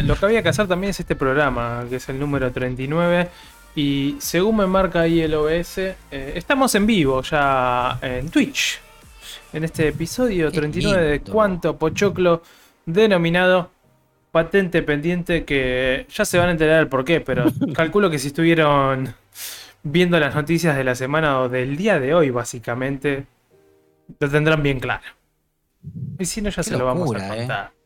eh, lo que había que hacer también es este programa, que es el número 39. Y según me marca ahí el OBS, eh, estamos en vivo ya en Twitch. En este episodio 39 de Cuánto Pochoclo, denominado Patente Pendiente, que ya se van a enterar el por qué, pero calculo que si estuvieron viendo las noticias de la semana o del día de hoy, básicamente, lo tendrán bien claro. Y si no, ya se lo vamos a contar.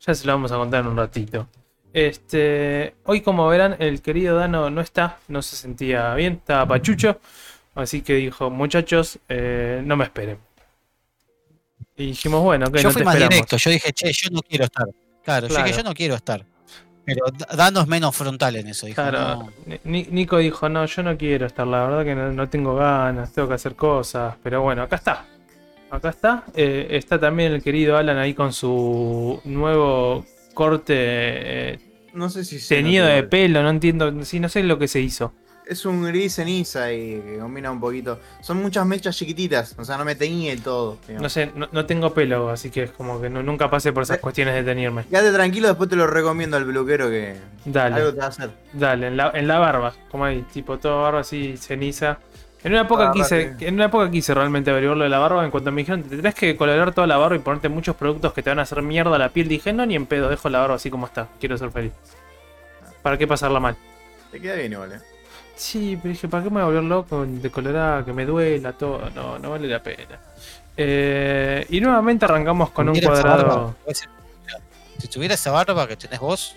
Ya se lo vamos a contar en un ratito. Este, hoy como verán, el querido Dano no está, no se sentía bien, estaba pachucho. Así que dijo, muchachos, eh, no me esperen. Y dijimos, bueno, que yo no fui te más esperamos. directo, yo dije, che, yo no quiero estar. Claro, yo Claro. dije, yo no quiero estar. Pero da- danos menos frontal en eso. Dijo, Claro, no. Ni- Nico dijo, no, yo no quiero estar, la verdad que no, no tengo ganas, tengo que hacer cosas, pero bueno, acá está. Acá está. Eh, está también el querido Alan ahí con su nuevo corte eh, No sé si se teñido de pelo, no entiendo, sí, no sé lo que se hizo. Es un gris ceniza y que combina un poquito. Son muchas mechas chiquititas, o sea, no me teñí el todo. digamos. No sé, no, no tengo pelo, así que es como que no- nunca pasé por esas Eh. cuestiones de teñirme. Quédate tranquilo, después te lo recomiendo al peluquero que Dale. algo te va a hacer. Dale, en la, en la barba, como ahí, tipo todo barba así, ceniza. En una época quise, sí. en una época quise realmente averiguarlo de la barba. En cuanto me dijeron, te tenés que colorar toda la barba y ponerte muchos productos que te van a hacer mierda a la piel, dije, no, ni en pedo, dejo la barba así como está, quiero ser feliz. ¿Para qué pasarla mal? Te queda bien igual, eh. Sí, pero dije, ¿para qué me voy a volver loco de colorar, que me duela todo? No, no vale la pena. Eh, y nuevamente arrancamos con un cuadrado. barba, Si tuviera esa barba que tenés vos,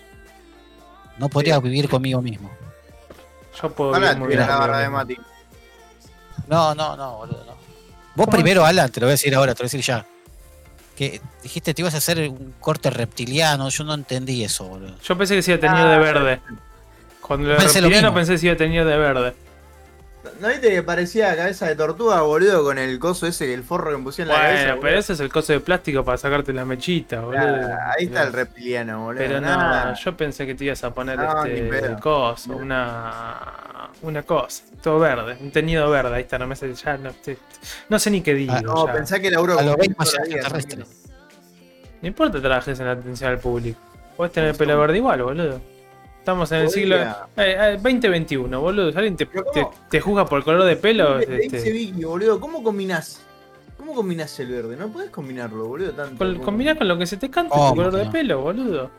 no podría vivir conmigo mismo. Yo puedo Ojalá vivir muy bien la conmigo barba de. Mati. No, no, no, boludo, no. Vos primero, Alan, te lo voy a decir ahora, te lo voy a decir ya. Que dijiste te ibas a hacer un corte reptiliano, yo no entendí eso, boludo. Yo pensé que se iba a tener de verde. Cuando lo Pensé lo reptiliano mismo. pensé que se iba a tener de verde. ¿No viste que parecía cabeza de tortuga, boludo, con el coso ese, el forro que me pusieron en la cabeza? Bueno, boludo? pero ese es el coso de plástico para sacarte la mechita, boludo. Ah, ahí está el reptiliano, boludo. Pero no, yo pensé que te ibas a poner No, este el coso, una una cosa, todo verde, un teñido verde, ahí está, no me sé, ya no, te- no sé ni qué digo. Ah, No, ya. pensá que laburo A lo más. No importa que trabajes en la atención al público. Puedes tener el pelo verde igual, boludo. Estamos en el Podría. siglo eh, eh, 2021, boludo. Alguien te, te, te juzga por el color de pelo, Te dice este, Vicky, boludo, ¿cómo combinás? ¿Cómo combinás el verde? No podés combinarlo, boludo, tanto. col- combinás con lo que se te cante ¿Cómo tu color que de no? pelo, boludo.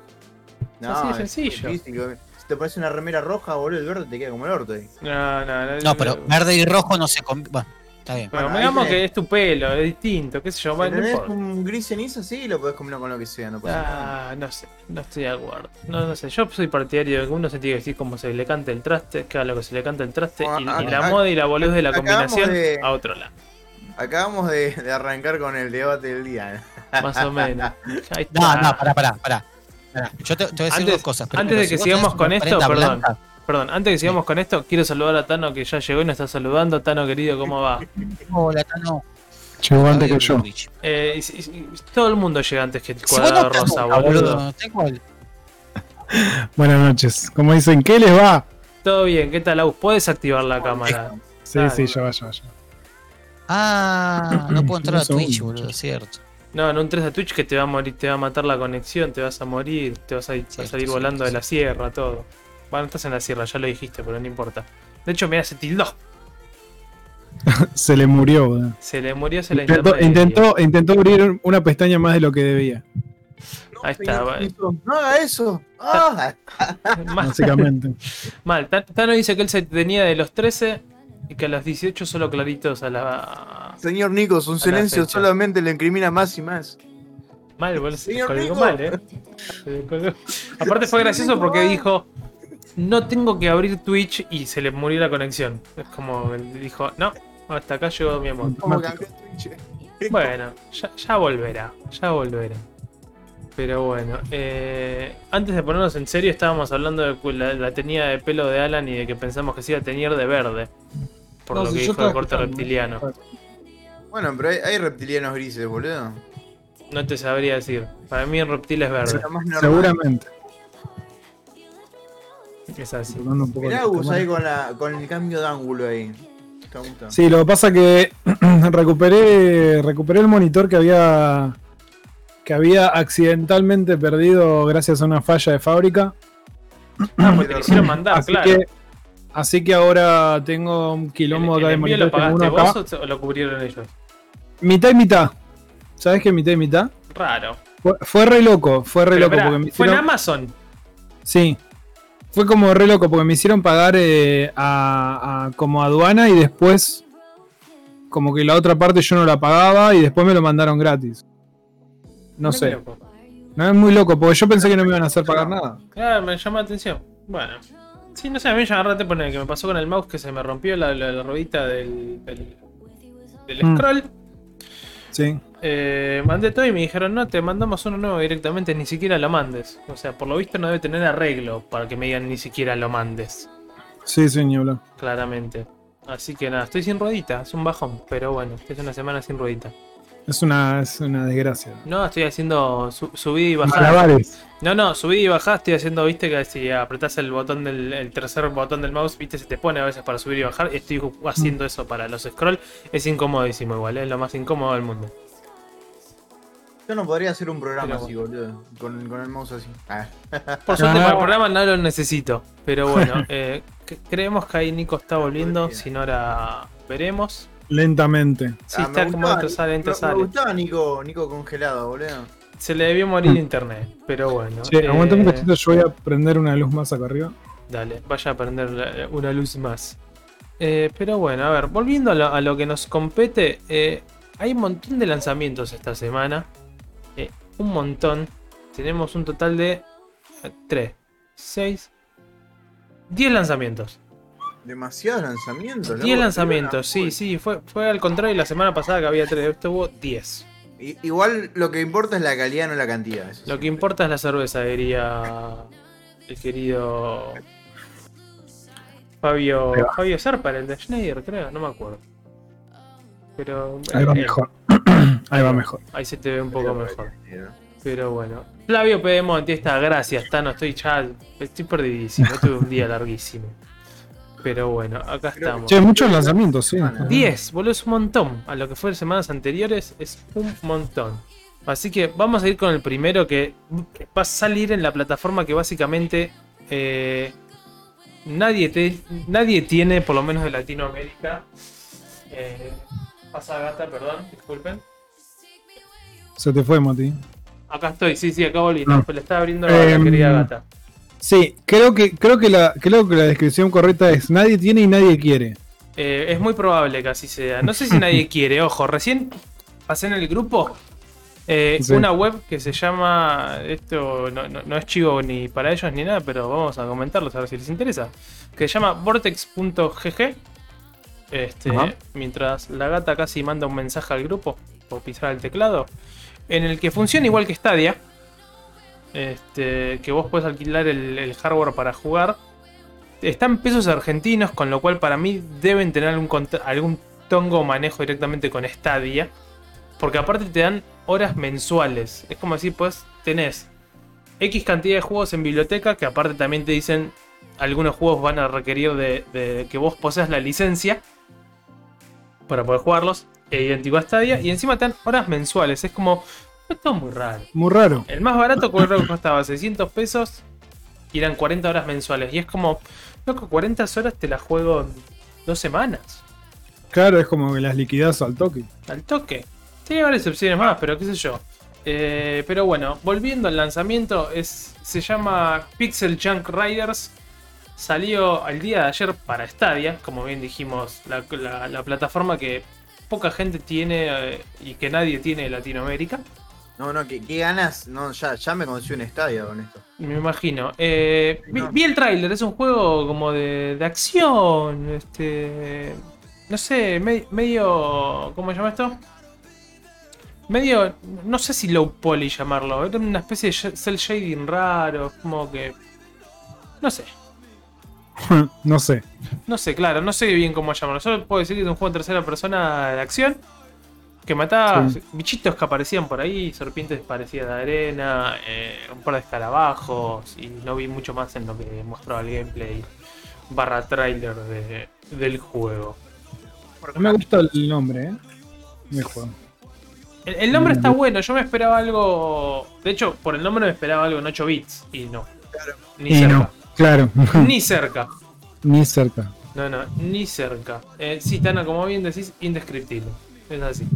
así de es sencillo. difícil. Si te pones una remera roja, boludo, el verde te queda como el orto ahí. No, no, no. No, pero verde y rojo no se combinan. Bueno, está bien. Pero Bueno, ahí digamos tenés. que es tu pelo, es distinto, qué sé yo, Si bueno, no tenés un gris ceniza, sí, lo podés combinar con lo que sea, no pasa nada. Ah, no sé, no estoy de acuerdo. No, no sé, yo soy partidario de que uno se tiene que decir como se le canta el traste, que a lo que se le canta el traste, y, y la moda y la boludez de la combinación de- a otro lado. Acabamos de, de arrancar con el debate del día. Más o menos. Ahí No, está. no, pará, pará, pará. Pará, Yo te, te voy a decir Antes- dos cosas. antes de si que sigamos con esto, perdón. blanca- Perdón, antes de que sigamos con esto, quiero saludar a Tano que ya llegó y nos está saludando. Tano querido, ¿cómo va? Hola, Tano. Llegó antes que yo. Eh, y- y- y- todo el mundo llega antes que el Si vos cuadrado rosa, boludo. El- Buenas noches. Como dicen, ¿qué les va? Todo bien, ¿qué tal, Aus? ¿Puedes activar la cámara? Sí, Dale. sí, ya va, ya va. ya. Ah, no puedo entrar a Twitch, boludo, cierto. No, no entres a Twitch que te va a morir, te va a matar la conexión, te vas a morir, te vas a, ir- vas a Cierto, salir cierto, volando de la sierra, todo. Bueno, estás en la sierra, ya lo dijiste, pero no importa. De hecho, mira, se tildó. Se le murió, boludo. Se le murió, se le Intentó, intentó, intentó abrir una pestaña más de lo que debía, No, Ahí está, No haga eso. Ah, Mal, básicamente. mal. Ta- Tano dice que él se tenía de los 13 y que a los 18 solo claritos a la. señor Nicos, un silencio solamente le incrimina más y más. Mal, boludo, se Señor colgó Nico. mal, eh. Se colgó. Aparte fue gracioso porque dijo. No tengo que abrir Twitch y se le murió la conexión. Es como él dijo, no, hasta acá llegó mi amor. Bueno, ya, ya volverá, ya volverá. Pero bueno, eh, antes de ponernos en serio, estábamos hablando de la, la teñida de pelo de Alan y de que pensamos que se iba a teñir de verde. Por No, lo si que dijo el corte reptiliano. Bueno, pero hay, hay reptilianos grises, boludo. No te sabría decir. Para mí el reptil es verde. Seguramente. Es así. Mirá Gus ahí con, la, con el cambio de ángulo ahí. Sí, lo que pasa que recuperé, recuperé el monitor que había que había accidentalmente perdido gracias a una falla de fábrica. Ah, porque te lo hicieron mandar, así, claro. que, así que ahora tengo un quilombo ¿El, acá de envío lo pagaste uno acá. vos o- lo cubrieron ellos? Mitad y mitad. ¿Sabes qué? Mitad y mitad. Raro. Fue, fue re loco, fue re Pero, loco. esperá, porque me ¿Fue en Amazon? Sí. Fue como re loco porque me hicieron pagar eh, a, a- como aduana y después como que la otra parte yo no la pagaba y después me lo mandaron gratis. No sé. loco. No es muy loco porque yo pensé que no me iban a hacer pagar nada. Claro, me llama la atención. Bueno. Sí, no sé, a mí ya agarrate poner que me pasó con el mouse que se me rompió la, la- del, del, del Mm. scroll. Sí. Eh, mandé todo y me dijeron, no, te mandamos uno nuevo directamente, ni siquiera lo mandes. O sea, por lo visto no debe tener arreglo para que me digan ni siquiera lo mandes. Sí, hablar. Claramente. Así que nada, estoy sin ruedita, es un bajón, pero bueno, es una semana sin ruedita. Es una, es una desgracia. No, estoy haciendo su- subida y bajada. Malabares. No, no, subida y bajada estoy haciendo, viste, que si apretás el botón del el tercer botón del mouse, viste, se te pone a veces para subir y bajar. Estoy haciendo eso para los scroll. Es incomodísimo igual, es lo más incómodo del mundo. Yo no podría hacer un programa Pero así, boludo. Con, con el mouse así. Ah. Por suerte Ah. para el programa no lo necesito. Pero bueno, eh, creemos que ahí Nico está volviendo, si no ahora veremos. Lentamente. Ah, está me como entra, sale, entra, me- sale. Me gustaba Nico, Nico congelado, boludo. Se le debió morir internet, pero bueno. Sí, aguanta un eh, cachito, yo voy a prender una luz más acá arriba. Dale, vaya a prender una luz más. Eh, pero bueno, a ver, volviendo a lo, a lo que nos compete, eh, hay un montón de lanzamientos esta semana. Eh, un montón. Tenemos un total de 3, 6, 10 lanzamientos. Demasiados lanzamientos. 10 lanzamientos, sí, sí. Fue, fue al contrario la semana pasada que había 3. Esto hubo 10. I- Igual lo que importa es la calidad, no la cantidad. eso Lo sí. que importa es la cerveza, diría el querido Fabio. Fabio Serpa, el de Schneider, creo, no me acuerdo. Pero va eh, mejor. Ahí va mejor. Ahí se te ve un poco mejor. Pero bueno. Flavio P. Montiesta, gracias, Tano. Estoy ya. Estoy perdidísimo. Tuve un día larguísimo. Pero bueno, acá Creo estamos. Che, muchos lanzamientos, sí. 10, boludo, es un montón. A lo que fue en semanas anteriores, es un montón. Así que vamos a ir con el primero que va a salir en la plataforma que básicamente eh, nadie, te- nadie tiene, por lo menos de Latinoamérica. Eh, pasa gata, perdón, disculpen. Se te fue, Mati. Acá estoy, sí, sí, acá volví. Ah. Le estaba abriendo la Em, querida gata. Sí, creo que, creo que la, creo que la descripción correcta es nadie tiene y nadie quiere. Eh, es muy probable que así sea. No sé si nadie quiere, ojo, recién pasé en el grupo eh, Sí. una web que se llama, esto no, no- no es chivo ni para ellos ni nada, pero vamos a comentarlos a ver si les interesa, que se llama vortex.gg. Este, Ajá. mientras la gata casi manda un mensaje al grupo por pisar el teclado, en el que funciona igual que Stadia. Este, que vos podés alquilar el, hardware para jugar. Está en pesos argentinos, con lo cual para mí deben tener algún, algún tongo manejo directamente con Stadia. Porque aparte te dan horas mensuales. Es como decir, pues tenés X cantidad de juegos en biblioteca, que aparte también te dicen, algunos juegos van a requerir de, de que vos poseas la licencia para poder jugarlos. E idéntico a Stadia. Y encima te dan horas mensuales. Es como... Esto es muy raro. Muy raro. El más barato creo que costaba 600 pesos y eran 40 horas mensuales. Y es como, loco, 40 horas te las juego en dos semanas. Claro, es como que las liquidas al toque. Al toque. Tiene varias opciones más, pero qué sé yo. Eh, pero bueno, volviendo al lanzamiento, es, se llama Pixel Junk Riders. Salió al día de ayer para Stadia, como bien dijimos, la, la- la plataforma que poca gente tiene eh, y que nadie tiene en Latinoamérica. No, no, ¿qué, qué ganas? No, ya, ya me conocí un estadio con esto. Me imagino. Eh, vi, No. vi el tráiler, es un juego como de, de acción, este, no sé, me- medio, ¿cómo se llama esto? Medio, no sé si low poly llamarlo, era una especie de cel shading raro, como que, no sé, no sé. no sé, claro, no sé bien cómo llamarlo. Solo puedo decir que es un juego en tercera persona de acción. Que mataba Sí. bichitos que aparecían por ahí, serpientes parecidas de arena, eh, un par de escarabajos. Y no vi mucho más en lo que mostraba el gameplay barra trailer de- del juego. No me gusta el nombre, ¿eh? Juego. El, el nombre está bueno, yo me esperaba algo. De hecho, por el nombre me esperaba algo en 8 bits. Y no. Ni Y cerca. no, claro. Ni cerca. Ni cerca. No, no, ni cerca. Eh, sí, Tana, como bien decís, indescriptible. Es así.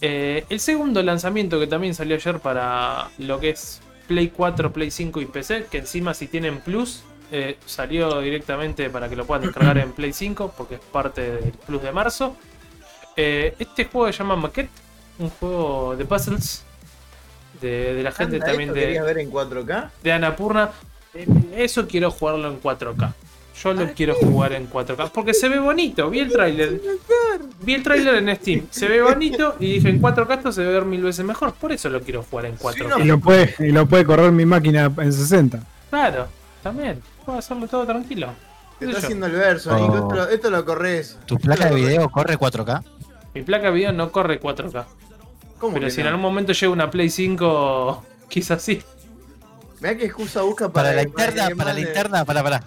Eh, el segundo lanzamiento que también salió ayer para lo que es Play 4, Play 5 y PC, que encima si tienen Plus, eh, salió directamente para que lo puedan descargar en Play 5, porque es parte del Plus de marzo. Eh, este juego se llama Maquette, un juego de puzzles de, de la gente también ¿esto de, ver en 4K? de Anapurna. Eh, Eso quiero jugarlo en 4K. Yo lo quiero jugar en 4K. Porque se ve bonito. Vi el tráiler. Vi el tráiler en Steam. Se ve bonito. Y dije en 4K esto se ve ver mil veces mejor. Por eso lo quiero jugar en 4K. no. Y lo puede, y lo puede correr mi máquina en 60. Claro, también. Puedo hacerlo todo tranquilo. Te ¿Qué está haciendo el verso, Nico. Oh. Esto, lo, esto lo corres. ¿Tu placa de video corre 4K? Mi placa de video no corre 4K. ¿Cómo Pero que si en no? algún momento llega una Play 5, quizás sí. Mirá qué excusa busca para, Para la interna, para la interna, para, para.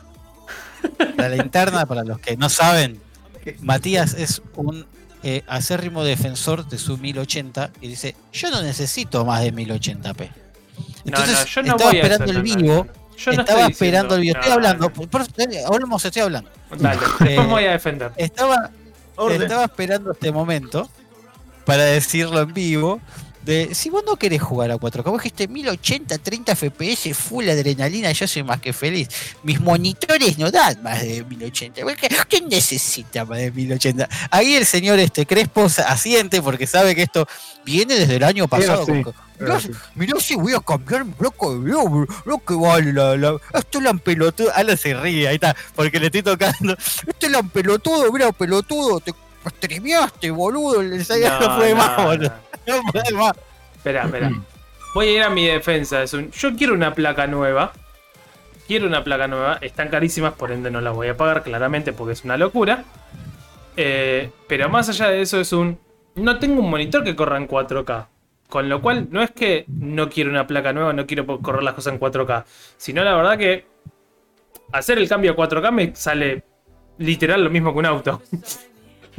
Para la interna, para los que no saben, Matías es un eh, acérrimo defensor de su 1080 y dice, yo no necesito más de 1080p. Entonces, no, no, yo no estaba voy esperando el vivo. Yo no estaba estoy esperando el vivo, estoy hablando, no. por- por- hablemos, estoy hablando. Dale, después me voy a defender. Estaba, Orden. estaba esperando este momento para decirlo en vivo. De, si vos no querés jugar a 4K, vos dijiste 1080, 30 FPS, full adrenalina, yo soy más que feliz. Mis monitores no dan más de 1080. ¿Vos qué- ¿Quién necesita más de 1080? Ahí el señor este Crespo asiente porque sabe que esto viene desde el año pasado. sí. Mirá, mirá si voy a cambiar mi bloco de video, lo que vale la, la- Esto es la pelotudo. Alan se ríe, ahí está, porque le estoy tocando. Esto es la pelotudo, mira, pelotudo, te streameaste, boludo. El ensayo no, puede más, boludo. No puede más. Espera, espera. Voy a ir a mi defensa. Es un- Yo quiero una placa nueva. Quiero una placa nueva. Están carísimas, por ende no la voy a pagar claramente porque es una locura. Eh, pero más allá de eso es un... No tengo un monitor que corra en 4K. Con lo cual no es que no quiero una placa nueva, no quiero correr las cosas en 4K. Sino la verdad que hacer el cambio a 4K me sale literal lo mismo que un auto.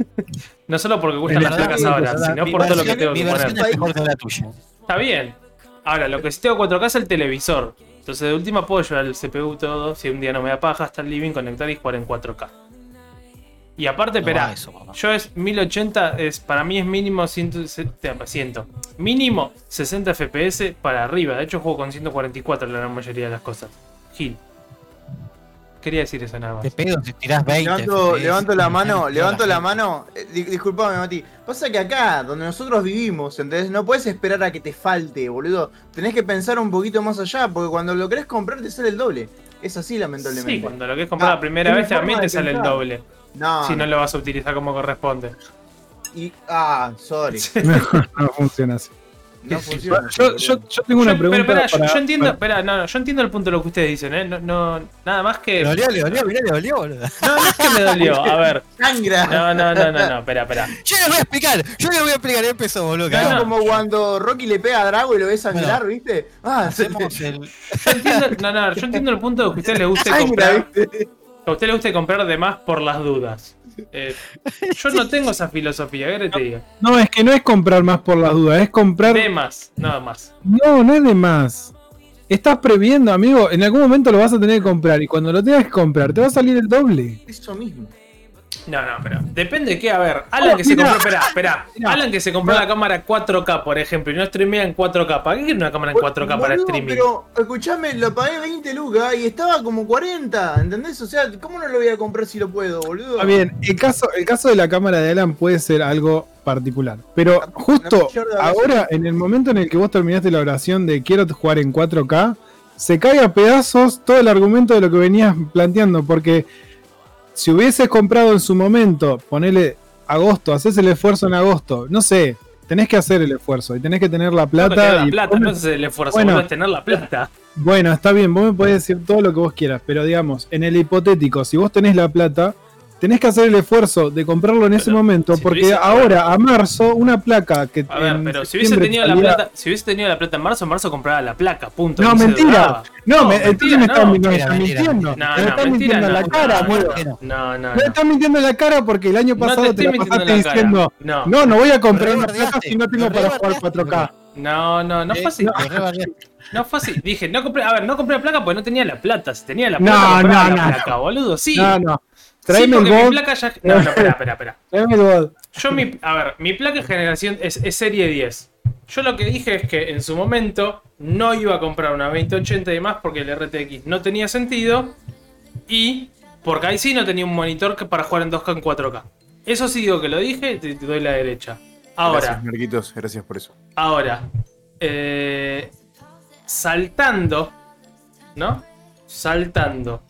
no solo porque cuestan En las placas ahora, sino por todo lo que tengo mi que poner. versión es mejor que la tuya. Está bien. Ahora, lo que sí tengo 4K es el televisor. Entonces, de última puedo llevar el CPU todo. Si un día no me da paja, hasta el living, conectar y jugar en 4K. Y aparte, No espera, yo es 1080, es, para mí es mínimo 100, 100, mínimo 60 FPS para arriba. De hecho, juego con 144 la gran mayoría de las cosas. Gil. Quería decir eso nada más. Te pego si tirás 20. Levanto, FPS, levanto la mano, levanto la mano. Eh, di- disculpame, Mati. Pasa que acá, donde nosotros vivimos, ¿entendés? No puedes esperar a que te falte, boludo. Tenés que pensar un poquito más allá, porque cuando lo querés comprar te sale el doble. Es así, lamentablemente. Sí, cuando lo querés comprar Ah, la primera vez, también te sale el doble. No, Si no lo vas a utilizar como corresponde. y, ah, sorry. No, no funciona así. No funciona. Yo, yo, yo tengo una Yo- pregunta. pero espera, yo- para- yo, entiendo, para- espera, no, no, yo entiendo el punto de lo que ustedes dicen, ¿eh? No, no, nada más que. Le No, dolió, le dolió, mirá, le dolió, boludo. no es que me dolió. A ver. ¡Sangra! No, no, no, no, no, espera, espera. Yo les voy a explicar, yo les voy a explicar, ya empezó, boludo. No, no. como cuando Rocky le pega a Drago y lo ve sangrar, ¿viste? Ah, Hacemos el. Yo entiendo, no, no, yo entiendo el punto de que a usted le guste sangra, comprar. ¿viste? Que a usted le guste comprar de más por las dudas. Eh, yo no tengo esa filosofía, ¿qué te diga? No, es que no es comprar más por las dudas, es comprar. De más, nada más. No, no es de más. Estás previendo, amigo. En algún momento lo vas a tener que comprar. Y cuando lo tengas que comprar, te va a salir el doble. Eso mismo. No, no, pero depende de qué. A ver, Alan que se compró, espera, espera. Mira. Alan que se compró la cámara 4K, por ejemplo, y no streamea en 4K. ¿Para qué quiere una cámara en 4K para Boludo, streaming? Pero, escuchame, lo pagué 20 lucas y estaba como 40, ¿entendés? O sea, ¿cómo no lo voy a comprar si lo puedo, boludo? Está bien, el caso, el caso de la cámara de Alan puede ser algo particular. Pero justo ahora, en el momento en el que vos terminaste la oración de quiero jugar en 4K, se cae a pedazos todo el argumento de lo que venías planteando. Porque si hubieses comprado en su momento, ponele agosto, haces el esfuerzo en agosto, no sé, tenés que hacer el esfuerzo y tenés que tener la No, plata. tener la y plata, vos no es el esfuerzo, Bueno. es tener la plata. Bueno, está bien, vos me podés decir todo lo que vos quieras, pero digamos, en el hipotético, si vos tenés la plata, tenés que hacer el esfuerzo de comprarlo en ese momento, si porque ahora, a marzo, una placa que. A ver, pero si hubiese tenido la plata, si hubiese tenido la plata en marzo, en marzo compraba la placa, punto. No, mentira. duraba. No, me- mentira, entonces me están, no. me Mentira, están mentira, mintiendo. mentira. me No, están no, mintiendo en mentira, la no, cara, no, boludo. Que no. No, no, Me no. están mintiendo en la cara porque el año No te pasado te, estoy la pasaste la diciendo, No. no, no voy a comprar una placa si no tengo para jugar rebardeaste, 4K. No, no, no fue así. No fue así. Dije, no compré, a ver, no compré la placa porque no tenía la plata. Si tenía la No, plata, compraba no, la no. placa, boludo. Sí. No, no. Sí, Tráeme porque el mi placa ya. No, no, espera, espera, espera. Tráeme el God. Yo mi, a ver, mi placa de generación es, es serie 10. Yo lo que dije es que en su momento no iba a comprar una 2080 y demás porque el RTX no tenía sentido y porque ahí sí no tenía un monitor que para jugar en 2K en 4K. Eso sí digo que lo dije, te, te doy la derecha. Ahora, Gracias, Marquitos, gracias por eso. ahora, eh, saltando, ¿no? Saltando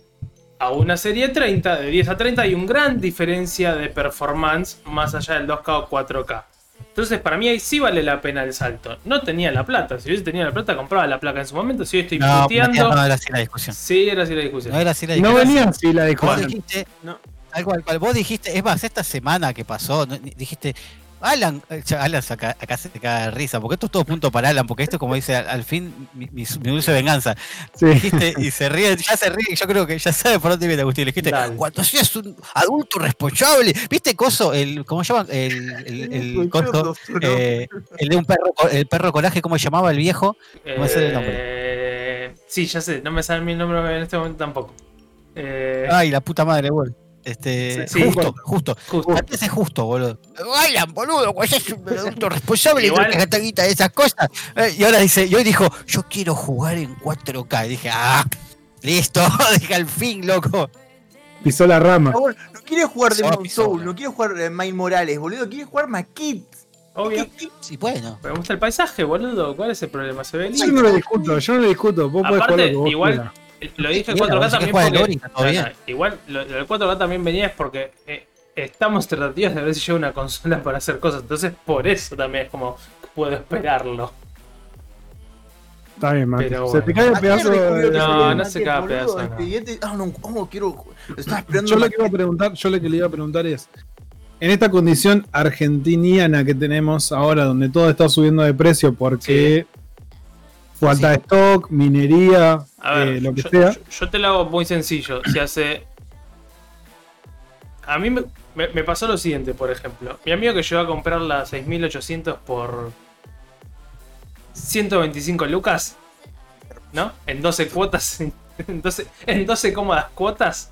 a una serie 30, de 10 a 30, hay una gran diferencia de performance más allá del 2K o 4K. Entonces, para mí ahí sí vale la pena el salto. No tenía la plata. Si hubiese tenido la plata, compraba la placa en su momento. Si hoy estoy No, puteando. no era así la discusión. Sí, era así la discusión. No era así la No discusión. venía así la Vos discusión. dijiste, No. tal cual, cual, vos dijiste, es más, esta semana que pasó, no- dijiste, Alan, eh, Alan saca- acá se te caga de risa, porque esto es todo punto para Alan, porque esto como dice, al, al fin, mi, mi- mi dulce venganza. Sí. Dijiste, y se ríe, ya se ríe, yo creo que ya sabe por dónde viene Agustín. Le dijiste, Dale. cuando seas un adulto responsable, ¿viste coso? El, ¿Cómo se llama? El, el, el coso, eh, el de un perro, el perro coraje, ¿cómo se llamaba el viejo? No me sale el nombre. Eh, sí, ya sé. No me sale mi nombre en este momento tampoco. Eh, Ay, la puta madre, boludo. Este, Sí, justo, justo. justo. Antes es justo, boludo. Alan, boludo, cuando seas un adulto responsable y no guita de esas cosas. Eh, y ahora dice, y hoy dijo, yo quiero jugar en 4K. Y dije, ah, listo, dije al fin, loco. Pisó la rama. No, no quiere jugar pisar, Soul, boludo. no quiere jugar eh, Miles Morales, boludo, quiere jugar Maquit. Obvio. Sí, bueno. Me gusta el paisaje, boludo. ¿Cuál es el problema? Se ve Yo no lo discuto, yo no lo discuto. Vos podés Aparte, jugar lo que vos igual- quieras. Lo dije en Bien, 4K vos también porque. Igual lo, lo del 4K también venía es porque eh, estamos tratativas de ver si llega una consola para hacer cosas. Entonces, por eso también es como puedo esperarlo. Está bien, Mati. Pero Se te bueno. cae el pedazo de... No, no se caga pedazo, no. Este, este- ah, no, ¿cómo quiero? jugar? Estaba esperando. Yo lo que iba a preguntar, yo lo que le iba a preguntar es, en esta condición argentiniana que tenemos ahora, donde todo está subiendo de precio porque falta de stock, minería, A ver, eh, lo que yo, sea. yo- yo te lo hago muy sencillo. Se hace. A mí me, me- me pasó lo siguiente, por ejemplo. Mi amigo que llegó a comprar la 6800 por 125 lucas, ¿no? En 12 cuotas, en 12, en 12 cómodas cuotas.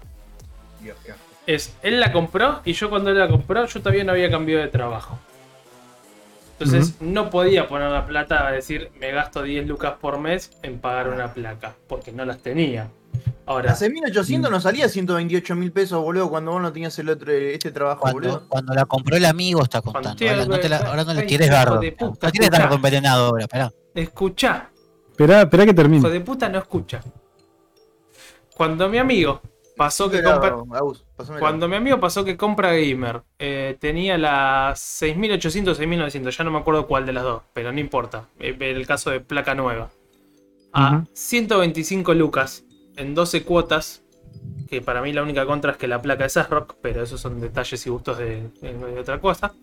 Es, él la compró y yo cuando él la compró, yo todavía no había cambiado de trabajo. Entonces no podía poner la plata a decir me gasto 10 lucas por mes en pagar una placa, porque no las tenía. Ahora, Hace 1800 no salía 128 mil pesos, boludo, cuando vos no tenías el otro, este trabajo, Cuando, boludo. cuando la compró el amigo está contando. Alan, no te la- ahora no le hijo de puta, No tienes escuchá. dardo envenenado ahora, esperá. escuchá, Esperá, esperá que hijo termine. de puta no escucha. Cuando mi amigo pasó que compra, Cuando mi amigo pasó que compra gamer, eh, tenía la 6800 6900, ya no me acuerdo cuál de las dos, pero no importa. eh, El caso de placa nueva. A Ujú. 125 lucas en 12 cuotas, que para mí la única contra es que la placa es ASRock, pero esos son detalles y gustos de, de- de otra cosa.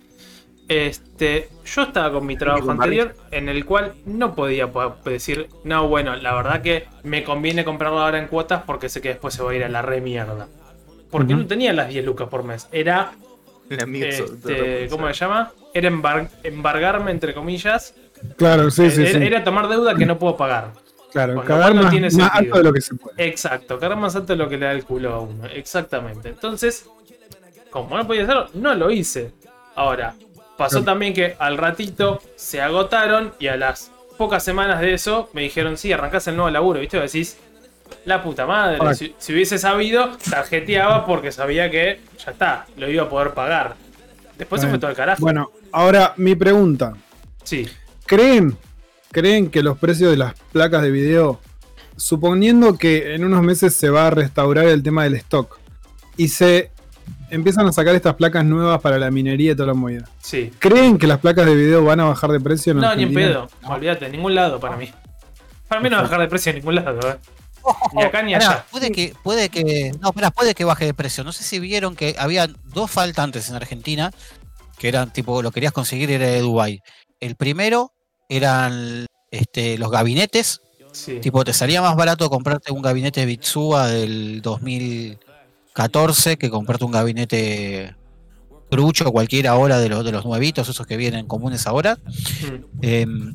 Este, yo estaba con mi trabajo anterior en el cual no podía po- decir, no, bueno, la verdad que me conviene comprarlo ahora en cuotas porque sé que después se va a ir a la re mierda. Porque no tenía las 10 lucas por mes. Era, este, ¿cómo se llama? Era embar- embargarme, entre comillas. Claro, sí, sí, era, sí. era tomar deuda que no puedo pagar. Claro, cagar no más, tiene más alto de lo que se puede. Exacto, cargar más alto de lo que le da el culo a uno. Exactamente. Entonces, como no podía hacerlo, no lo hice. Ahora, pasó también que al ratito se agotaron y a las pocas semanas de eso me dijeron, sí, arrancás el nuevo laburo, ¿viste? Y decís, la puta madre, si, si hubiese sabido, tarjeteaba porque sabía que ya está, lo iba a poder pagar. Después se fue todo el carajo. Bueno, ahora mi pregunta. Sí, ¿Creen, ¿Creen que los precios de las placas de video, suponiendo que en unos meses se va a restaurar el tema del stock y se empiezan a sacar estas placas nuevas para la minería y toda la movida, sí. ¿creen que las placas de video van a bajar de precio? en No, ni en pedo. Olvídate, en ningún lado para mí. Para mí no va a bajar de precio en ningún lado, eh. Ni acá ni allá. puede que, puede que, no, pará, puede que baje de precio. No sé si vieron que había dos faltantes en Argentina, que eran tipo, lo querías conseguir era de Dubai. El primero eran este, los gabinetes, Sí. tipo, te salía más barato comprarte un gabinete Bitsua del 2014 que comprarte un gabinete trucho cualquiera ahora de los, de los nuevitos, esos que vienen comunes ahora. Mm. Em,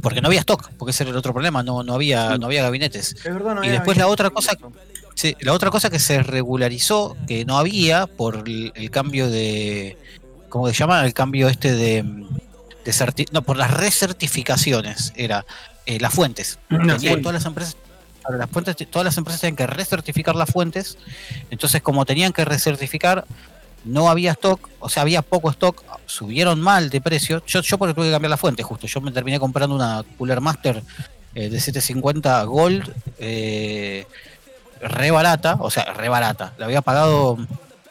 porque no había stock, porque ese era el otro problema, no, no había, no había gabinetes. Es verdad, no Y después la otra cosa-. Sí, la otra cosa que se regularizó, que no había por el, el cambio de. ¿Cómo se llama? El cambio este de. de no, por las recertificaciones, era eh, las fuentes. Tenían fuentes. todas las empresas. Claro, las fuentes, todas las empresas tenían que recertificar las fuentes. Entonces, como tenían que recertificar, no había stock, o sea, había poco stock, subieron mal de precio. Yo, yo porque tuve que cambiar la fuente, justo. Yo me terminé comprando una Cooler Master eh, de 750 Gold. eh, re barata, o sea, re barata. La había pagado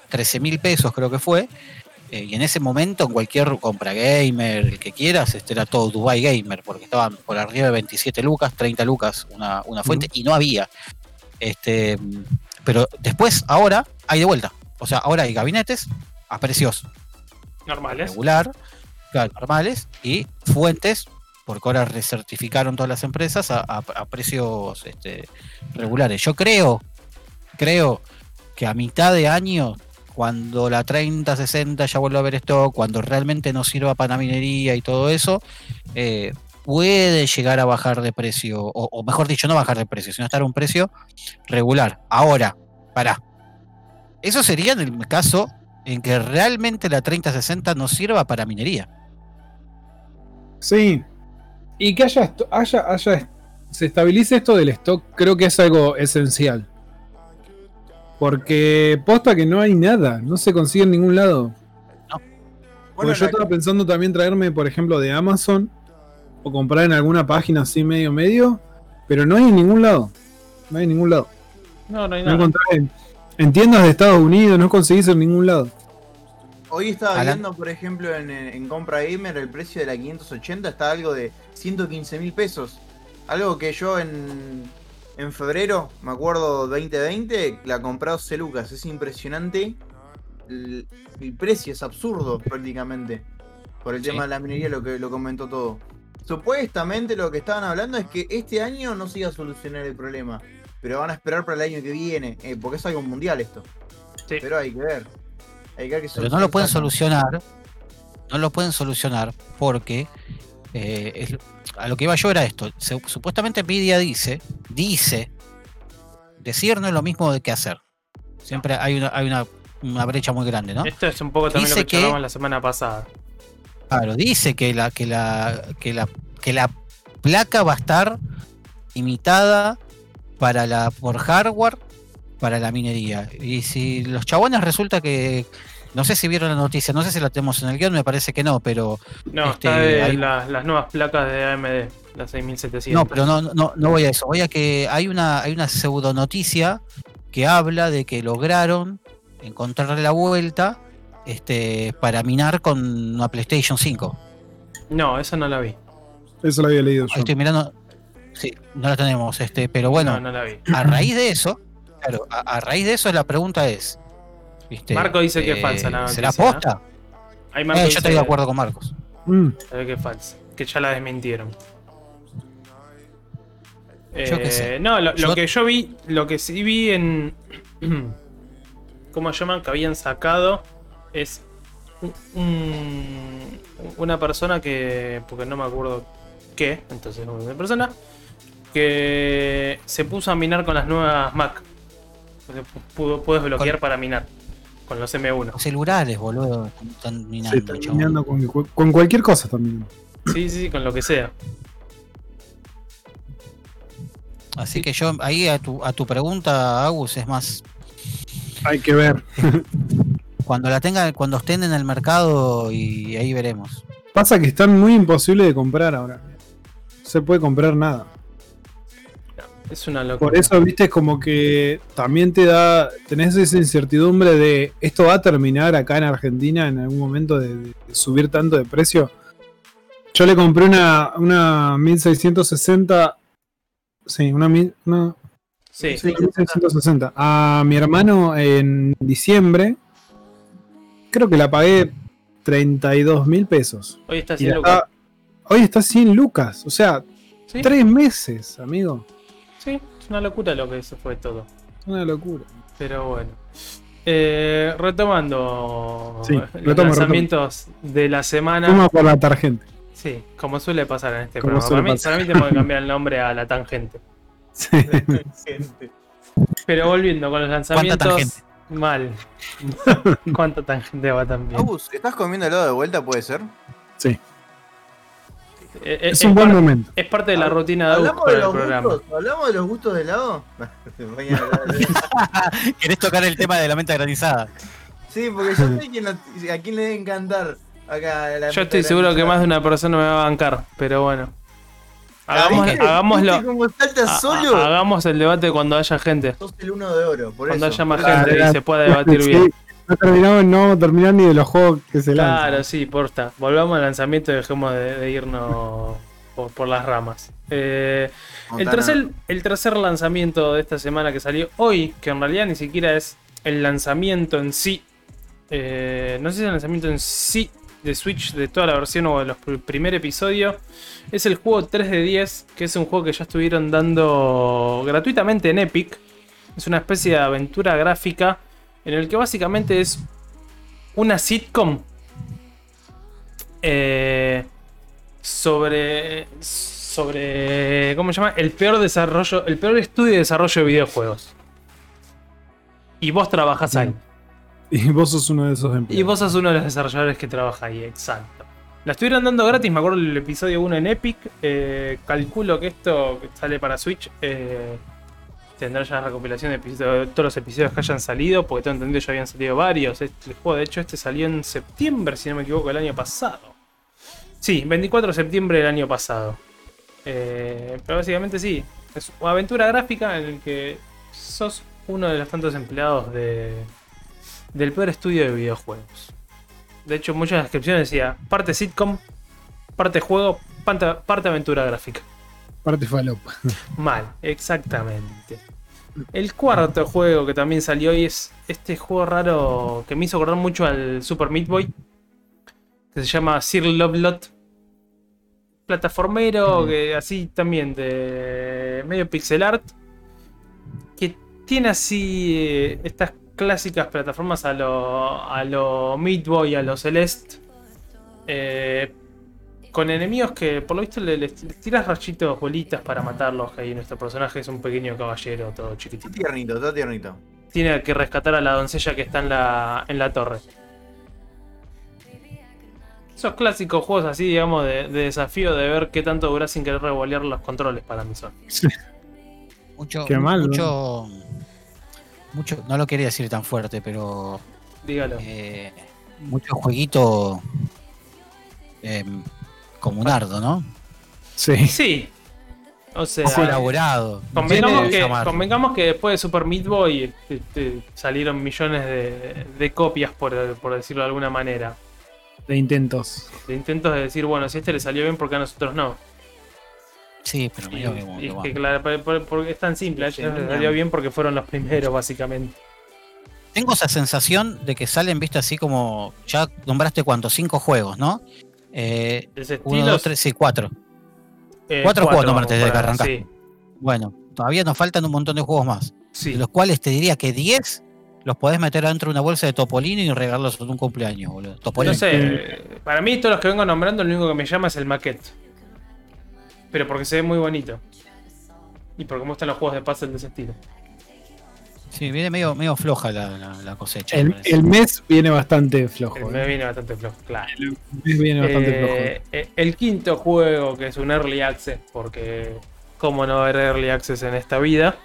13 mil pesos, creo que fue. Eh, y en ese momento, en cualquier compra gamer, el que quieras, este era todo Dubai Gamer, porque estaban por arriba de 27 lucas, 30 lucas una, una fuente, y no había. Este, pero después, ahora, hay de vuelta. O sea, ahora hay gabinetes a precios Normales. regular, normales, y fuentes, porque ahora recertificaron todas las empresas a, a- a precios este, regulares. Yo creo, creo que a mitad de año, cuando la 3060 ya vuelva a haber esto, cuando realmente no sirva para minería y todo eso, eh, puede llegar a bajar de precio, o, mejor dicho, no bajar de precio, sino estar a un precio regular. Ahora, para. Eso sería en el caso en que realmente la 3060 no sirva para minería. Sí. Y que haya, haya, haya, se estabilice esto del stock, creo que es algo esencial. Porque posta que no hay nada, no se consigue en ningún lado. Bueno, Porque yo estaba pensando también traerme, por ejemplo, de Amazon o comprar en alguna página así medio medio, pero no hay en ningún lado. No hay en ningún lado. No, no hay No nada. encontré en, en tiendas de Estados Unidos, no conseguís en ningún lado. Hoy estaba Alan. viendo, por ejemplo, en Compra Gamer el precio de la 580 está algo de 115 mil pesos. Algo que yo en, en febrero, me acuerdo 2020, la compré a 12 lucas. Es impresionante. El, el precio es absurdo prácticamente. Por el Sí. tema de la minería, lo que lo comentó todo. Supuestamente lo que estaban hablando es que este año no se iba a solucionar el problema. Pero van a esperar para el año que viene. eh, porque es algo mundial esto. Sí. Pero hay que ver. Hay que ver qué Pero no lo pueden solucionar. No lo pueden solucionar porque eh, es- a lo que iba yo era esto. Se- supuestamente Nvidia dice, dice, decir no es lo mismo de que hacer. Siempre hay una, hay una, una brecha muy grande, ¿no? Esto es un poco también Dice lo que que- charlamos la semana pasada. Claro, dice que la, que la, que la, que la placa va a estar imitada para la, por hardware para la minería. Y si los chabones resulta que. No sé si vieron la noticia, no sé si la tenemos en el guion, me parece que no, pero. No, Este, está de hay- las, las nuevas placas de AMD, las 6700. No, pero no, no, no voy a eso. Voy a que hay una, hay una pseudo noticia que habla de que lograron encontrarle la vuelta este, para minar con una PlayStation 5. No, esa no la vi. Eso lo había leído yo. estoy mirando. Sí, no la tenemos, este, pero bueno, No, no la vi. a raíz de eso, claro, a, a raíz de eso la pregunta es. ¿Viste? Marco dice que es falsa la ¿Será posta? Marco Eh, yo estoy de acuerdo con Marcos. Mm, que es falsa. Que ya la desmintieron. Yo qué Eh, sé. No, lo, lo Yo- que yo vi, lo que sí vi en. ¿Cómo llaman? Que habían sacado es un- un- una persona que. Porque no me acuerdo qué, entonces una persona que se puso a minar con las nuevas Mac. Pudo, puedes bloquear Con- para minar con los M1. Los celulares, boludo, están minando, sí, está chabón. mirando con, con cualquier cosa también. Sí, sí, sí, con lo que sea. Así que yo, ahí a tu, a tu pregunta, Agus, es más, Hay que ver. cuando la tengan, cuando estén en el mercado y ahí veremos. Pasa que están muy imposibles de comprar ahora. No se puede comprar nada. Es una locura. Por eso, viste, como que también te da, tenés esa incertidumbre de esto va a terminar acá en Argentina en algún momento de, de subir tanto de precio. Yo le compré una, una 1660, sí, una, Sí. Sí, 160. A mi hermano en diciembre, creo que la pagué 32 mil pesos. Hoy está Y haciendo. la está- hoy está 100 lucas. O sea, ¿Sí? tres meses, amigo. Sí, es una locura lo que se fue todo. Una locura. Pero bueno. Eh, retomando Sí, los retomo, lanzamientos de la semana. Toma por la tarjeta. Sí, como suele pasar en este Como programa. suele Para mí, pasar. para mí tenemos que cambiar el nombre a la tangente. Sí. Pero volviendo con los lanzamientos. tangente? Mal. ¿Cuánta tangente va también? Agus, ¿estás comiendo helado de vuelta? ¿Puede ser? sí. Eh, eh, Es un buen par- momento. es parte de la rutina de ¿Hablamos de para el los programa. gustos? ¿Hablamos de los gustos de de- ¿Querés tocar el tema de la menta granizada? sí, porque yo sé que no- a quién le debe encantar acá la Yo estoy seguro que más de una persona me va a bancar, pero bueno. Hagamos, ¿Viste? hagámoslo. ¿Viste cómo salta ha- solo? hagamos el debate cuando haya gente. Sos el uno de oro, por Cuando eso. haya más eso- gente y se pueda debatir Sí, bien. No terminamos, no vamos a terminar ni de los juegos que se lanzan. Claro, sí, porta. Volvamos al lanzamiento y dejemos de, de irnos por, por las ramas. Eh, el, tercer, el tercer lanzamiento de esta semana que salió hoy, que en realidad ni siquiera es el lanzamiento en sí. eh, no sé si es el lanzamiento en sí de Switch de toda la versión o de los pr- primer episodio. Es el juego 3 de 10, que es un juego que ya estuvieron dando gratuitamente en Epic. Es una especie de aventura gráfica en el que básicamente es una sitcom eh, sobre sobre cómo se llama el peor desarrollo el peor estudio de desarrollo de videojuegos. Y vos trabajás ahí. Y vos sos uno de esos empleados. y vos sos uno de los desarrolladores que trabaja ahí exacto. La estuvieron dando gratis me acuerdo el episodio 1 en Epic eh, calculo que esto sale para Switch eh, tendrá ya la recopilación de, de todos los episodios que hayan salido porque tengo entendido ya habían salido varios este el juego de hecho este salió en septiembre si no me equivoco el año pasado Sí, 24 de septiembre del año pasado. Eh, pero básicamente sí, es una aventura gráfica en el que sos uno de los tantos empleados de, del peor estudio de videojuegos. De hecho, muchas descripciones decía parte sitcom, parte juego, parte, parte aventura gráfica. Parte falopa. Mal, exactamente. El cuarto juego que también salió hoy es este juego raro que me hizo acordar mucho al Super Meat Boy. Que se llama Sir Love Lot. Plataformero, que así también de medio pixel art. Que tiene así eh, estas clásicas plataformas a lo, a lo Meat Boy, a lo Celeste. Eh, con enemigos que por lo visto le, les- tiras rayitos, bolitas para matarlos. Ahí nuestro personaje es un pequeño caballero, todo Está chiquitito. tiernito, está tiernito. Tiene que rescatar a la doncella que está en la, en la torre. Esos clásicos juegos así, digamos, de, de desafío de ver qué tanto dura sin querer revolear los controles para mí son. Mucho, Qué mal, ¿no? mucho, mucho, no lo quería decir tan fuerte, pero Dígalo. eh, mucho jueguito eh, comunardo, ¿no? Sí. Sí. O sea, elaborado. Convengamos que, llamarlo. convengamos que después de Super Meat Boy este, salieron millones de, de copias, por, por decirlo de alguna manera. De intentos. De intentos de decir, bueno, si a este le salió bien, ¿por qué a nosotros no? Sí, pero Y, que- y que es que claro, por- por- porque es tan simple, a ellos les salió bien porque fueron los primeros, básicamente. Tengo esa sensación de que salen, viste, así como. Ya nombraste cuántos, cinco juegos, ¿no? Eh, uno, dos, tres, sí, cuatro. eh, cuatro juegos nombraste desde que. Sí, Bueno, todavía nos faltan un montón de juegos más. sí. De los cuales te diría que 10 los podés meter dentro de una bolsa de Topolino y regalarlos en un cumpleaños, boludo. Topolino. No sé, para mí todos los que vengo nombrando, lo único que me llama es el maquete. Pero porque se ve muy bonito. Y porque me gustan los juegos de puzzle de ese estilo. Sí, viene medio, medio floja la, la- la cosecha. El, el mes viene bastante flojo. El ¿eh? me viene bastante flojo, claro. El mes viene bastante Eh, eh, el quinto juego, que es un Early Access, porque cómo no haber Early Access en esta vida,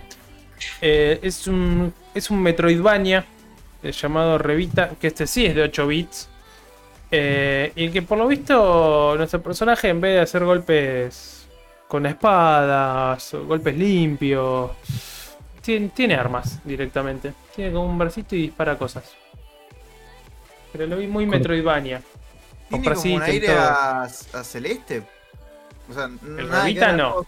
eh, es, un, es un Metroidvania eh, llamado Revita, que este sí es de 8 bits. eh, y que por lo visto nuestro personaje en vez de hacer golpes con espadas, golpes limpios, tiene, tiene armas directamente. Tiene como un bracito y dispara cosas. Pero lo vi muy. Metroidvania. ¿Tiene Con como un aire todo. a, a celeste? O sea, nada que Revita no.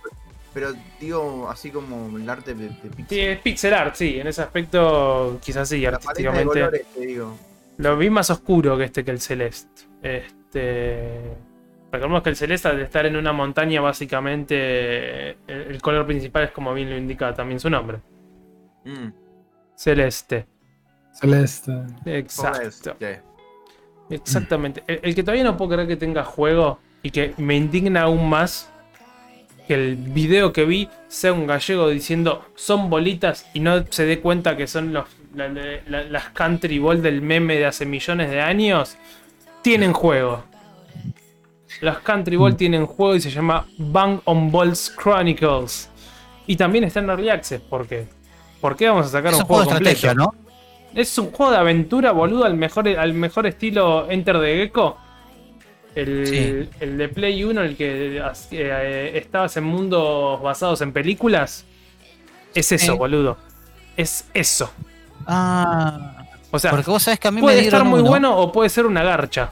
Pero digo, así como el arte de, de pixel. Sí, es pixel art, sí, en ese aspecto quizás sí, La paleta de artísticamente. colores, te digo. Lo vi más oscuro que este que el celeste. Este. Recordemos que el celeste, al estar en una montaña, básicamente. El, el color principal es como bien lo indica también su nombre. Mm, Celeste. Celeste. Exacto. Exactamente. El, el que todavía no puedo creer que tenga juego y que me indigna aún más que el video que vi sea un gallego diciendo son bolitas y no se dé cuenta que son los, la- la- las country ball del meme de hace millones de años. Tienen juego. Las country ball tienen juego y se llama Bang on Balls Chronicles. Y también está en Early Access. ¿Por qué? ¿Por qué vamos a sacar Es un juego de estrategia, completo? ¿no? Es un juego de aventura, boludo, al mejor, al mejor estilo Enter the Gecko. El, Sí. el de Play 1, el que eh, estabas en mundos basados en películas. Es eso, boludo. Es eso. Ah, O sea, porque vos sabés que a mí puede estar muy uno, bueno o puede ser una garcha.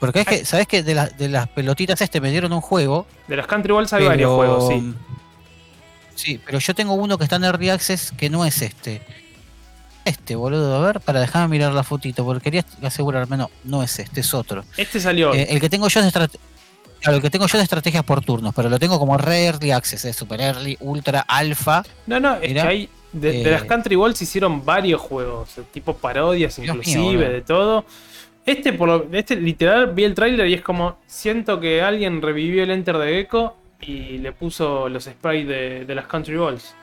Porque es que, ¿sabés que de, la- de las pelotitas este me dieron un juego? De los Country Balls hay pero- varios juegos, sí. Sí, pero yo tengo uno que está en Early Access que no es este. Este, boludo, a ver, para dejarme mirar la fotito, porque quería asegurarme, no, no es este, es otro. Este salió. Eh, el que tengo yo es de estrate- Claro, el que tengo yo es de estrategias por turnos, pero lo tengo como re early access, es super early, ultra, alfa. no, no, es mirá, que hay. De, de eh, las Country Balls hicieron varios juegos, eh, tipo parodias, mío, inclusive, de todo. Este, por lo- este literal, vi el tráiler y es como, siento que alguien revivió el Enter de Gecko y le puso los sprites de, de las Country Balls.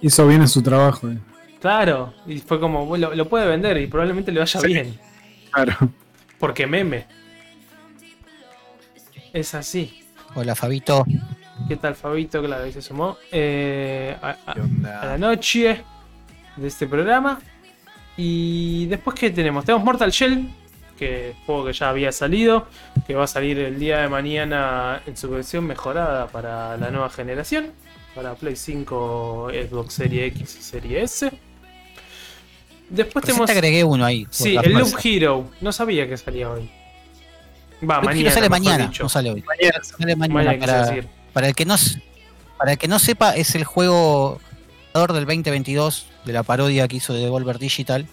Hizo bien en su trabajo. eh. Claro, y fue como, bueno, lo, lo puede vender y probablemente le vaya Sí. bien, Claro. porque meme. Es así. Hola, Fabito. ¿Qué tal, Fabito? Claro, ahí se sumó. Eh, a- a la noche de este programa. Y después, ¿qué tenemos? Tenemos Mortal Shell, que juego que ya había salido, que va a salir el día de mañana en su versión mejorada para la nueva generación, para Play 5, Xbox Series X y Serie S. Después tenemos. te agregué uno ahí. Sí, el Loop. Hero. No sabía que salía hoy. Va, Loop mañana. Hero sale mañana, dicho. no sale hoy. Sale mañana, para, el que no para el que no sepa, es el juego del 2022 de la parodia que hizo de Devolver Digital,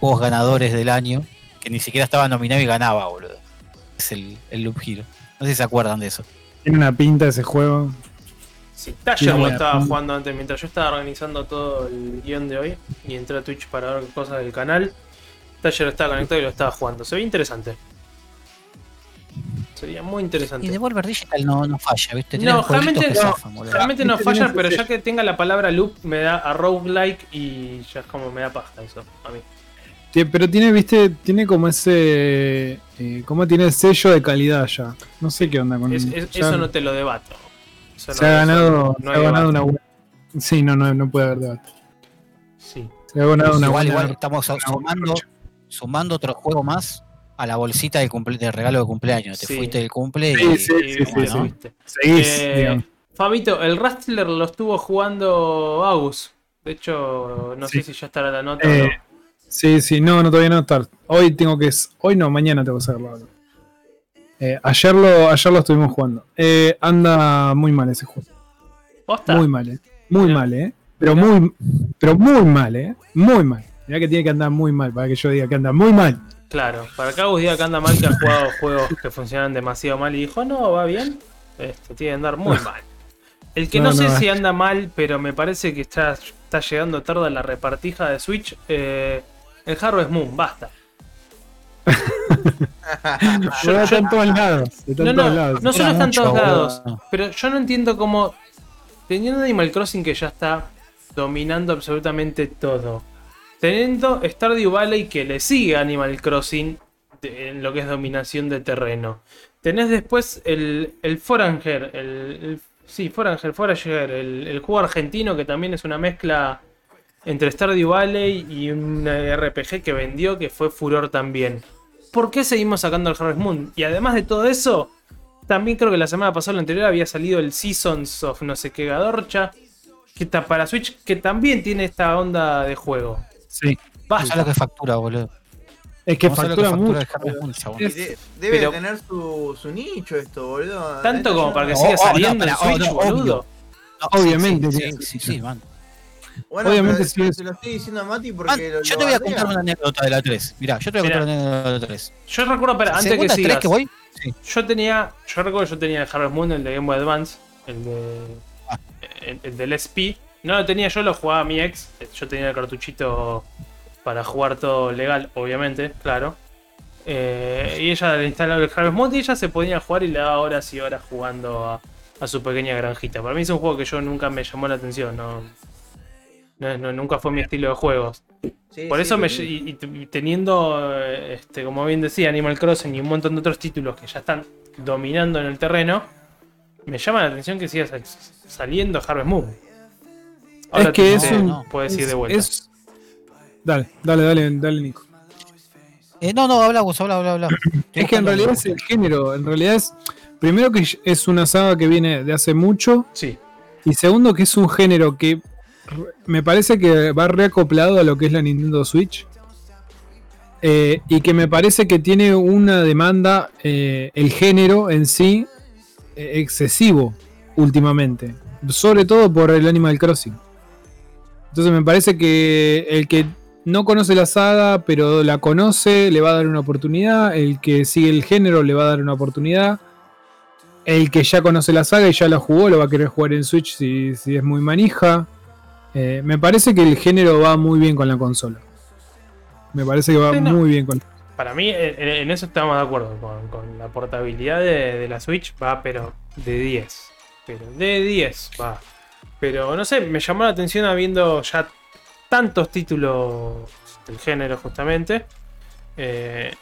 juegos ganadores del año, que ni siquiera estaba nominado y ganaba, boludo. Es el, el Loop Hero. No sé si se acuerdan de eso. Tiene una pinta ese juego. Sí, Tasher Sí, lo estaba jugando antes mientras yo estaba organizando todo el guion de hoy y entré a Twitch para ver cosas del canal. Tasher estaba conectado y lo estaba jugando. Se ve interesante. Sería muy Y interesante. Devolver Digital no, no falla, ¿viste? Tiene No, realmente no. zafan, boludo. Realmente no falla, pero ya que tenga la palabra loop me da a roguelike y ya es como me da paja eso a mí. Pero tiene, viste, tiene como ese. Eh, como tiene el sello de calidad ya. No sé qué onda con Es- es- ya eso no te lo debato. Eso Se no- ha ganado, no se ha ganado debate. una buena. Sí, no, no, no puede haber debate. Sí. Se ha ganado una igual, buena. igual estamos sumando, sumando otro juego más a la bolsita de, cumple- de regalo de cumpleaños. Te fuiste del cumple Sí, y sí, Y sí. Seguís, Eh. Fabito, el Rustler lo estuvo jugando Agus. De hecho, no Sí. sé si ya estará la nota o Eh, no. Sí, sí, no, no todavía no está. Hoy tengo que. Hoy no, mañana tengo que hacerlo. Eh, ayer, lo, ayer lo estuvimos jugando. Eh, anda muy mal ese juego. ¿Posta? Muy mal, eh. Muy Mirá. mal, eh. Pero Mirá. muy, pero muy mal, eh. Muy mal. Mirá que tiene que andar muy mal para que yo diga que anda muy mal. Claro, para que Agus diga que anda mal, que ha jugado juegos que funcionan demasiado mal y dijo, no, va bien. Este, tiene que andar muy mal. El que no, No, sé no, si anda mal, pero me parece que está, está llegando tarde a la repartija de Switch, eh, el Harvest Moon, basta. Yo, está en todos lados. Está No, en no, todos lados. no solo Era está en mucho, todos lados, pero yo no entiendo cómo, teniendo Animal Crossing que ya está dominando absolutamente todo, teniendo Stardew Valley que le sigue a Animal Crossing en lo que es dominación de terreno, tenés después el, el Foranger, el, el- sí, Foranger, Forager, el, el juego argentino que también es una mezcla entre Stardew Valley y un RPG que vendió que fue furor también. ¿Por qué seguimos sacando el Harvest Moon? Y además de todo eso, también creo que la semana pasada o la anterior había salido el Seasons of no sé qué Gadorcha, que está para Switch, que también tiene esta onda de juego. Sí. Basta, lo que factura, boludo. Es que factura mucho. el Harvest Moon, chabón. Y Es- de- debe pero- tener su, su nicho esto, boludo. Tanto como para que Oh, siga oh, no, saliendo en oh, Switch, no, boludo. obvio. No, Obviamente Sí, sí, que sí, sí, man. Bueno, Obviamente pero sí se, es- se lo estoy diciendo a Mati porque Man, lo- yo te voy a contar una anécdota de la 3. Mirá, yo te voy a contar una anécdota de la 3. Yo recuerdo, pero antes que segunda 3 sigas, que voy, yo tenía, yo recuerdo que yo tenía el Harvest Moon, el de Game Boy Advance, el de, Ah. el, el del SP. No lo tenía yo, lo jugaba mi ex. Yo tenía el cartuchito para jugar todo legal, obviamente, claro. Eh, y ella le instaló el Harvest Moon y ella se podía jugar y le daba horas y horas jugando a, a su pequeña granjita. Para mí es un juego que yo nunca me llamó la atención, no, no- no- nunca fue mi estilo de juegos. Sí, Por sí, eso, me, y, teniendo, este, como bien decía, Animal Crossing y un montón de otros títulos que ya están dominando en el terreno, me llama la atención que siga sal- saliendo Harvest Moon. Es que te- es un. Puedes ir es- de vuelta. es- Dale, dale, dale, dale, Nico. Eh, no, no, habla vos, habla, habla, habla. Es que en realidad es el género. En realidad es. Primero que es una saga que viene de hace mucho. Sí, Y segundo que es un género que me parece que va reacoplado a lo que es la Nintendo Switch. Eh, y que me parece que tiene una demanda, eh, el género en sí, eh, excesivo últimamente. Sobre todo por el Animal Crossing. Entonces me parece que el que no conoce la saga, pero la conoce, le va a dar una oportunidad. El que sigue el género le va a dar una oportunidad. El que ya conoce la saga y ya la jugó, lo va a querer jugar en Switch si, si es muy manija. Eh, me parece que el género va muy bien con la consola. Me parece que va Sí, no. muy bien con para mí en, en eso estamos de acuerdo. Con, con la portabilidad de, de la Switch va, pero de 10. Pero de 10 va. Pero no sé, me llamó la atención habiendo ya tantos títulos del género justamente. eh,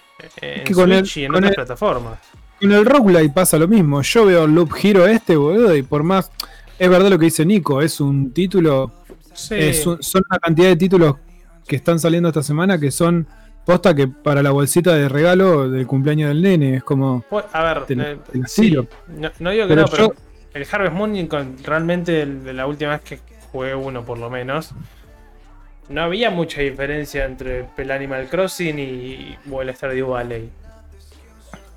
en que con el- Switch y en con otras el- plataformas. Con el roguelite pasa lo mismo. Yo veo el Loop Hero este, boludo, y por más. Es verdad lo que dice Nico, es un título. Sí. un- son una cantidad de títulos que están saliendo esta semana que son posta que para la bolsita de regalo del cumpleaños del nene. Es como. Pues, a ver, eh, sí, no, no digo que Pero no, pero yo- el Harvest Moon, realmente el de la última vez que jugué uno por lo menos, no había mucha diferencia entre el Animal Crossing y o el Stardew Valley.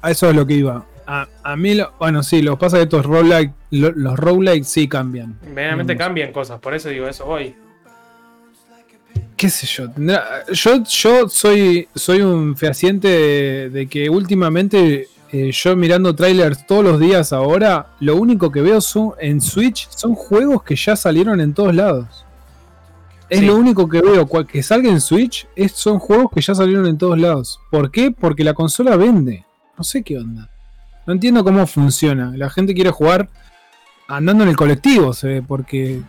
A eso es lo que iba. A, a mí, lo- bueno, sí, lo que pasa es que estos roguelike, lo- los roguelike sí cambian. Mm. cambian cosas, por eso digo eso hoy. qué sé yo, yo, yo soy, soy un fehaciente de, de que últimamente eh, yo mirando trailers todos los días ahora, lo único que veo son, en Switch son juegos que ya salieron en todos lados. Es Sí. lo único que veo, que salga en Switch, es, son juegos que ya salieron en todos lados. ¿Por qué? Porque la consola vende. No sé qué onda. No entiendo cómo funciona. La gente quiere jugar andando en el colectivo, se ve, porque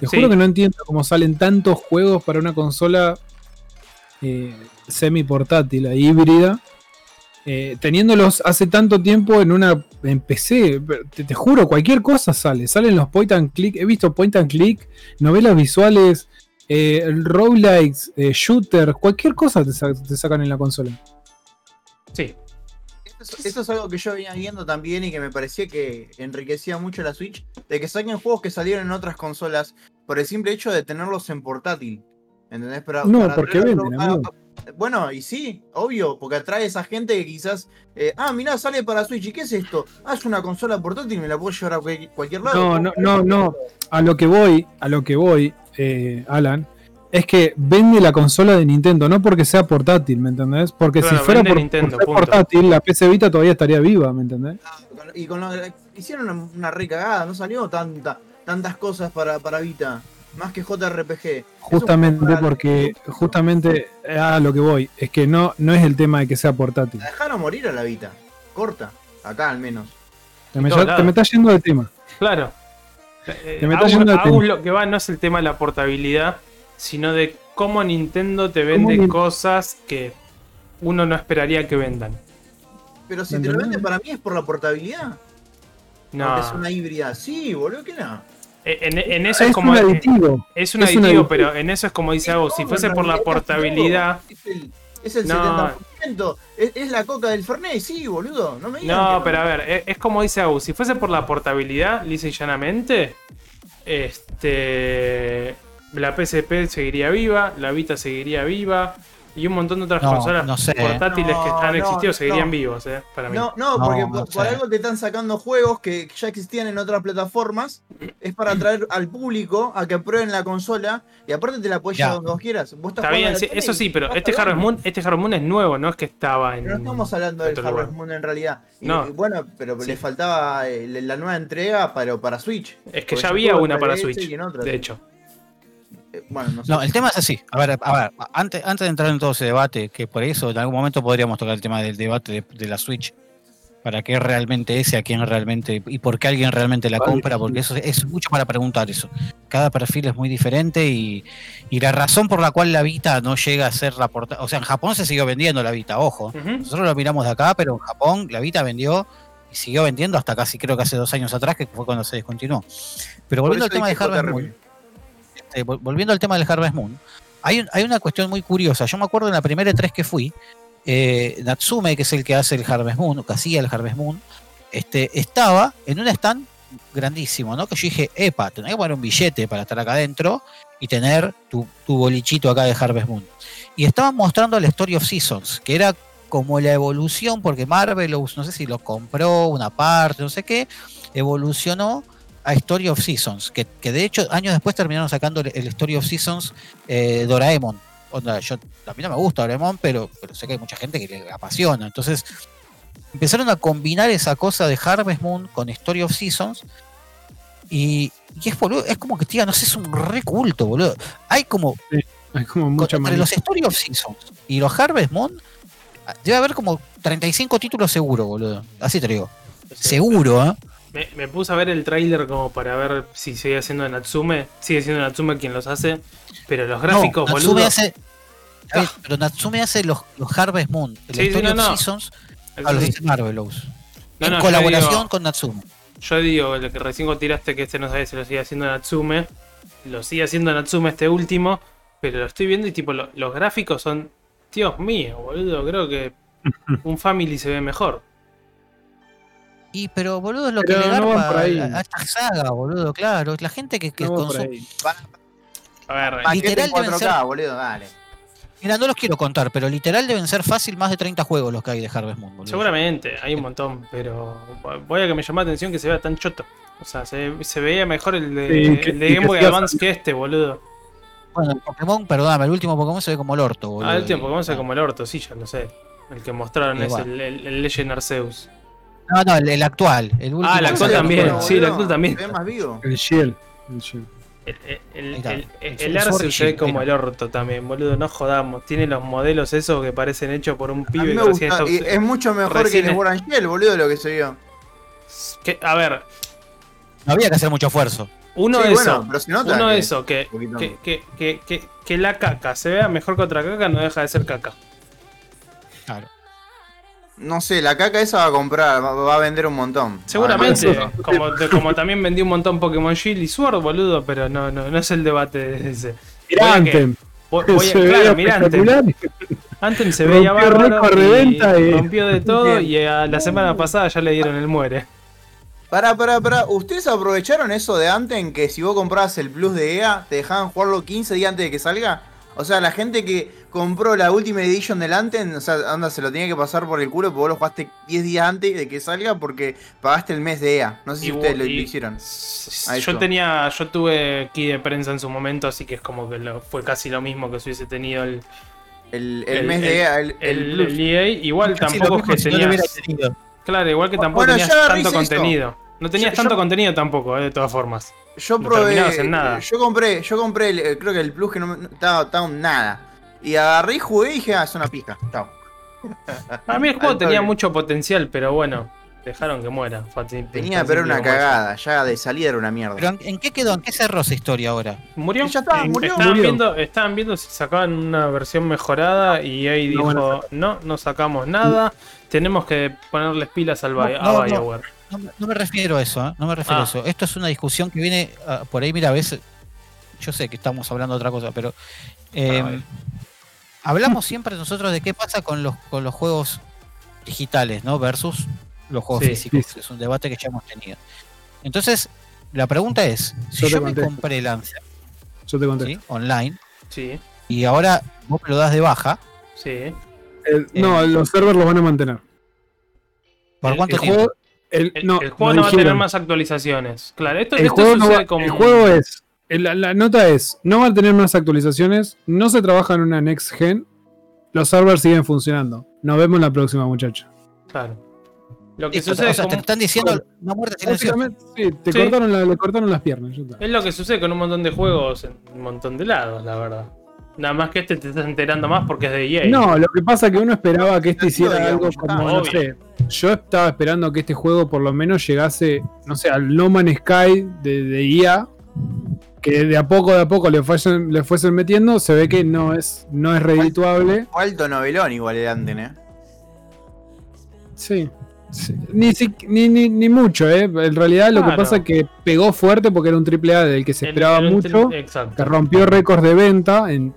te Sí. juro que no entiendo cómo salen tantos juegos para una consola eh, semi portátil, híbrida, eh, teniéndolos hace tanto tiempo en una en PC. Te, te juro, cualquier cosa sale. Salen los point and click. He visto point and click, novelas visuales, eh, roguelikes, eh, shooters, cualquier cosa te, sa- te sacan en la consola. Sí, Esto es, algo que yo venía viendo también y que me parecía que enriquecía mucho la Switch, de que saquen juegos que salieron en otras consolas por el simple hecho de tenerlos en portátil. ¿Entendés? Pero No, para porque venden, a-. Bueno, y sí, obvio, porque atrae a esa gente que quizás, eh, ah, mirá, sale para Switch, ¿y qué es esto? Ah, es una consola portátil, me la puedo llevar a cual- cualquier lado. No, no, no, no. A lo que voy, a lo que voy, eh, Alan, es que vende la consola de Nintendo, no porque sea portátil, ¿me entendés? Porque Claro, si fuera por, Nintendo, por ser punto. portátil, la PC Vita todavía estaría viva, ¿me entendés? Y con lo, hicieron una, una recagada, no salió tanta, tantas cosas para, para Vita, más que JRPG. Justamente porque, justamente a lo que voy, es que no, no es el tema de que sea portátil. La dejaron morir a la Vita, corta, acá al menos. Te me, todos ya- te lados. me estás yendo del tema. claro. Eh, Te me estás Agus- yendo de Agus tema. lo que va no es el tema de la portabilidad, sino de cómo Nintendo te vende cosas que uno no esperaría que vendan. Pero si ¿Me te lo venden para mí es por la portabilidad. No. Porque es una híbrida. Sí, boludo, ¿qué no? Eh, En, en eso es, Es como. un aditivo. Es un Es un aditivo, aditivo. pero en eso es como dice Agus. Si fuese por la portabilidad. Es el, es el No. 70%. Es, es la coca del Fernet, sí, boludo. No me digan No, que pero a ver, es, es como dice Agus. Si fuese por la portabilidad, lisa y llanamente, este. La PSP seguiría viva, la Vita seguiría viva. Y un montón de otras No, consolas no sé. portátiles que han no, existido seguirían no. vivos, eh, para mí. No, no, porque no por, algo te están sacando juegos que ya existían en otras plataformas. Es para atraer al público a que prueben la consola y aparte te la puedes Ya. llevar donde vos quieras. Vos estás Está bien, sí, eso sí, pero este. Harvest Moon, este Harvest Moon es nuevo, no es que estaba en. Pero no estamos hablando del Harvest lugar. Moon en realidad. Y, No. y bueno, pero Sí. le faltaba eh, la nueva entrega para, para Switch. Es que ya había una para 3DS Switch, de hecho. Eh, Bueno, no sé. No, el tema es así. A ver, a ver, antes, antes de entrar en todo ese debate, que por eso en algún momento podríamos tocar el tema del debate de, de la Switch, para qué realmente es y a quién realmente, y por qué alguien realmente la compra, porque eso es mucho para preguntar eso. Cada perfil es muy diferente y, y la razón por la cual la Vita no llega a ser la portada, o sea, en Japón se siguió vendiendo la Vita, ojo. Nosotros lo miramos de acá, pero en Japón la Vita vendió y siguió vendiendo hasta casi creo que hace dos años atrás, que fue cuando se descontinuó. Pero volviendo al tema de Harvest. Moon, este, vol- volviendo al tema del Harvest Moon, hay, un- hay una cuestión muy curiosa. Yo me acuerdo en la primera E3 que fui, eh, Natsume, que es el que hace el Harvest Moon, o que hacía el Harvest Moon, este, estaba en un stand grandísimo, ¿no? Que yo dije, epa, tenés que poner un billete para estar acá adentro y tener tu, tu bolichito acá de Harvest Moon. Y estaban mostrando la Story of Seasons, que era como la evolución, porque Marvel, no sé si lo compró una parte, no sé qué, evolucionó a Story of Seasons, que, que de hecho años después terminaron sacando el, el Story of Seasons eh, Doraemon. Onda, yo, a mí no me gusta Doraemon, pero, pero sé que hay mucha gente que le apasiona. Entonces empezaron a combinar esa cosa de Harvest Moon con Story of Seasons. Y, y es, boludo, es como que, tía, no sé, es un re culto, boludo. Hay como Hay como con- mucha entre los Story of Seasons y los Harvest Moon, debe haber como 35 títulos seguro, boludo. Así te digo. Seguro, ¿eh? Me, me puse a ver el tráiler como para ver si sigue siendo Natsume. Sigue siendo Natsume quien los hace. Pero los gráficos, no, boludo. Natsume hace. a ver, Pero Natsume hace los, los Harvest Moon. El Sí, no, no. Seasons a los dice Marvelous. En colaboración digo- con Natsume. Yo digo, lo que recién tiraste que este no sabe si lo sigue haciendo Natsume. Lo sigue haciendo Natsume este último. Pero lo estoy viendo y tipo, lo- los gráficos son. Dios mío, boludo. Creo que un Family se ve mejor. Y pero boludo es lo Pero que le no van garpa por ahí. a, esta saga, boludo, claro. La gente que, que No, por consume. A ver, literal en deben 4K, ser- boludo, dale. Mira, no los quiero contar, pero literal deben ser fácil más de 30 juegos los que hay de Harvest Moon, boludo. seguramente hay un montón. Pero voy a que me llama la atención que se vea tan choto. O sea, se, se veía mejor el de, Sí, que- el de Game Boy Advance que este, boludo. Bueno, el Pokémon, perdóname, el último Pokémon se ve como el orto, boludo. Ah, el tiempo, Y- Pokémon se ve como el orto, sí, ya lo sé. El que mostraron es el, el, el Legend Arceus. No, no, el, el actual. El último Ah, el actual también, sí, el actual también. Se ve más vivo. El Shield. El Shield. El, el, el, el- Arceus se ve como el orto también, boludo, no jodamos. Tiene los modelos esos que parecen hechos por un pibe que me recién gusta. está y es mucho mejor recién que el and Shield, boludo, lo que se vio. que- a ver, No había que hacer mucho esfuerzo. uno Sí, de bueno, eso, pero nota uno de que- eso, que, un poquito- que, que, que, que, que la caca se vea mejor que otra caca no deja de ser caca. No sé, la caca esa va a comprar, va, a vender un montón. Seguramente, Ah, como, también vendí un montón Pokémon Shield y Sword, boludo, pero no, no, no es el debate ese. Mirá Voy a Anthem. Voy, a- Se claro, veía mirá Anthem. espectacular. Anthem se veía Rompió bárbaro y rompió de todo y a la semana pasada ya le dieron el muere. Pará, pará, pará. ¿Ustedes aprovecharon eso de Anten que si vos comprabas el Plus de EA te dejaban jugarlo 15 días antes de que salga? O sea, la gente que compró la Ultimate Edition del Anten, o sea, anda, se lo tenía que pasar por el culo porque vos lo jugaste 10 días antes de que salga porque pagaste el mes de EA. No sé si Y ustedes lo, hicieron. Yo tenía, yo tuve key de prensa en su momento, así que es como que lo- fue casi lo mismo que si hubiese tenido el, El, el el- mes de EA, el, el el, EA. Igual Casi tampoco es que si no tenías. hubiera tenido. Claro, igual que tampoco Bueno, tenías tanto esto. contenido. No tenías Yo- tanto yo- contenido tampoco, eh, de todas formas. Yo no probé. en nada. Yo compré, yo compré el- el- creo que el Plus que no me- estaba, nada. Y agarré y jugué y dije, ah, es una pija. Chao. A mí el juego tenía mucho potencial, pero bueno, dejaron que muera. Tenía, pero simple una cagada. Ya de salida era una mierda. Pero ¿en, en qué quedó? ¿En qué cerró esa historia ahora? Murió. Ya está, Eh, murió. Estaban, Murió. Viendo, estaban viendo si sacaban una versión mejorada y ahí No dijo, no, no sacamos nada, tenemos que ponerles pilas al No, a no. Bioware. No, me- no me refiero a eso, ¿eh? No me refiero Ah. a eso. Esto es una discusión que viene ah, por ahí, mira, a veces. Yo sé que estamos hablando de otra cosa, pero. eh, Ay. Hablamos siempre nosotros de qué pasa con los, con los juegos digitales, ¿no? Versus los juegos Sí, físicos. sí. Es un debate que ya hemos tenido. Entonces, la pregunta es: si Yo me compré el Ansem, Yo te conté. ¿sí? Online, Sí. y ahora vos me lo das de baja, Sí. El- no, los servers los van a mantener. ¿Por El- cuánto El tiempo? juego, el, El, no, el juego no va a tener más actualizaciones. Claro, esto, El esto juego, no va- como. el juego es. El- La, la nota es: no va a tener más actualizaciones. No se trabaja en una next gen. Los servers siguen funcionando. Nos vemos la próxima, muchachos. Claro. Lo que sucede o sea, te como- están diciendo una muerte silenciosa. Básicamente, sí, te Sí. Cortaron la- le cortaron las piernas. es lo que sucede con un montón de juegos en un montón de lados, la verdad. Nada más que este te estás enterando más porque es de EA. No, lo que pasa es que uno esperaba que este hiciera algo como, no sé. Yo estaba esperando que este juego por lo menos llegase, no sé, al No Man's Sky de, de IA. Que de a poco, de a poco le fuesen, le fuesen metiendo. Se ve que no es, no es redituable. Alto novelón igual el Anden, eh. Sí. Sí, Ni, si- ni, ni, ni mucho, ¿eh? En realidad lo que Claro. pasa es que pegó fuerte porque era un triple A del que se El- esperaba el- mucho. Exacto. Que rompió récords de venta. En,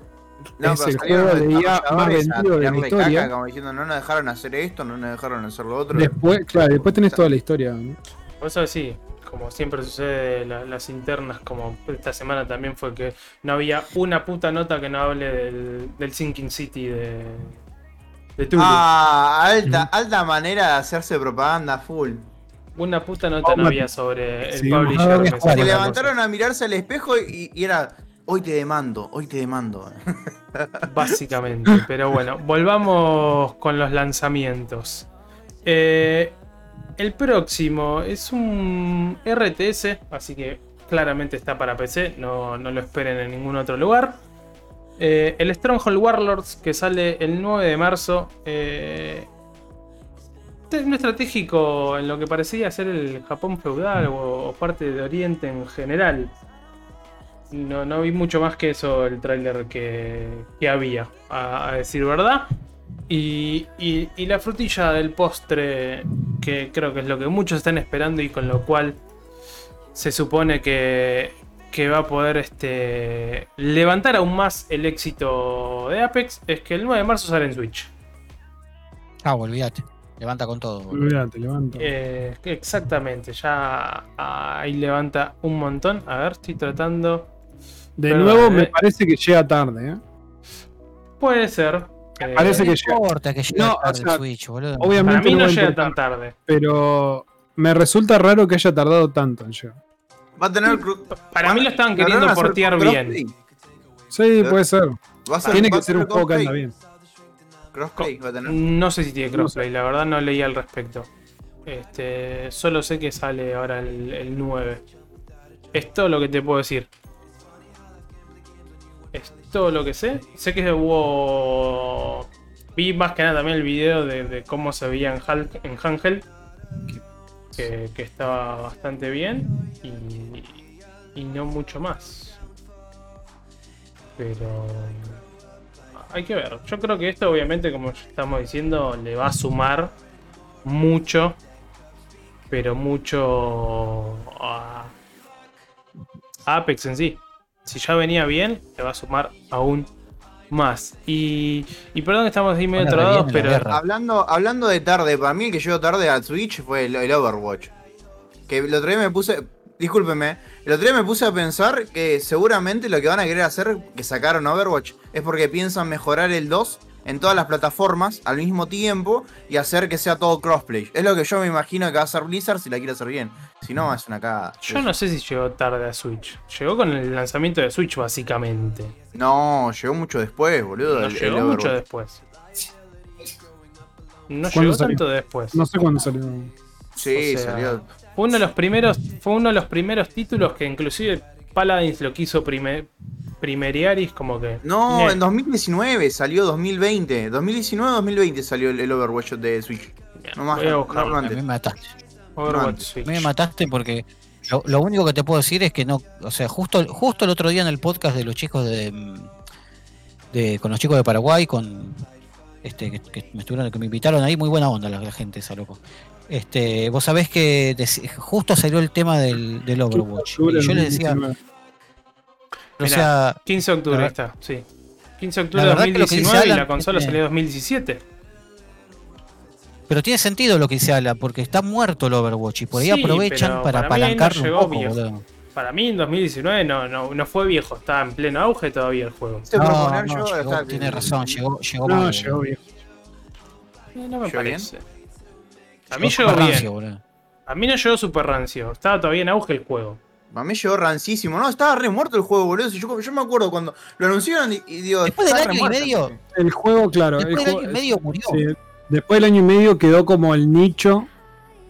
No, es el juego de IA más vendido de la historia. caca, como diciendo, no nos dejaron hacer esto, no nos dejaron hacer lo otro. Después, claro, después tenés toda la historia. ¿no? Por eso sí, como siempre sucede, la- las internas, como esta semana también fue que no había una puta nota que no hable del, del Sinking City de, de Tulu. Ah, alta, alta manera de hacerse propaganda full. Una puta nota no había sobre el Sí, publisher. que Se levantaron a mirarse al espejo y, y era, hoy te demando, hoy te demando. Básicamente. Pero bueno, volvamos con los lanzamientos. Eh, el próximo es un RTS, así que claramente está para PC, no, no lo esperen en ningún otro lugar. Eh, el Stronghold Warlords que sale el 9 de marzo. eh, un estratégico en lo que parecía ser el Japón feudal o, parte de Oriente en general. No, no vi mucho más que eso el tráiler que, que había, a decir verdad. Y, y- y la frutilla del postre, que creo que es lo que muchos están esperando y con lo cual se supone que, que va a poder este, levantar aún más el éxito de Apex, es que el 9 de marzo sale en Switch. Ah, olvídate. Levanta con todo. boludo. Olvídate, levanto. Eh, exactamente, ya ahí levanta un montón. A ver, estoy tratando. De nuevo, me eh. parece que llega tarde, ¿eh? Puede ser. Eh, parece No que llega. importa que llegue No, o tarde sea, el Switch, boludo. Obviamente para mí no a llega tan tarde. Pero me resulta raro que haya tardado tanto en llegar. Va a tener. Para mí lo estaban ¿Lo queriendo portear bien. Sí, puede ser. Va a ser- Tiene va que ser un que anda bien. Crossplay va a tener. No sé si tiene crossplay, la verdad no leí al respecto. Este, solo sé que sale ahora el, el 9. Es todo lo que te puedo decir. Todo lo que sé. Sé que hubo. Vi más que nada también el video de, cómo se veía en, Hulk, en Hangel. Que, estaba bastante bien. Y, y no mucho más. Pero. Hay que ver. Yo creo que esto, obviamente, como estamos diciendo, le va a sumar mucho. Pero mucho a Apex en sí. Si ya venía bien, le va a sumar aún más. Y, y perdón que estamos ahí medio Bueno, trabados, pero. Hablando, hablando de tarde, para mí el que llegó tarde al Switch fue el, el Overwatch. Que el otro día me puse. Discúlpeme, el otro día me puse a pensar que seguramente lo que van a querer hacer que sacaron Overwatch es porque piensan mejorar el 2 en todas las plataformas al mismo tiempo y hacer que sea todo crossplay. Es lo que yo me imagino que va a hacer Blizzard si la quiere hacer bien. Si no, es una cagada. yo no sé si llegó tarde a Switch. Llegó con el lanzamiento de Switch, básicamente. No, llegó mucho después, boludo. No el- el llegó mucho después. No ¿Cuándo llegó salió? tanto después. No sé cuándo salió. Sí, O sea, salió. Fue uno de los primeros, fue uno de los primeros títulos que inclusive Paladins lo quiso prime, primeriaris como que. No, en 2019 salió 2020. 2019-2020 salió el, el Overwatch de Switch. No más, Voy a buscarlo. no A antes. mí me mataste. Overwatch. Switch. Me mataste porque lo, lo único que te puedo decir es que no, o sea, justo, justo el otro día en el podcast de los chicos de, de con los chicos de Paraguay, con este que, que me estuvieron, que me invitaron ahí, muy buena onda la, la gente esa loco. Este, vos sabés que justo salió el tema del, del Overwatch. Y yo les decía, 2019. o Mirá, sea, 15 de octubre, está, sí. 15 de octubre de verdad que lo que 2019 y la consola salió en 2017. Pero tiene sentido lo que dice Ala, porque está muerto el Overwatch y por ahí Sí, aprovechan para para no apalancarlo llegó un poco, boludo. Para mí en 2019 no, no, no fue viejo, estaba en pleno auge todavía el juego. No, no, yo, llegó- está- tiene razón, llegó, llegó No, mal, llegó bien. No me ¿Llegó parece. A Llegó mí llegó súper bien. rancio. A mí no llegó super rancio. Estaba todavía en auge el juego. Para mí llegó rancísimo. No, estaba re muerto el juego, boludo. Yo, yo me acuerdo cuando lo anunciaron y, y digo. Después del año y medio, El juego, claro. el después del juego- año y medio murió. sí, después del año y medio quedó como el nicho,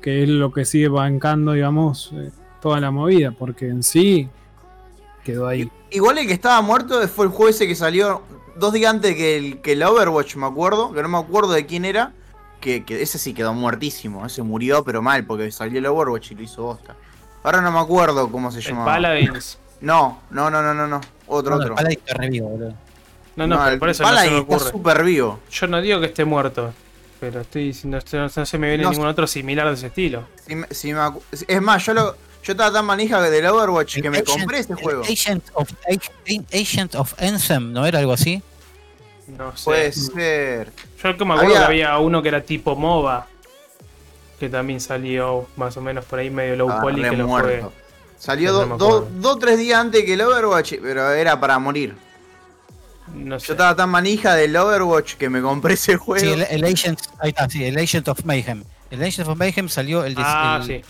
que es lo que sigue bancando, digamos, eh, toda la movida, porque en sí quedó ahí. Igual el que estaba muerto fue el juego ese que salió dos días antes que el, que el Overwatch, me acuerdo. Que no me acuerdo de quién era. Que, que ese sí quedó muertísimo. Ese murió, pero mal, porque salió el Overwatch y lo hizo bosta. Ahora no me acuerdo cómo se El llamaba. Paladins. No, no, no, no, no, no. Otro, otro. el Paladin está re vivo, boludo. No, no, el por eso no se Paladin me está súper vivo. Yo no digo que esté muerto. Pero estoy diciendo, no, no se me viene No ningún otro similar de ese estilo. Si me- si me acu- es más, yo lo. Yo estaba tan manija del Overwatch que me Agent- compré este juego. Agent of, Ag- Agent of Anthem, ¿no era algo así? No sé. Puede ser. Yo que me acuerdo Había- que había uno que era tipo MOBA. Que también salió más o menos por ahí medio low Ah, poly que lo muerto. jugué. Salió dos o tres días antes que el Overwatch, pero era para morir. No Yo estaba tan manija del Overwatch que me compré ese juego. Sí, el, el Agent, ahí está, sí, el Agent of Mayhem. El Agent of Mayhem salió el, Ah, el sí.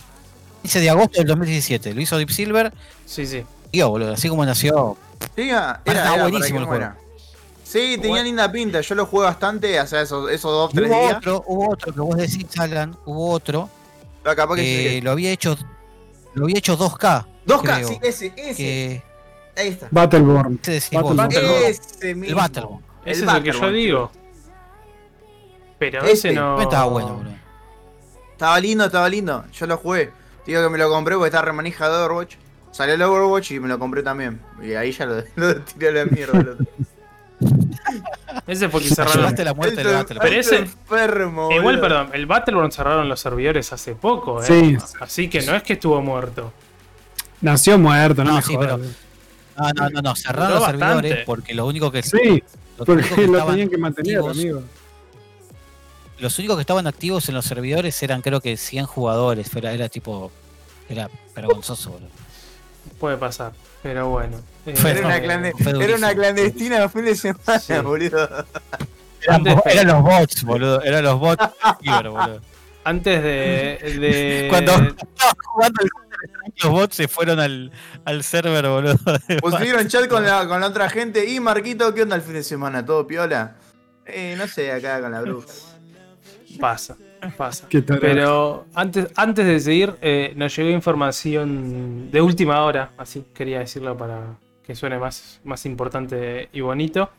15 de agosto del 2017. Lo hizo Deep Silver. Sí, sí. Tío, boludo, así como nació. Sí, era, Ah, era, estaba era, buenísimo el juego. Sí, tenía Bueno. linda pinta. Yo lo jugué bastante hace esos, esos dos, tres hubo días. otro, hubo otro que vos decís, Alan, hubo otro que lo había hecho lo había hecho 2K. 2K, creo, sí, ese, ese. Que Ahí está. Battleborn. ¿no? Ese mismo. el Battleborn. Ese es el que yo digo. Pero Ese. ese no. No estaba bueno, boludo. Estaba lindo, estaba lindo. Yo lo jugué. Digo que me lo compré porque estaba remanija de Overwatch. Salió el Overwatch y me lo compré también. Y ahí ya lo, lo tiré a la mierda. el otro. Ese fue que cerraron. La muerte del Battleborn. Pero ese- enfermo, Igual, boludo. perdón, el Battleborn cerraron los servidores hace poco, ¿eh? Sí. Así que no es que estuvo muerto. Nació muerto, no, No, me sí, jodas. No, no, no, no, cerraron los servidores porque lo único que Sí, los únicos porque que lo estaban tenían que mantener, activos- amigo. Los únicos que estaban activos en los servidores eran creo que 100 jugadores, era, era tipo era vergonzoso, boludo. Puede pasar. Pero bueno. Eh, Fue- Era una, clane- fue era una durísimo. clandestina de fin de semana, Sí. boludo. Eran, los bots, boludo, eran los bots boludo. Antes de. de Cuando estaban jugando el los bots se fueron al, al server, boludo. Pusieron chat con la, con la otra gente. Y Marquito, ¿qué onda el fin de semana? ¿Todo piola? Eh, no sé, acá con la bruja. Pasa, pasa. Pero antes, antes de seguir, eh, nos llegó información de última hora, así quería decirlo para que suene más, más importante y bonito.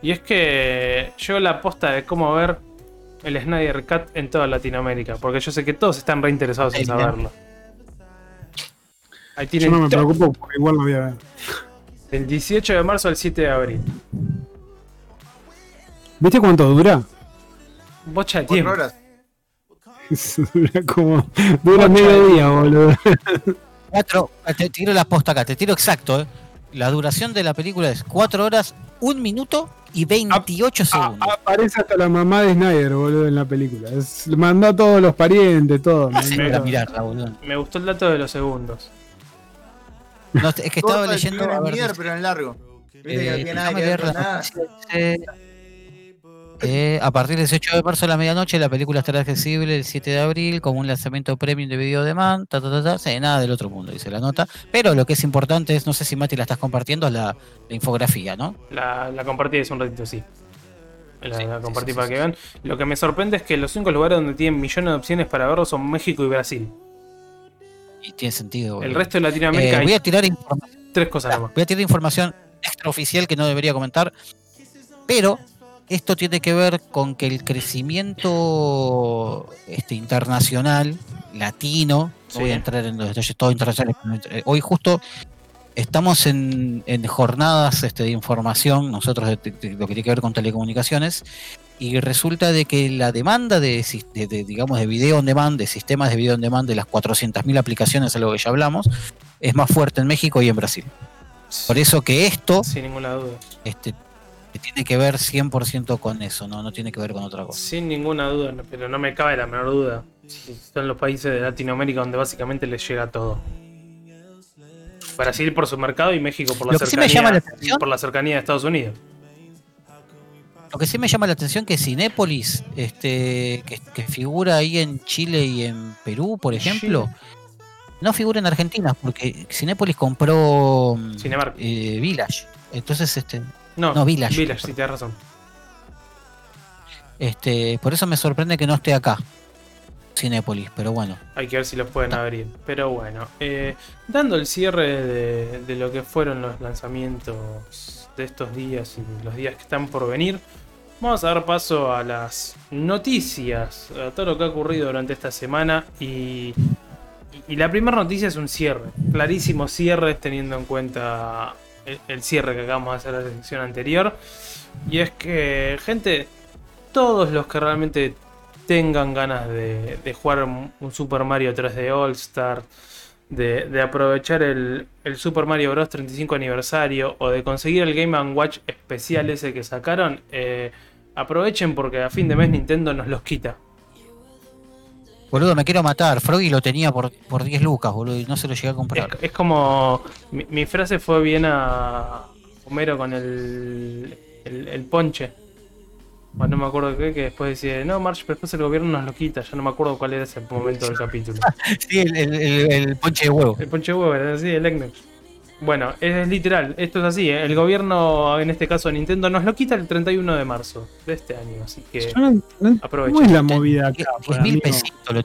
Y es que llegó la posta de cómo ver el Snyder Cut en toda Latinoamérica, porque yo sé que todos están reinteresados en saberlo. Ahí Yo no me todo. preocupo porque igual lo voy a ver. del 18 de marzo al 7 de abril. ¿Viste cuánto dura? Bocha de Cuatro tiempo. horas. dura como. Dura medio día, boludo. Cuatro, te tiro la posta acá, te tiro exacto, eh. La duración de la película es 4 horas, 1 minuto y 28 A- segundos. aparece hasta la mamá de Snyder, boludo, en la película. Es- mandó a todos los parientes, todo. No todo. mirarla, boludo. Me gustó el dato de los segundos. No, es que estaba leyendo. A ver, dice, pero en largo. Que eh, nada leer la nada. eh, a partir del 18 de marzo a la medianoche, la película estará accesible el 7 de abril como un lanzamiento premium de video demand. Ta, ta, ta, ta. Sí, nada del otro mundo, dice la nota. Pero lo que es importante es, no sé si Mati la estás compartiendo, es la, la infografía, ¿no? La, la compartí hace un ratito, sí. La, Sí, la compartí sí, para sí, que sí. vean. Lo que me sorprende es que los únicos lugares donde tienen millones de opciones para verlo son México y Brasil. Y tiene sentido. El resto de Eh, Latinoamérica voy hay a tirar información. tres cosas nomás. Voy a tirar información extraoficial que no debería comentar, pero esto tiene que ver con que el crecimiento este, internacional, latino, no voy a entrar en los detalles todo internacional, eh, hoy justo estamos en, en jornadas este, de información, nosotros de, de- de lo que tiene que ver con telecomunicaciones, y resulta de que la demanda de, sis- de- de, digamos, de video on demand, de sistemas de video on demand, de las 400.000 aplicaciones, a lo que ya hablamos, es más fuerte en México y en Brasil. Por eso que esto Sin ninguna duda. este, tiene que ver 100% con eso, ¿no? no tiene que ver con otra cosa. Sin ninguna duda, pero no me cabe la menor duda. Son los países de Latinoamérica donde básicamente les llega todo. Brasil por su mercado y México por la, sí me cercanía, llama la por la cercanía de Estados Unidos. Lo que sí me llama la atención que Cinépolis, este, que, que figura ahí en Chile y en Perú, por ejemplo, no figura en Argentina, porque Cinépolis compró mm, eh, Village. Entonces, este, No, no, Village. Village, sí, tienes razón. este, por eso me sorprende que no esté acá. Cinépolis, pero bueno. Hay que ver si los pueden abrir. Pero bueno, eh, dando el cierre de, de lo que fueron los lanzamientos de estos días y los días que están por venir, vamos a dar paso a las noticias, a todo lo que ha ocurrido durante esta semana. Y, la primera noticia es un cierre, clarísimo cierre teniendo en cuenta el, cierre que acabamos de hacer en la sección anterior. Y es que, gente, todos los que realmente tengan ganas de, de jugar un, un Super Mario 3D All Star, de, de aprovechar el, el Super Mario Bros. 35 aniversario o de conseguir el Game Watch especial ese que sacaron, eh, aprovechen porque a fin de mes Nintendo nos los quita. Boludo, me quiero matar. Froggy lo tenía por, por 10 lucas, boludo, y no se lo llegué a Es, comprar. es como. Mi, mi frase fue bien a Homero con el, el, el ponche. O no me acuerdo qué, que después decía, no, March, pero después el gobierno nos lo quita. Ya no me acuerdo cuál era ese momento del capítulo. Sí, el, el- el- el ponche de huevo. El ponche huevo, era así, el Eggnex. Bueno, es literal, esto es así, ¿eh? el gobierno, en este caso Nintendo, nos lo quita el 31 de marzo de este año, así que no- no- aprovechen. ¿Cómo es la movida acá? 10 pues, mil pesitos lo.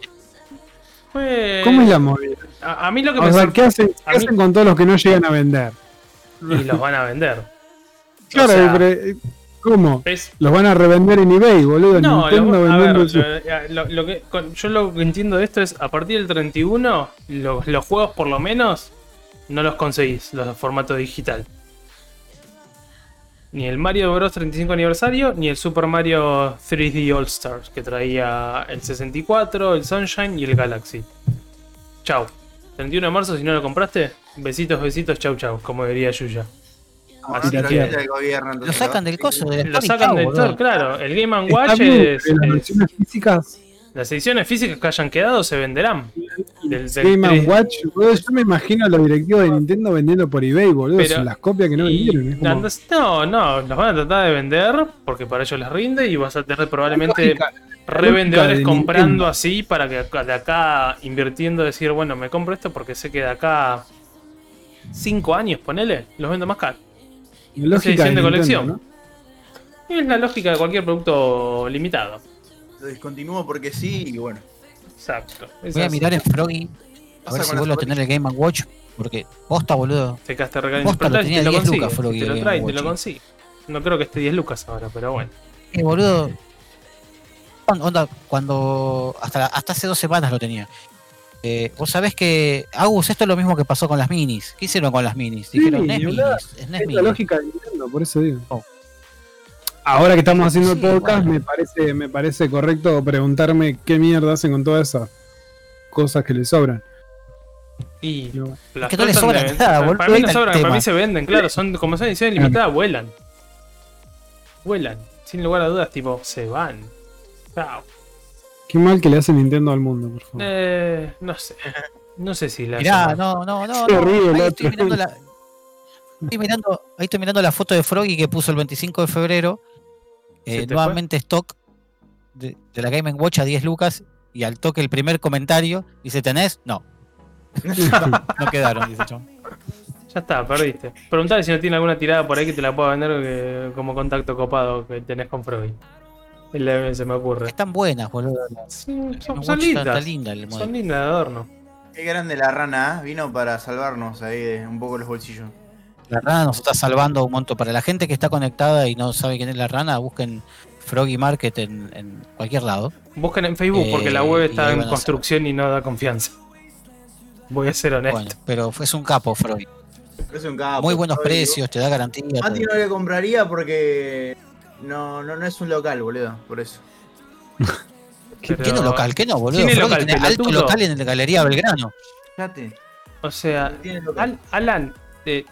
Fue- ¿Cómo es la movida? a, a mí lo que O me sea, ¿qué hacen, qué mí- hacen con todos los que no llegan a vender? y los van a vender. Claro, sea, pero, ¿cómo? Es, Los van a revender en eBay, boludo. no, Nintendo lo, ver, su- lo- lo- lo que, con- yo lo que entiendo de esto es, a partir del 31, los, los juegos por lo menos no los conseguís, los de formato digital. Ni el Mario Bros 35 aniversario, ni el Super Mario 3D All Stars, que traía el 64, el Sunshine y el Galaxy. Chau. 31 de marzo, si no lo compraste, besitos, besitos, chau, chau, como diría Yuya. Así Así lo que- sacan ¿no? del coso, del Lo sacan del store, claro. El Game Está Watch es, las es- versiones físicas, Las ediciones físicas que hayan quedado se venderán. Del, del Game 3D. Watch, boludo, yo me imagino a los directivos de Nintendo vendiendo por eBay, boludo. Pero- son las copias que no Y vendieron. Es como, andas- no, no, los van a tratar de vender porque para ellos les rinde y vas a tener probablemente revendedores de comprando Nintendo. así para que acá- de acá invirtiendo decir, bueno, me compro esto porque sé que de acá 5 años, ponele, los vendo más caro. Lógica edición de Nintendo, colección. ¿no? Es la lógica de cualquier producto limitado. Lo descontinúo porque sí y bueno. Exacto. Es Voy a mirar en Froggy a ver si vuelvo a tener el Game Watch. Porque posta, boludo. Te quedaste regalando Posta, lo tenía te lo 10 consigue. lucas, Froggy, te lo trae te lo consigue. No creo que esté 10 lucas ahora, pero bueno. Eh, boludo. Onda, cuando. Hasta, hasta hace dos semanas lo tenía. Eh, Vos sabés que. Agus, esto es lo mismo que pasó con las minis. ¿Qué hicieron con las minis? Dijeron Sí, NES minis. Es la lógica de Nintendo, por eso digo. Oh. Ahora que estamos haciendo el Sí, podcast, bueno. me parece me parece correcto preguntarme qué mierda hacen con todas esas cosas que les sobran. Y Digo, las que no le tratan sobra de nada, Para boludo, mí no sobran, para mí se venden, claro. Son, como son ediciones limitadas, vuelan. Vuelan. Sin lugar a dudas, tipo, se van. Chao. Qué mal que le hace Nintendo al mundo, por favor. Eh, no sé. No sé si la Mirá, no, no, no. Qué no. horrible Ahí estoy mirando la. Estoy mirando, ahí estoy mirando la foto de Froggy que puso el 25 de febrero. ¿Se Eh, te nuevamente stock de, de la Game Watch a 10 lucas. Y al toque el primer comentario dice: ¿Tenés? No. no quedaron, dice chabón. Ya está, perdiste. Preguntale si no tiene alguna tirada por ahí que te la pueda vender que- como contacto copado que tenés con Froggy. Se me ocurre. Están buenas, boludo. Sí, son, lindas. está linda el modelo. Son lindas de adorno. Qué grande la rana, ¿eh? vino para salvarnos ahí de un poco los bolsillos. La rana nos está salvando un montón. Para la gente que está conectada y no sabe quién es la rana, busquen Froggy Market en, en cualquier lado. Busquen en Facebook porque la Eh, web y está en construcción y no da confianza. Voy a ser honesto. Bueno, pero fue es un capo, Froggy. Es un capo, Muy buenos Froggy. precios, te da garantía. Mati no le compraría porque no, no, no es un local, boludo, por eso. ¿Qué Pero- no local? ¿Qué no, boludo? Tiene local, tiene alto local en la Galería Belgrano. Fíjate, O sea. Al- Alan, eh,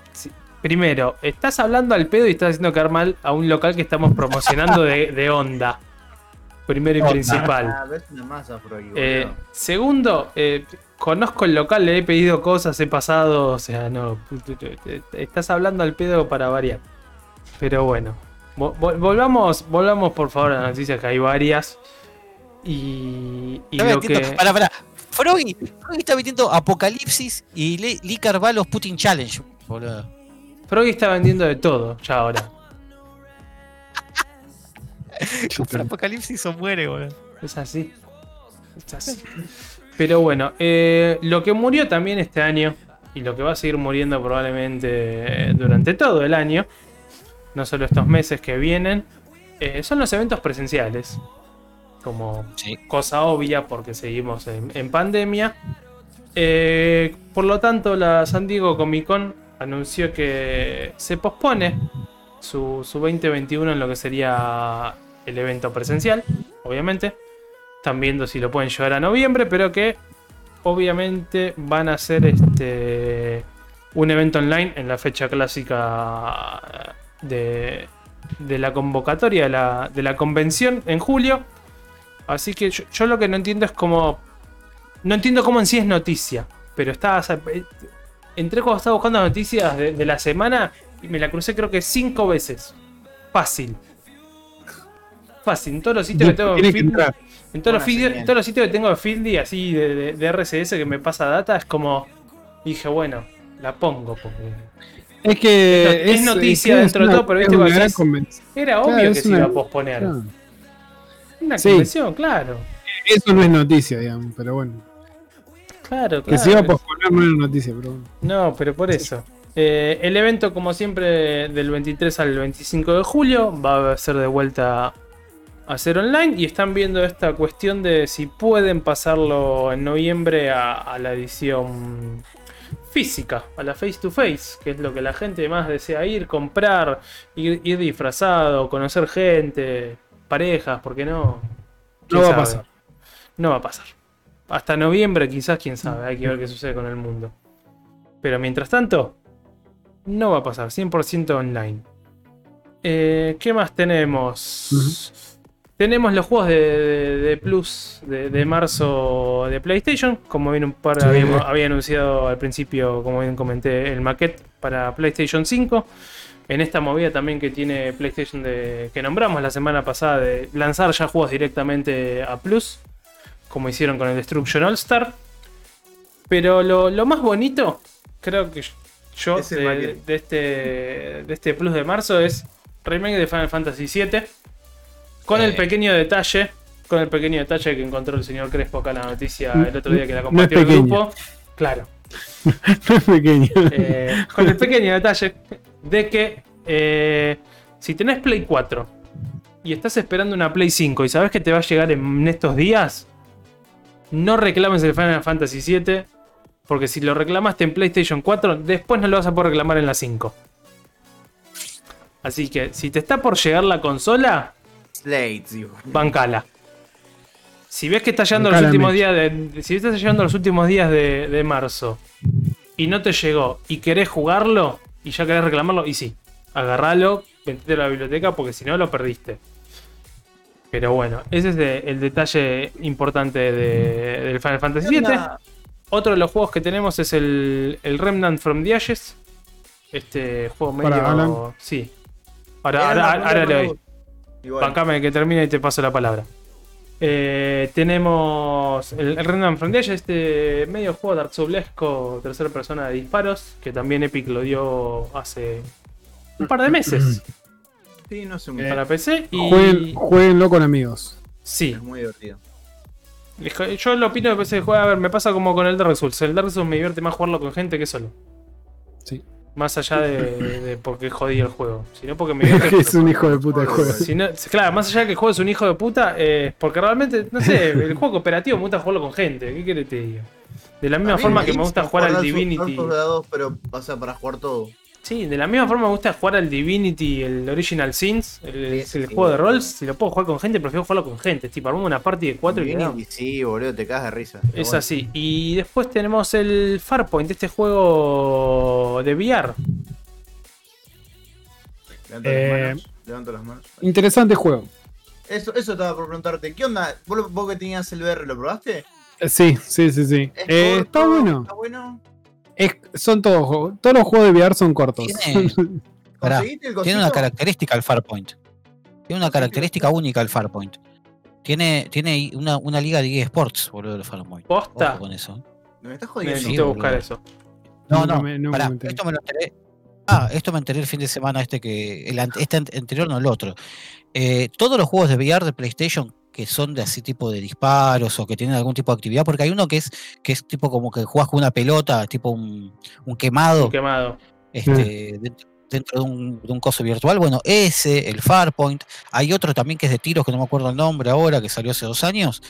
primero, estás hablando al pedo y estás haciendo quedar mal a un local que estamos promocionando de, de onda. Primero y Onda. principal. Ah, masa. Eh, segundo, eh, conozco el local, le he pedido cosas, he pasado, o sea, no. Estás hablando al pedo para variar. Pero bueno. Vo- vo- Volvamos, volvamos por favor a las noticias que hay varias. Y, y lo que. Pará, pará. Froggy, Froggy está metiendo Apocalipsis y Le- Lee Carvalho Putin Challenge, boludo. Froggy está vendiendo de todo ya ahora. Compra Apocalipsis o muere, boludo. Es así. Es así. Pero bueno, eh, lo que murió también este año y lo que va a seguir muriendo probablemente durante todo el año, no solo estos meses que vienen, eh, son los eventos presenciales. Como Sí. cosa obvia porque seguimos en, en pandemia. Eh, por lo tanto, la San Diego Comic Con anunció que se pospone su, su 2021 en lo que sería el evento presencial, obviamente. Están viendo si lo pueden llevar a noviembre, pero que obviamente van a hacer este un evento online en la fecha clásica de, de la convocatoria de la, de la convención en julio. Así que yo, yo lo que no entiendo es cómo. No entiendo cómo en sí es noticia. Pero estaba. o sea, entré cuando estaba buscando las noticias de, de la semana y me la crucé creo que cinco veces. Fácil. Fácil. En todos los sitios que tengo en que en todos, los en todos los sitios que tengo de Fieldy, así de, de- de RCS que me pasa data, es como. Dije, bueno, la pongo porque. Es que Es noticia que dentro de todo, pero viste una gran convención. Era obvio que se iba a posponer. Claro. Una Sí. convención, claro. Eso no es noticia, digamos, pero bueno. Claro, Que claro. se iba a posponer no era noticia, pero bueno. No, pero por eso. Eh, el evento, como siempre, del 23 al 25 de julio, va a ser de vuelta a ser online. Y están viendo esta cuestión de si pueden pasarlo en noviembre a, a la edición física, a la face to face, que es lo que la gente más desea ir, comprar, ir, ir disfrazado, conocer gente, parejas, ¿por qué no? ¿Quién No va a pasar. No va a pasar. Hasta noviembre quizás, quién sabe, hay que ver qué sucede con el mundo. Pero mientras tanto, no va a pasar, 100% online. Eh, ¿Qué más tenemos? Tenemos los juegos de, de- de Plus de, de marzo de PlayStation. Como bien un par Sí. había anunciado al principio, como bien comenté, el maquete para PlayStation 5. En esta movida también que tiene PlayStation de, que nombramos la semana pasada de lanzar ya juegos directamente a Plus. Como hicieron con el Destruction All Star. Pero lo, lo más bonito, creo que yo Es de este, de este Plus de marzo es remake de Final Fantasy VII. Con el Eh. pequeño detalle. Con el pequeño detalle que encontró el señor Crespo acá en la noticia el otro día que la No compartió el grupo. Claro. No es pequeño. Eh, con el pequeño detalle de que eh, si tenés Play 4 y estás esperando una Play 5 y sabes que te va a llegar en estos días, no reclames el Final Fantasy 7 porque si lo reclamaste en PlayStation 4, después no lo vas a poder reclamar en la 5. Así que si te está por llegar la consola, Digo. bancala. Si ves que está llegando los últimos días de. Si estás llegando los últimos días de, de marzo y no te llegó y querés jugarlo y ya querés reclamarlo, y sí, agarralo, metete a la biblioteca porque si no lo perdiste. Pero bueno, ese es de- el detalle importante de- del Final Fantasy ¿Qué VII. onda? Otro de los juegos que tenemos es el, el Remnant from the Ashes. Este juego medio. Para Alan. Sí. Ahora, ahora, ahora le doy. Vos. Igual. Bancame que termine y te paso la palabra. Eh, tenemos el, el the Ashes, este medio juego Dark Soulesco, tercera persona de disparos, que también Epic lo dio hace un par de meses Sí, no sé, Eh, para PC. Y Jueguen, jueguenlo con amigos. sí, es muy divertido. yo lo opino que PC juega, a ver, me pasa como con el Dark Souls. El Dark Souls me divierte más jugarlo con gente que solo. Sí. Más allá de, de porque jodí el juego, sino porque me divierte. es un hijo de puta de juego. Si no- claro, más allá de que el juego es un hijo de puta, eh, porque realmente, no sé, el juego cooperativo me gusta jugarlo con gente. ¿Qué querés te diga? De la misma forma que me gusta jugar al Divinity. Dark Souls de a dos, pero pasa para jugar todo. Sí, de la misma forma me gusta jugar al Divinity, el Original Sins, el, Sí, el sí. juego de roles. Si lo puedo jugar con gente, prefiero jugarlo con gente. Tipo, armamos una party de cuatro y. Divinity, sí, boludo, te cagas de risa. Es bueno, así. Y después tenemos el Farpoint, este juego de VR. Levanto Eh, las manos. Levanto las manos. Interesante juego. Eso, eso estaba por preguntarte. ¿Qué onda? ¿Vos, vos que tenías el VR, lo probaste? Sí, sí, sí, sí. Es Eh, corto, está bueno. Está bueno. Es- son todos juegos. Todos los juegos de VR son cortos. Tiene- Pará, ¿Conseguiste el Tiene una característica el Farpoint. Tiene una característica única el Farpoint. Tiene, tiene una, una liga de eSports, boludo, el Farpoint. ¿Posta? Ojo con eso. Me estás jodiendo. Necesito buscar eso. No, no, me- nunca pará, me esto me lo enteré. Ah, esto me enteré el fin de semana este que. El, este ante- anterior, no el otro. Eh, todos los juegos de VR de PlayStation que son de así tipo de disparos o que tienen algún tipo de actividad, porque hay uno que es, que es tipo como que juegas con una pelota, tipo un, un quemado. Un quemado. este, dentro, dentro de, un, de un coso virtual. Bueno, ese, el Farpoint, hay otro también que es de tiros, que no me acuerdo el nombre ahora, que salió hace dos años.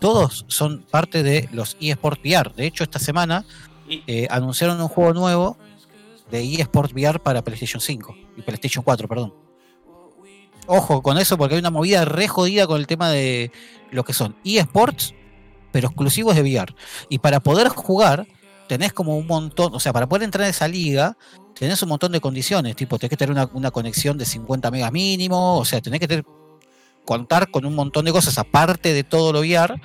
Todos son parte de los eSport VR. De hecho, esta semana eh, anunciaron un juego nuevo de eSport VR para PlayStation 5 y PlayStation 4, perdón. Ojo con eso porque hay una movida re jodida con el tema de lo que son eSports, pero exclusivos de VR. Y para poder jugar, tenés como un montón, o sea, para poder entrar en esa liga, tenés un montón de condiciones, tipo, tenés que tener una, una conexión de 50 megas mínimo, o sea, tenés que tener, contar con un montón de cosas aparte de todo lo VR,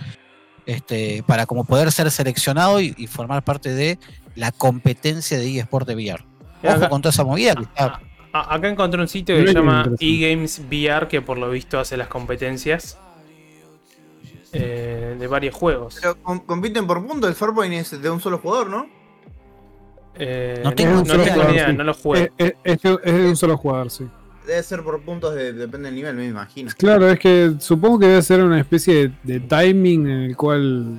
este, para como poder ser seleccionado y, y formar parte de la competencia de eSport de VR. Ojo con toda esa movida que está a- a- acá encontré un sitio que se llama eGames VR, que por lo visto hace las competencias eh, de varios juegos. Pero com- compiten por punto, el Farpoint es de un solo jugador, ¿no? Eh, No no tengo tengo, ni idea, sí. no lo jugué. Eh, es de un solo jugador, sí. Debe ser por puntos, de- depende del nivel, me imagino. Claro, es que supongo que debe ser una especie de, de timing en el cual.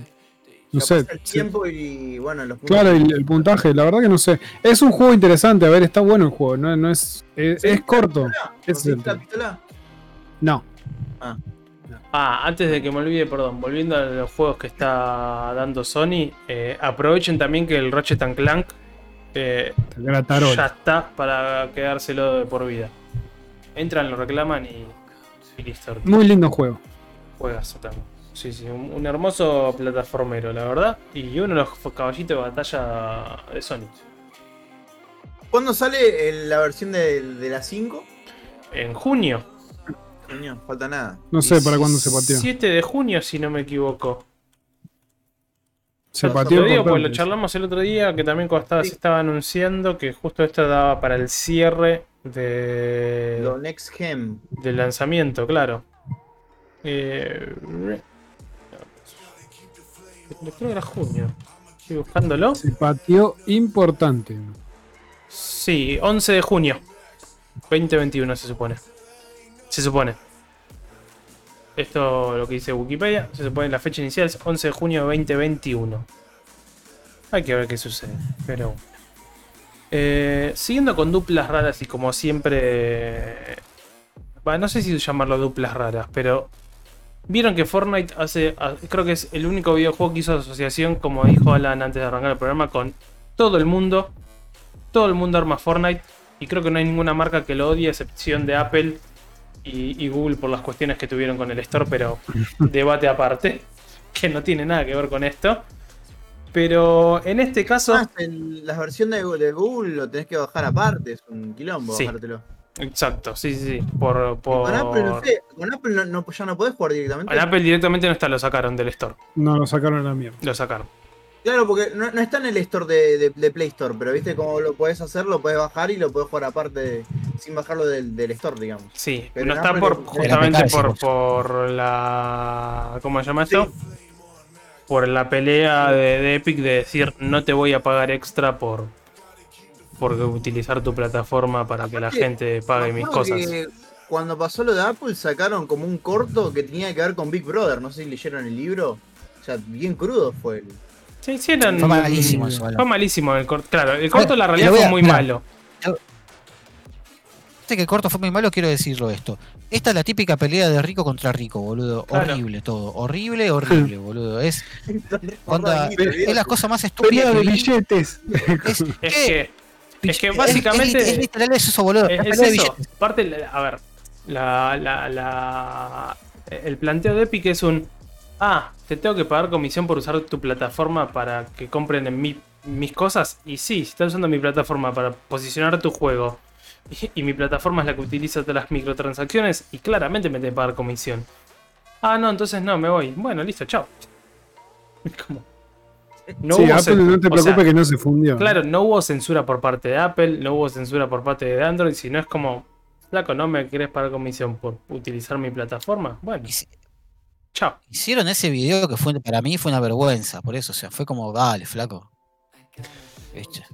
No sé. el sí. tiempo y bueno, los puntos. Claro, el, el puntaje, la verdad que no sé. Es un juego interesante, a ver, está bueno el juego, no, no es, es, ¿Sí? es corto. ¿La Ese es. No, Ah, antes de que me olvide, perdón, volviendo a los juegos que está dando Sony, eh, aprovechen también que el Ratchet and Clank eh, ya está para quedárselo de por vida. Entran, lo reclaman y, y listo. Muy lindo juego. Juegas también. Sí, sí, un, un hermoso plataformero, la verdad. Y uno de los caballitos de batalla de Sony. ¿Cuándo sale el- la versión de, de la 5? En junio. Coño, falta nada. No sé para cuándo se pateó. 7 de junio, si no me equivoco. Se pateó Lo digo porque lo charlamos el otro día, que también cuando estaba, Sí. se estaba anunciando que justo esto daba para el cierre de, Lo Next Gem. del lanzamiento, claro. Eh, creo que era junio. Estoy buscándolo. Se pateó importante. Sí, 11 de junio. 2021 se supone. Se supone. Esto lo que dice Wikipedia. Se supone la fecha inicial es 11 de junio de 2021. Hay que ver qué sucede. Pero. Eh, siguiendo con duplas raras y como siempre. bah, no sé si llamarlo duplas raras, pero. Vieron que Fortnite hace. Creo que es el único videojuego que hizo asociación, como dijo Alan antes de arrancar el programa, con todo el mundo. Todo el mundo arma Fortnite. Y creo que no hay ninguna marca que lo odie, a excepción de Apple y, y Google por las cuestiones que tuvieron con el Store, pero debate aparte, que no tiene nada que ver con esto. Pero en este caso, Ah, el- la versión de, de Google lo tenés que bajar aparte, es un quilombo Sí. bajártelo. Exacto, sí, sí, sí, por, por- Con Apple no sé, con Apple no, no- ya no podés jugar directamente. En Apple directamente no está, lo sacaron del Store, No, lo sacaron a la mierda. lo sacaron. Claro, porque no, no está en el store de, de- de Play Store, pero viste cómo lo podés hacer, lo podés bajar y lo podés jugar aparte de- sin bajarlo del, del store, digamos. Sí, Pero no está Apple por justamente por, por la. ¿Cómo se llama esto? Sí. Por la pelea de, de Epic de decir no te voy a pagar extra por, por utilizar tu plataforma para que la gente pague mis cosas. Cuando pasó lo de Apple sacaron como un corto que tenía que ver con Big Brother, no sé si leyeron el libro. O sea, bien crudo fue el. Sí, sí, eran- Fue malísimo eso. Fue malísimo el corto. Claro, el corto la realidad fue muy malo. Este que el corto fue muy malo, quiero decirlo esto. Esta es la típica pelea de rico contra rico, boludo. Claro. Horrible todo. Horrible, horrible, boludo. Es, onda, es la cosa más estúpida Pelea de billetes. Es, que, es que básicamente. Es, literal es eso, boludo. Es, Es eso. la- a ver, la, la, la- el planteo de Epic es un. Ah, te tengo que pagar comisión por usar tu plataforma para que compren en mi- mis cosas. Y sí, si estás usando mi plataforma para posicionar tu juego y, y mi plataforma es la que utiliza todas las microtransacciones, y claramente me tengo que pagar comisión. Ah, no, entonces no, me voy. Bueno, listo, chao. Es como. No sí, hubo Apple no te o sea, preocupes que no se fundió. Claro, no hubo censura por parte de Apple, no hubo censura por parte de Android, sino es como, flaco, ¿no me querés pagar comisión por utilizar mi plataforma? Bueno, chao. Hicieron ese video que fue para mí fue una vergüenza, por eso, o sea, fue como, dale, flaco. ¿Viste?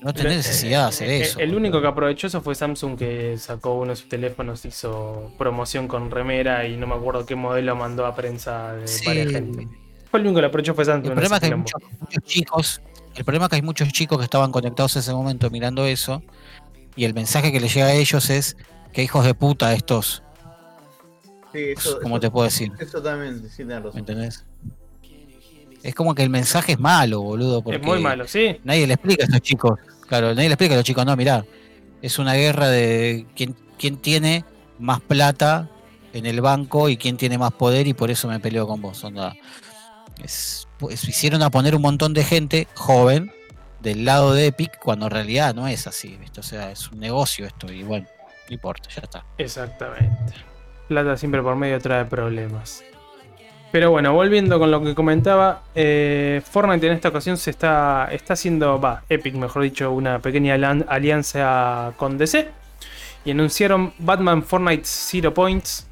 No tenés necesidad de hacer Eh, eso. El único que aprovechó eso fue Samsung que sacó uno de sus teléfonos, hizo promoción con remera y no me acuerdo qué modelo mandó a prensa de Sí. varias gente. Fue el único que lo aprovechó fue Samsung. El en problema es que hay muchos, muchos chicos, el problema es que hay muchos chicos que estaban conectados en ese momento mirando eso, y el mensaje que les llega a ellos es que hijos de puta estos, Sí, eso, ¿cómo eso- te puedo decir? eso también, sí, tenés ¿Me razón. entendés? Es como que el mensaje es malo, boludo. Porque Es muy malo, sí. Nadie le explica a estos chicos. Claro, nadie le explica a los chicos, no, mirá, es una guerra de quién, quién tiene más plata en el banco y quién tiene más poder y por eso me peleo con vos. Onda. Es, pues, hicieron a poner un montón de gente joven del lado de Epic cuando en realidad no es así, ¿viste? O sea, es un negocio esto y bueno, no importa, ya está. Exactamente. Plata siempre por medio trae problemas. Pero bueno, volviendo con lo que comentaba, eh, Fortnite en esta ocasión se está, está haciendo, va, Epic mejor dicho, una pequeña alianza con DC. Y anunciaron Batman Fortnite Zero Points.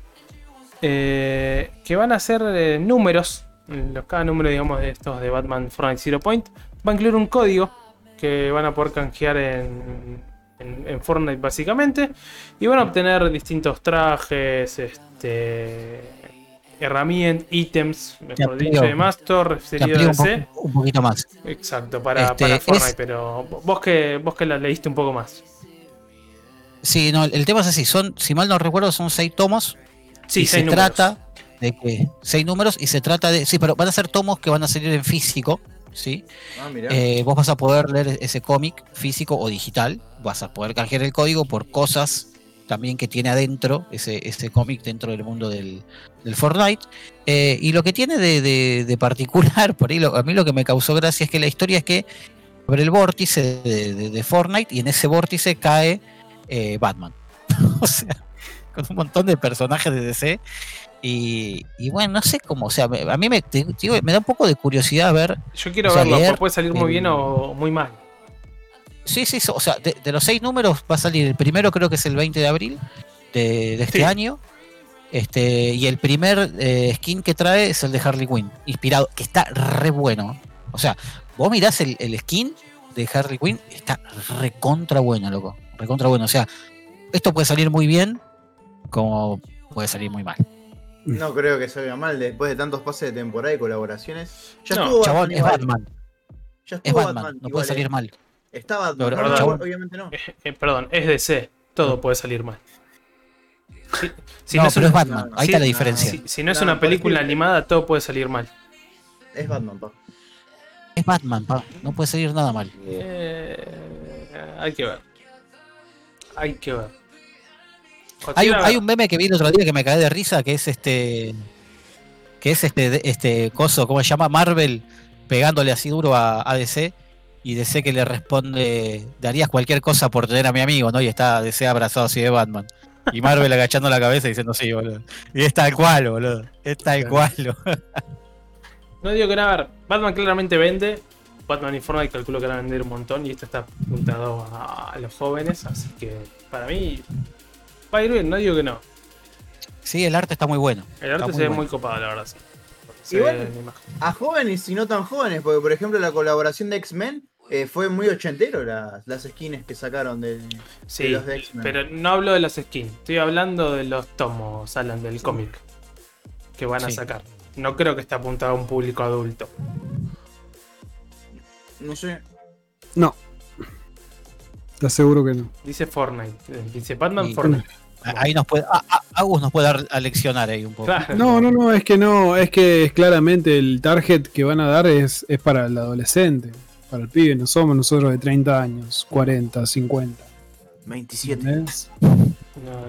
eh, que van a ser eh, números. Los, cada número, digamos, de estos de Batman Fortnite Zero Point va a incluir un código que van a poder canjear en, en, en Fortnite básicamente. Y van a obtener distintos trajes, este, herramientas, ítems, mejor dicho, y demás. Todo Te referido amplío a un, poquito más. Exacto, para, Este, para Fortnite. es- Pero vos que, vos que la leíste un poco más. Sí, no, el tema es así, son, si mal no recuerdo, son seis tomos Sí, y seis se números. trata de que seis números y se trata de sí pero van a ser tomos que van a salir en físico sí Ah. Eh, vos vas a poder leer ese cómic físico o digital vas a poder canjear el código por cosas también que tiene adentro ese, ese cómic dentro del mundo del, del Fortnite. Eh, y lo que tiene de, de- de particular por ahí lo- a mí lo que me causó gracia es que la historia es que sobre el vórtice de Fortnite y en ese vórtice cae eh, Batman. O sea con un montón de personajes de DC y, y bueno, no sé cómo, o sea, a mí me, te digo, me da un poco de curiosidad ver, Yo quiero O sea, verlo, leer puede salir muy bien o muy mal. sí, sí, o sea, de, de los seis números va a salir, el primero creo que es el 20 de abril de, de este Sí. año, este y el primer eh, skin que trae es el de Harley Quinn, inspirado, que está re bueno, o sea, vos mirás el, el skin de Harley Quinn, está recontra bueno, loco, recontra bueno, o sea, esto puede salir muy bien como puede salir muy mal. No creo que salga mal después de tantos pases de temporada y colaboraciones. Ya No, estuvo Chabón, es igual. Batman, Ya es estuvo Batman, no igual, puede salir mal. Está Batman. Pero, No, chabón. obviamente no. Eh, eh, perdón, es DC. Todo puede salir mal. Si, si no, no es pero una- es Batman, no, ahí sí, está la no, diferencia. si- si no es No, una película animada, todo puede salir mal. Es Batman, pa. Es Batman, pa, no puede salir nada mal. Eh, hay que ver. Hay que ver. Hay un, Godzilla- hay un meme que vi el otro día que me cae de risa, que es este. Que es este, este coso, ¿cómo se llama? Marvel pegándole así duro a, a DC. Y DC que le responde, darías cualquier cosa por tener a mi amigo, ¿no? Y está DC abrazado así de Batman. Y Marvel agachando la cabeza y diciendo, sí, boludo. Y es tal cual, boludo. Es tal cual. boludo. No digo que nada, Batman claramente vende. Batman y Fortnite calculo que van a vender un montón y esto está apuntado a, a los jóvenes, así que para mí va a ir bien, no digo que no. Sí, el arte está muy bueno. El arte se ve bueno. muy copado, la verdad, sí. Se Igual-. A jóvenes y no tan jóvenes, porque por ejemplo la colaboración de X-Men eh, fue muy ochentero las, las skins que sacaron de, de Sí, los de X-Men. pero no hablo de las skins, estoy hablando de los tomos, Alan, del cómic que van a sacar. No creo que esté apuntado a un público adulto. No sé. No. Te aseguro que no. Dice Fortnite, dice Batman Y- Fortnite. Ahí nos puede. a- a- Agus nos puede dar a leccionar ahí un poco. Claro. No, no, no, es que no, es que es claramente el target que van a dar es, es para el adolescente, para el pibe, no somos nosotros de 30 años, 40, 50. 27. ¿entendés? No,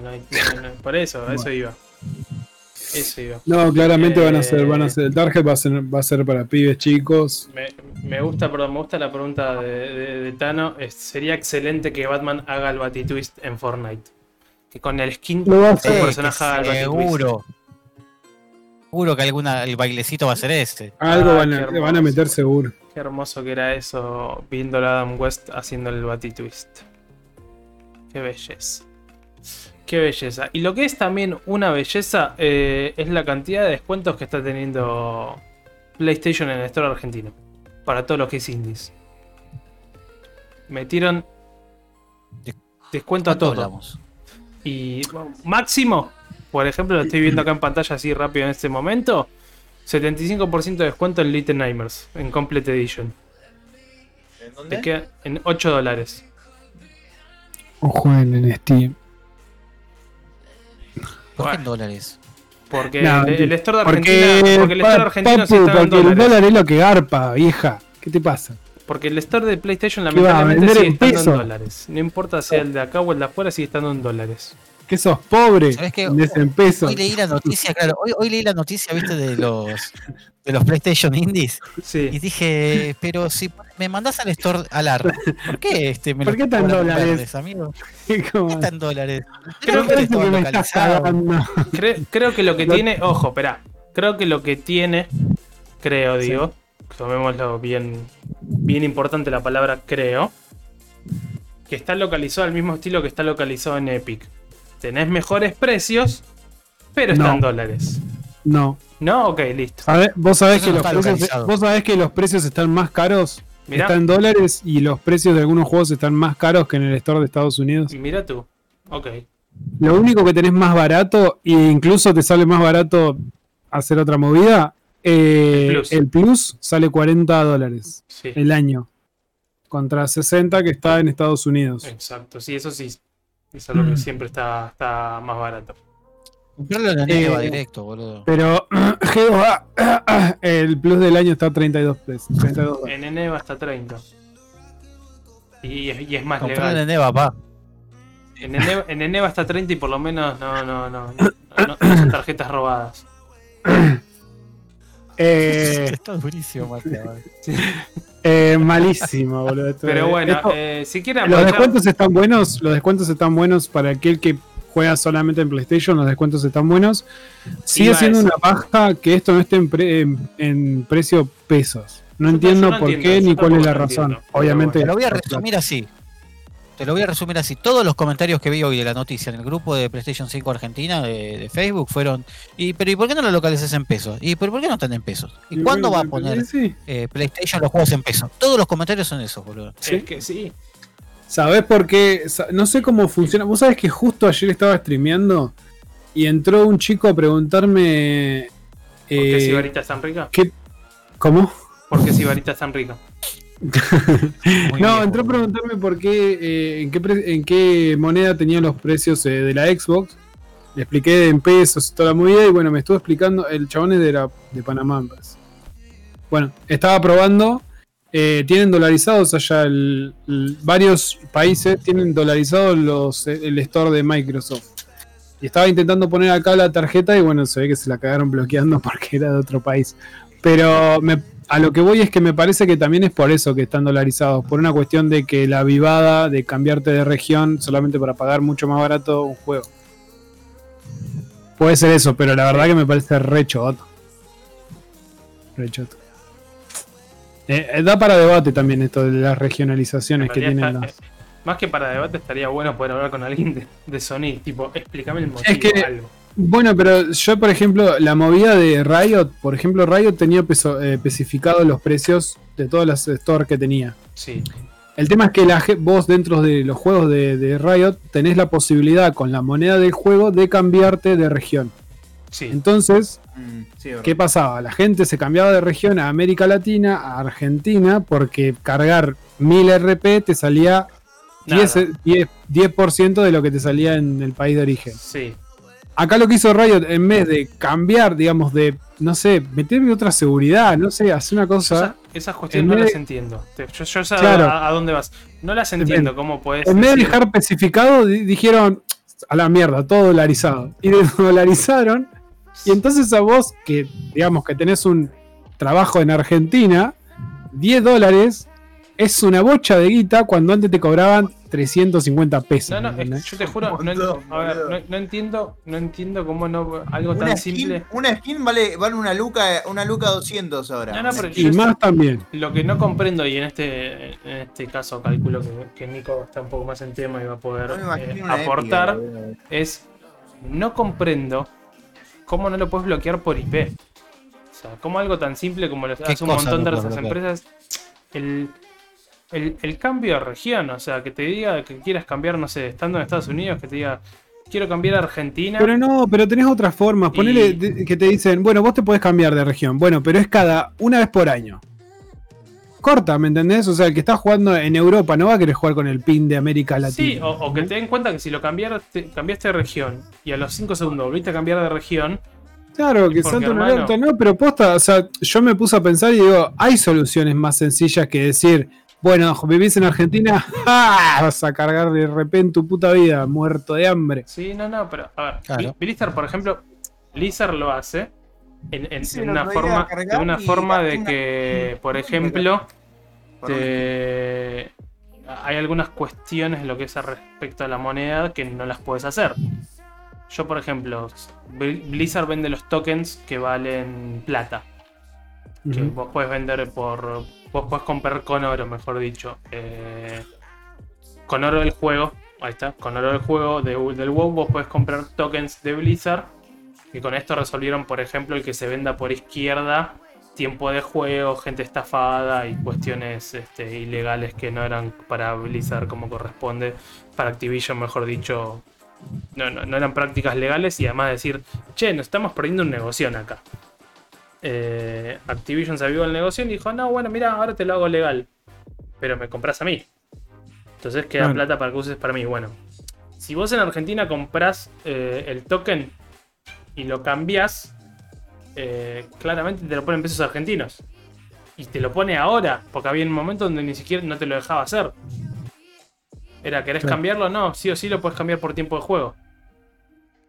no, no, no, por eso, a eso iba. Eso iba. No, claramente van a ser, Eh. van a ser, el target va a ser, va a ser para pibes chicos. Me, me gusta, perdón, me gusta la pregunta de, de- de Tano. Es- sería excelente que Batman haga el Batitwist en Fortnite. Que con el skin va a hacer. personaje haga el Batitwist. Seguro. Seguro que alguna, el bailecito va a ser ese. Algo Ah, van, qué a, hermoso. van a meter seguro. Qué hermoso que era eso, viendo a Adam West haciendo el Batitwist. Qué belleza. Qué belleza. Y lo que es también una belleza eh, es la cantidad de descuentos que está teniendo PlayStation en el Store argentino. Para todo lo que es indies. Metieron De- descuento a ¿Cuánto todo. hablamos? Y bueno, máximo, por ejemplo, lo estoy viendo acá en pantalla así rápido en este momento. 75% de descuento en Little Nightmares, en Complete Edition. ¿En Te dónde? queda en 8 dólares. O jueguen en Steam. ¿Por qué en dólares? Porque No, el, el store de Porque, Argentina, porque el store argentino sí papu, está en porque el dólares. dólar es lo que garpa, vieja. ¿Qué te pasa? Porque el store de PlayStation ¿Qué va, a lamentablemente vender sigue en estando en dólares. No importa sea el de acá o el de afuera, sigue estando en dólares. Que sos pobre. ¿Sabés pesos. Hoy leí la noticia, claro, hoy, hoy leí la noticia, viste, de los de los PlayStation Indies y Sí. dije, pero si me mandás al store alar, ¿por qué este me ¿Por lo qué tan dólares? verdes, amigo? Como- ¿Qué tan dólares? Creo No que que que me estás creo que lo que Lo- tiene, ojo, espera. Creo que lo que tiene, creo, digo, tomémoslo bien, bien importante la palabra creo, que está localizado al mismo estilo que está localizado en Epic. Tenés mejores precios, pero está No. en dólares. No. ¿No? Ok, listo. ¿Sabe- Vos sabés, que no los está precios, vos sabés que los precios están más caros. Mirá. Están en dólares y los precios de algunos juegos están más caros que en el store de Estados Unidos. Mira tú. Ok. Lo único que tenés más barato, e incluso te sale más barato hacer otra movida, eh, El Plus. el Plus sale 40 dólares Sí. el año. Contra 60 que está en Estados Unidos. Exacto. Sí, eso sí. Es algo que Mm. siempre está, está más barato. Comprarlo en Eh, directo, boludo. Pero Jehová, el Plus del año está a 32 pesos. 32 dólares. En Eneva hasta 30. Y, es- y es más Comprarlo en legal. la Neva, pa. En Eneva, en Eneva hasta 30 y por lo menos no, no, no, no, no- no son tarjetas robadas. Eh, Está durísimo, Mateo. eh, malísimo, boludo. Esto- Pero bueno, esto- eh, si quieren los aprovechar- descuentos están buenos. Los descuentos están buenos para aquel que juega solamente en PlayStation. Los descuentos están buenos. Sigue siendo eso. una paja que esto no esté en, pre- en- en precio pesos. No Yo entiendo no por entiendo, qué ni cuál es la razón. entiendo, Obviamente. Te lo voy a resumir así. Te lo voy a resumir así. Todos los comentarios que vi hoy de la noticia en el grupo de PlayStation 5 Argentina de, de Facebook fueron, y pero ¿y por qué no lo localizas en pesos? ¿Y pero por qué no están en pesos? ¿Y cuándo va a poner Sí. eh, PlayStation los juegos en pesos? Todos los comentarios son esos, boludo. Es que sí. ¿Sabés por qué? No sé cómo funciona. Vos sabés que justo ayer estaba streameando y entró un chico a preguntarme. ¿Por qué eh, Sibarita es tan rica? ¿qué- ¿Cómo? ¿Por qué Sibarita es tan rica? No, entró a preguntarme por qué, eh, en, qué en qué moneda tenía los precios eh, de la Xbox. Le expliqué en pesos y toda la movida y bueno, me estuvo explicando, el chabón es de, la, de Panamá. parece. Bueno, estaba probando, eh, tienen dolarizados allá, el- el- varios países tienen dolarizados los, el store de Microsoft. Y estaba intentando poner acá la tarjeta y bueno, se ve que se la cagaron bloqueando porque era de otro país. Pero me- a lo que voy es que me parece que también es por eso que están dolarizados, por una cuestión de que la vivada de cambiarte de región solamente para pagar mucho más barato un juego. Puede ser eso, pero la verdad que me parece re choto. Re choto. Eh, eh, da para debate también esto de las regionalizaciones que tienen está- las... eh, Más que para debate estaría bueno poder hablar con alguien de, de Sony, tipo, explícame el motivo Es que- algo. Bueno, pero yo, por ejemplo, la movida de Riot, por ejemplo, Riot tenía peso- eh, especificado los precios de todas las stores que tenía. Sí. El tema es que la, vos dentro de los juegos de, de Riot tenés la posibilidad con la moneda del juego de cambiarte de región. Sí. Entonces, Mm, sí. ¿qué pasaba? La gente se cambiaba de región a América Latina, a Argentina, porque cargar 1000 RP te salía 10, Nada. 10, 10% de lo que te salía en el país de origen. Sí. Acá lo que hizo Riot, en vez de cambiar, digamos, de, no sé, meterle otra seguridad, no sé, hacer una cosa. esa- esas cuestiones en no las de- entiendo. Yo, yo sé a- Claro. a, a dónde vas. No las entiendo. ¿Cómo puedes En vez de dejar especificado, di- dijeron a la mierda, todo dolarizado. Y dolarizaron. Y entonces a vos, que digamos que tenés un trabajo en Argentina, 10 dólares es una bocha de guita cuando antes te cobraban 350 pesos. No, no, yo te juro, no, montón, a ver, no, no entiendo, no entiendo cómo no algo Una tan skin, simple. una skin vale, vale una luca, una luca 200 ahora. No, no, pero y yo más también. lo que no comprendo y en este en este caso calculo que, que Nico está un poco más en tema y va a poder eh, aportar épica, es no comprendo cómo no lo puedes bloquear por IP. O sea, como algo tan simple como lo hace un montón no de bloquear? empresas, el, el, el cambio de región, o sea, que te diga que quieras cambiar, no sé, estando en Estados Unidos, que te diga, quiero cambiar a Argentina. Pero no, pero tenés otras formas. Ponele Y- de- que te dicen, bueno, vos te podés cambiar de región. Bueno, pero es cada una vez por año. Corta, ¿me entendés? O sea, el que está jugando en Europa no va a querer jugar con el pin de América Latina. Sí, o, o que te den cuenta que si lo cambiaste, cambiaste de región y a los 5 segundos volviste a cambiar de región, Claro, que santo no, pero posta, o sea, yo me puse a pensar y digo, hay soluciones más sencillas que decir, bueno, vivís en Argentina, ¡ah! vas a cargar de repente tu puta vida, muerto de hambre. sí, no, no, pero a ver, Claro. Bli- Blizzard, por ejemplo, Blizzard lo hace en, en- Sí, en lo una forma, de una forma de una- que, por ejemplo, te- hay algunas cuestiones en lo que es respecto a la moneda que no las puedes hacer. Yo, por ejemplo, Bl- Blizzard vende los tokens que valen plata. Que vos puedes vender por. Vos puedes comprar con oro, mejor dicho. Eh, con oro del juego. Ahí está. Con oro del juego de- del WoW vos puedes comprar tokens de Blizzard. Y con esto resolvieron, por ejemplo, el que se venda por izquierda. Tiempo de juego, gente estafada y cuestiones este, ilegales que no eran para Blizzard como corresponde. Para Activision, mejor dicho. No eran prácticas legales y además decir, che, nos estamos perdiendo un negocio acá eh, Activision se avivó el negocio y dijo, no, bueno, mira, ahora te lo hago legal. Pero me compras a mí. Entonces queda plata para que uses para mí. Bueno, si vos en Argentina compras eh, el token y lo cambias, eh, claramente te lo ponen pesos argentinos. Y te lo pone ahora, porque había un momento donde ni siquiera no te lo dejaba hacer. Era, ¿querés cambiarlo? No, sí o sí lo puedes cambiar por tiempo de juego.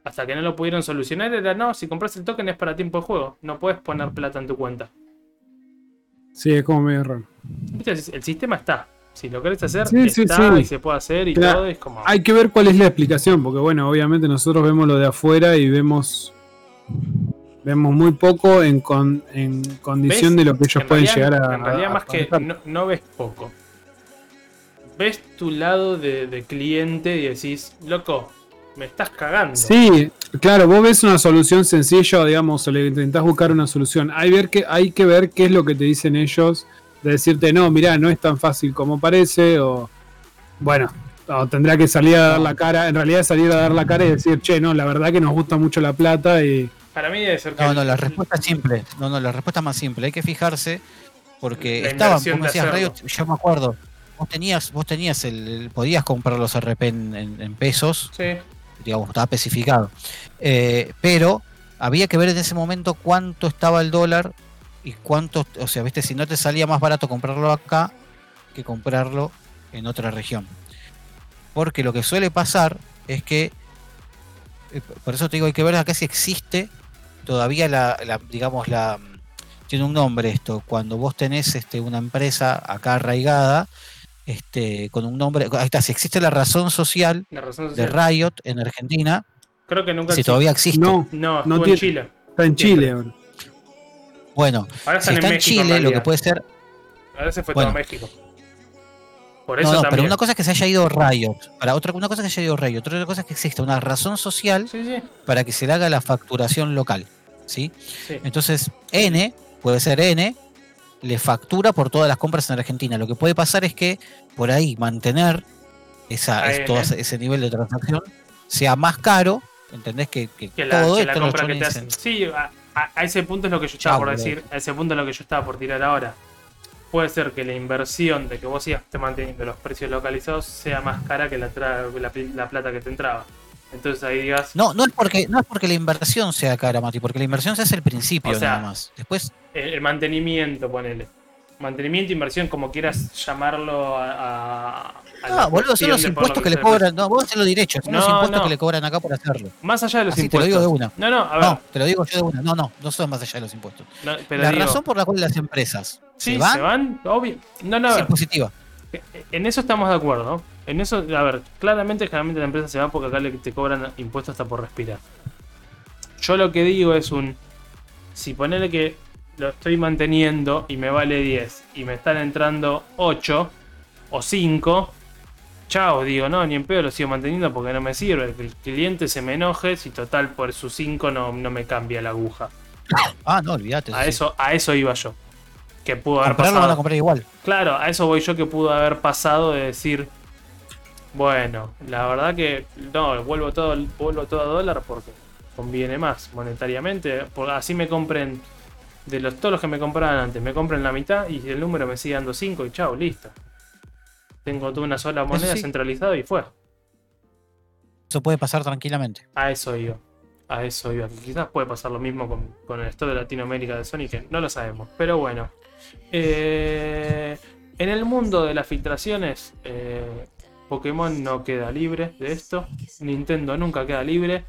Hasta que no lo pudieron solucionar, era no, si compras el token es para tiempo de juego. No puedes poner plata en tu cuenta. Sí, es como medio raro. El sistema está. Si lo querés hacer, Sí, está sí. y se puede hacer y Claro. todo. Es como. Hay que ver cuál es la explicación, porque bueno, obviamente nosotros vemos lo de afuera y vemos vemos muy poco en, con- en condición de lo que ellos En pueden realidad- llegar a. En realidad, a más que no ves poco. Ves tu lado de, de cliente y decís, loco, me estás cagando. Sí, claro, vos ves una solución sencilla, o digamos, o le intentás buscar una solución. Hay, ver que, hay que ver qué es lo que te dicen ellos, de decirte, no, mirá, no es tan fácil como parece, o bueno, o tendrá que salir a dar la cara, en realidad salir a dar la cara y decir, che, no, la verdad que nos gusta mucho la plata y... Para mí debe ser que. No, no, la respuesta es simple. No, no, la respuesta es más simple. Hay que fijarse porque estaban, de decías. Riot, yo me acuerdo. Vos tenías, vos tenías el, el- podías comprar los RP en, en- en pesos, Sí, digamos, estaba especificado. Eh, pero había que ver en ese momento cuánto estaba el dólar y cuánto, o sea, viste, si no te salía más barato comprarlo acá que comprarlo en otra región. Porque lo que suele pasar es que, eh, por eso te digo, hay que ver acá si existe todavía la, digamos, la, tiene un nombre esto, cuando vos tenés este, una empresa acá arraigada, este, con un nombre, ahí está, si existe la razón social la razón de. Riot en Argentina, Creo que nunca si todavía existe. No, No, no tiene- en Chile. está en. Chile ahora. Bueno, Ahora si está en México, Chile, lo que puede ser. Ahora se fue Bueno. todo a México. Por No, eso no, también. pero una cosa es que se haya ido Riot. Para otra, una cosa es que se haya ido Riot. Otra cosa es que exista una razón social Sí, sí, para que se le haga la facturación local. ¿sí? sí. Entonces, N, puede ser N, le factura por todas las compras en Argentina. Lo que puede pasar es que por ahí mantener esa, es- todo ese ese nivel de transacción sea más caro. ¿Entendés? Que, que Que la, todo que la esto los compra que te hacen. Sí, a, ese punto es lo que yo estaba por boludo. decir. A ese punto es lo que yo estaba por tirar ahora. Puede ser que la inversión de que vos sigas te manteniendo los precios localizados sea más cara que la, la, la plata que te entraba. Entonces ahí digas, No, no es porque no es porque la inversión sea cara, Mati, porque la inversión se hace al principio O sea, nada más. Después, el, el mantenimiento, ponele. Mantenimiento, inversión, como quieras llamarlo a. a- ah, boludo, son los lo impuestos que le cobran. No, vos hacerlo derecho, son los No, impuestos no. que le cobran acá por hacerlo. Más allá de los Así te lo impuestos. digo de una. No, no, a ver. No, te lo digo yo de una. No, no, no son más allá de los impuestos. no, pero la digo, razón por la cual las empresas sí, se van, obvio. No, no, es ver. impositiva. En eso estamos de acuerdo. En eso, a ver, claramente generalmente la empresa se va porque acá le, te cobran impuestos hasta por respirar. Yo lo que digo es un. Si ponele que lo estoy manteniendo y me vale 10 y me están entrando 8 o 5, chao, digo, no, ni en pedo lo sigo manteniendo porque no me sirve. Que el cliente se me enoje si total por sus 5 no, no me cambia la aguja. Ah, no, olvídate. A sí. eso, a eso iba yo. Que pudo haber Comprarlo van a pasado. comprar igual. Claro, a eso voy yo que pudo haber pasado de decir. Bueno, la verdad que no, vuelvo todo, vuelvo todo a dólar porque conviene más monetariamente. Porque así me compren de los todos los que me compraban antes, me compren la mitad y el número me sigue dando 5 y chao, listo. Tengo toda una sola moneda sí. centralizada y fue. Eso puede pasar tranquilamente. A eso iba. A eso iba. Quizás puede pasar lo mismo con, con el store de Latinoamérica de Sony, que no lo sabemos. Pero bueno. Eh, en el mundo de las filtraciones, eh, Pokémon no queda libre de esto. Nintendo nunca queda libre.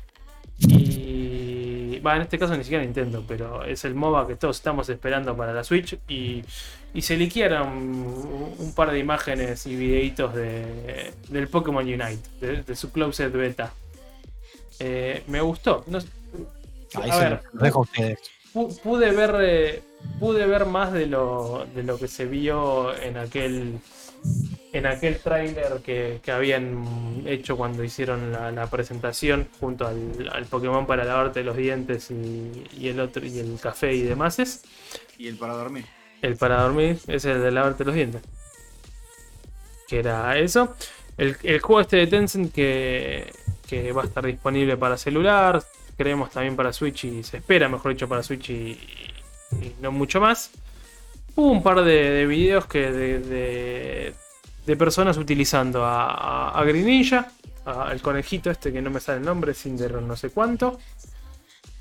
Y. Va, en este caso ni siquiera Nintendo, pero es el MOBA que todos estamos esperando para la Switch. Y, y se liquearon un, par de imágenes y videitos de, del Pokémon Unite, de, de su Closed Beta. Eh, me gustó. No- Ahí a se ver, lo dejo a ustedes. pude ver eh, pude ver más de lo, de lo que se vio en aquel en aquel tráiler que, que habían hecho cuando hicieron la, la presentación junto al, al Pokémon para lavarte los dientes y, y el otro y el café y demás es Y el para dormir. el para dormir es el de lavarte los dientes. Que era eso. El, el juego este de Tencent que, que va a estar disponible para celular creemos también para Switch y se espera mejor dicho para Switch y, y no mucho más. Hubo un par de, de videos que de, de, de personas utilizando a, a, a al conejito este que no me sale el nombre Cinder no sé cuánto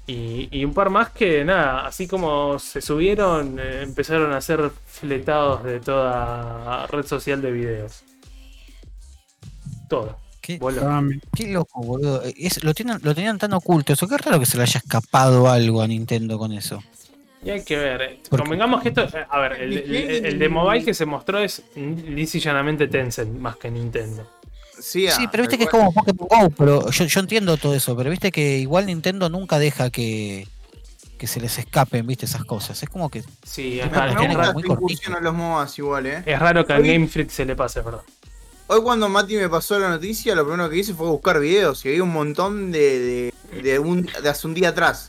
y, y un par más que nada, así como se subieron, eh, empezaron a ser fletados de toda red social de videos. Todo. ¿Qué, loco, boludo. Es- lo, tienen, lo tenían tan oculto. Eso qué raro que se le haya escapado algo a Nintendo con eso. Y hay que ver. eh, Convengamos que esto. A ver, el, el- el de mobile que se mostró es lisa y llanamente Tencent más que Nintendo. Sí, Sí, ah, pero viste que es como Pokémon Go, pero yo, yo entiendo todo eso, pero viste que igual Nintendo nunca deja que, que se les escapen, viste, esas cosas. Es como que Sí, Me es, raro, es muy a los MOBAs igual, eh. es raro que Hoy- Game Freak se le pase, ¿verdad? Hoy cuando Mati me pasó la noticia, lo primero que hice fue buscar videos y había un montón de, de, de un, de hace un día atrás.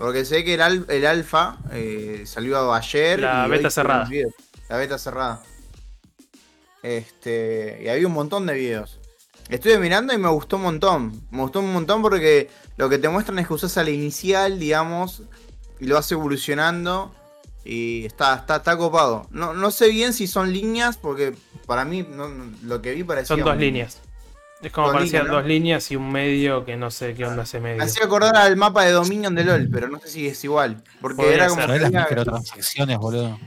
Porque sé que el, al- el alfa eh, salió ayer. La y beta cerrada. La beta cerrada. Este, y había un montón de videos. Estuve mirando y me gustó un montón. Me gustó un montón porque lo que te muestran es que usas a la inicial, digamos, y lo vas evolucionando. Y está, está, está copado. No, no sé bien si son líneas, porque para mí no- lo que vi parecía. Son dos un- líneas. Es como parecían dos líneas y un medio que no sé qué onda ese medio. Me hacía acordar al mapa de Dominion de LOL, pero no sé si es igual. Porque Podría era ser. como. ¿sabés las microtransacciones, boludo?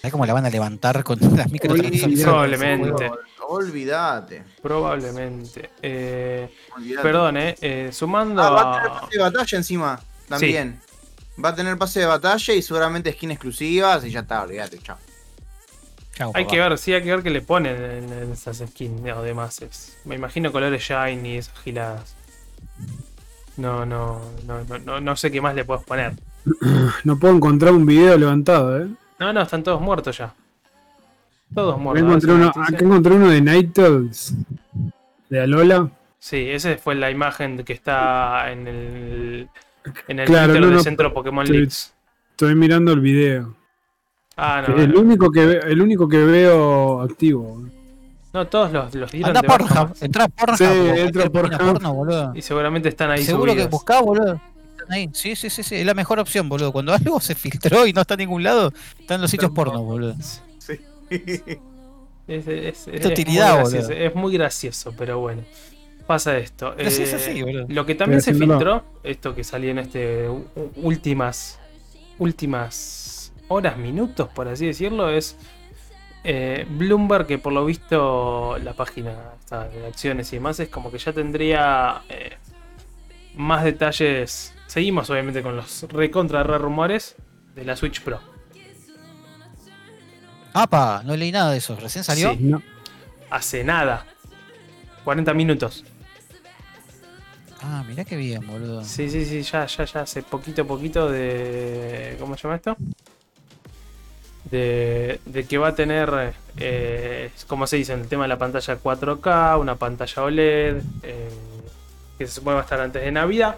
¿Sabés cómo la van a levantar con las microtransacciones? Probablemente. Olvídate. Probablemente. Eh, olvídate. perdón, eh, eh, sumando Ah, va a tener pase de batalla encima. También. Va a tener pase de batalla y seguramente skin exclusivas y ya está, olvídate, chao. Chau, Hay papá. que ver, sí, hay que ver qué le ponen en, en esas skins o demás. Es- me imagino colores shiny, esas giladas. No, no, no, no, no, no sé qué más le puedes poner. no puedo encontrar un video levantado, eh. No, no, están todos muertos ya. Todos Acá muertos. encontré, A ver si uno, acá encontré uno de Ninetales. De Alola. Sí, esa fue la imagen que está en el, en el Claro, no, del no, centro Pokémon Leaks. Estoy mirando el video. Ah, no, el, no, único que ve- el único que veo activo. no, todos los, los dieron Anda Pornhub, entra Pornhub. Sí, entra Pornhub. porno, boludo. Y seguramente están ahí Seguro que subidos. buscá, boludo. Están ahí. Sí, sí, sí, sí. Es la mejor opción, boludo. Cuando algo se filtró y no está en ningún lado, están los sitios porno, boludo. Sí. Es, es- es- Esta es utilidad, muy gracioso, boludo. es muy gracioso, pero bueno. Pasa esto. Sí Eh, así, boludo. Lo que también se filtró, esto que salió en este últimas últimas horas, minutos, por así decirlo, es eh, Bloomberg, que por lo visto la página esta de acciones y demás es como que ya tendría eh, más detalles. Seguimos obviamente con los recontra re rumores de la Switch Pro. Apa, no leí nada de eso. ¿Recién salió? Sí. No. Hace nada. 40 minutos. Ah, mirá qué bien, boludo. Sí, sí, sí, ya, ya, ya, hace poquito, poquito de. ¿Cómo se llama esto? De, de que va a tener, eh, como se dice, en el tema de la pantalla 4K, una pantalla OLED, eh, que se supone va a estar antes de Navidad.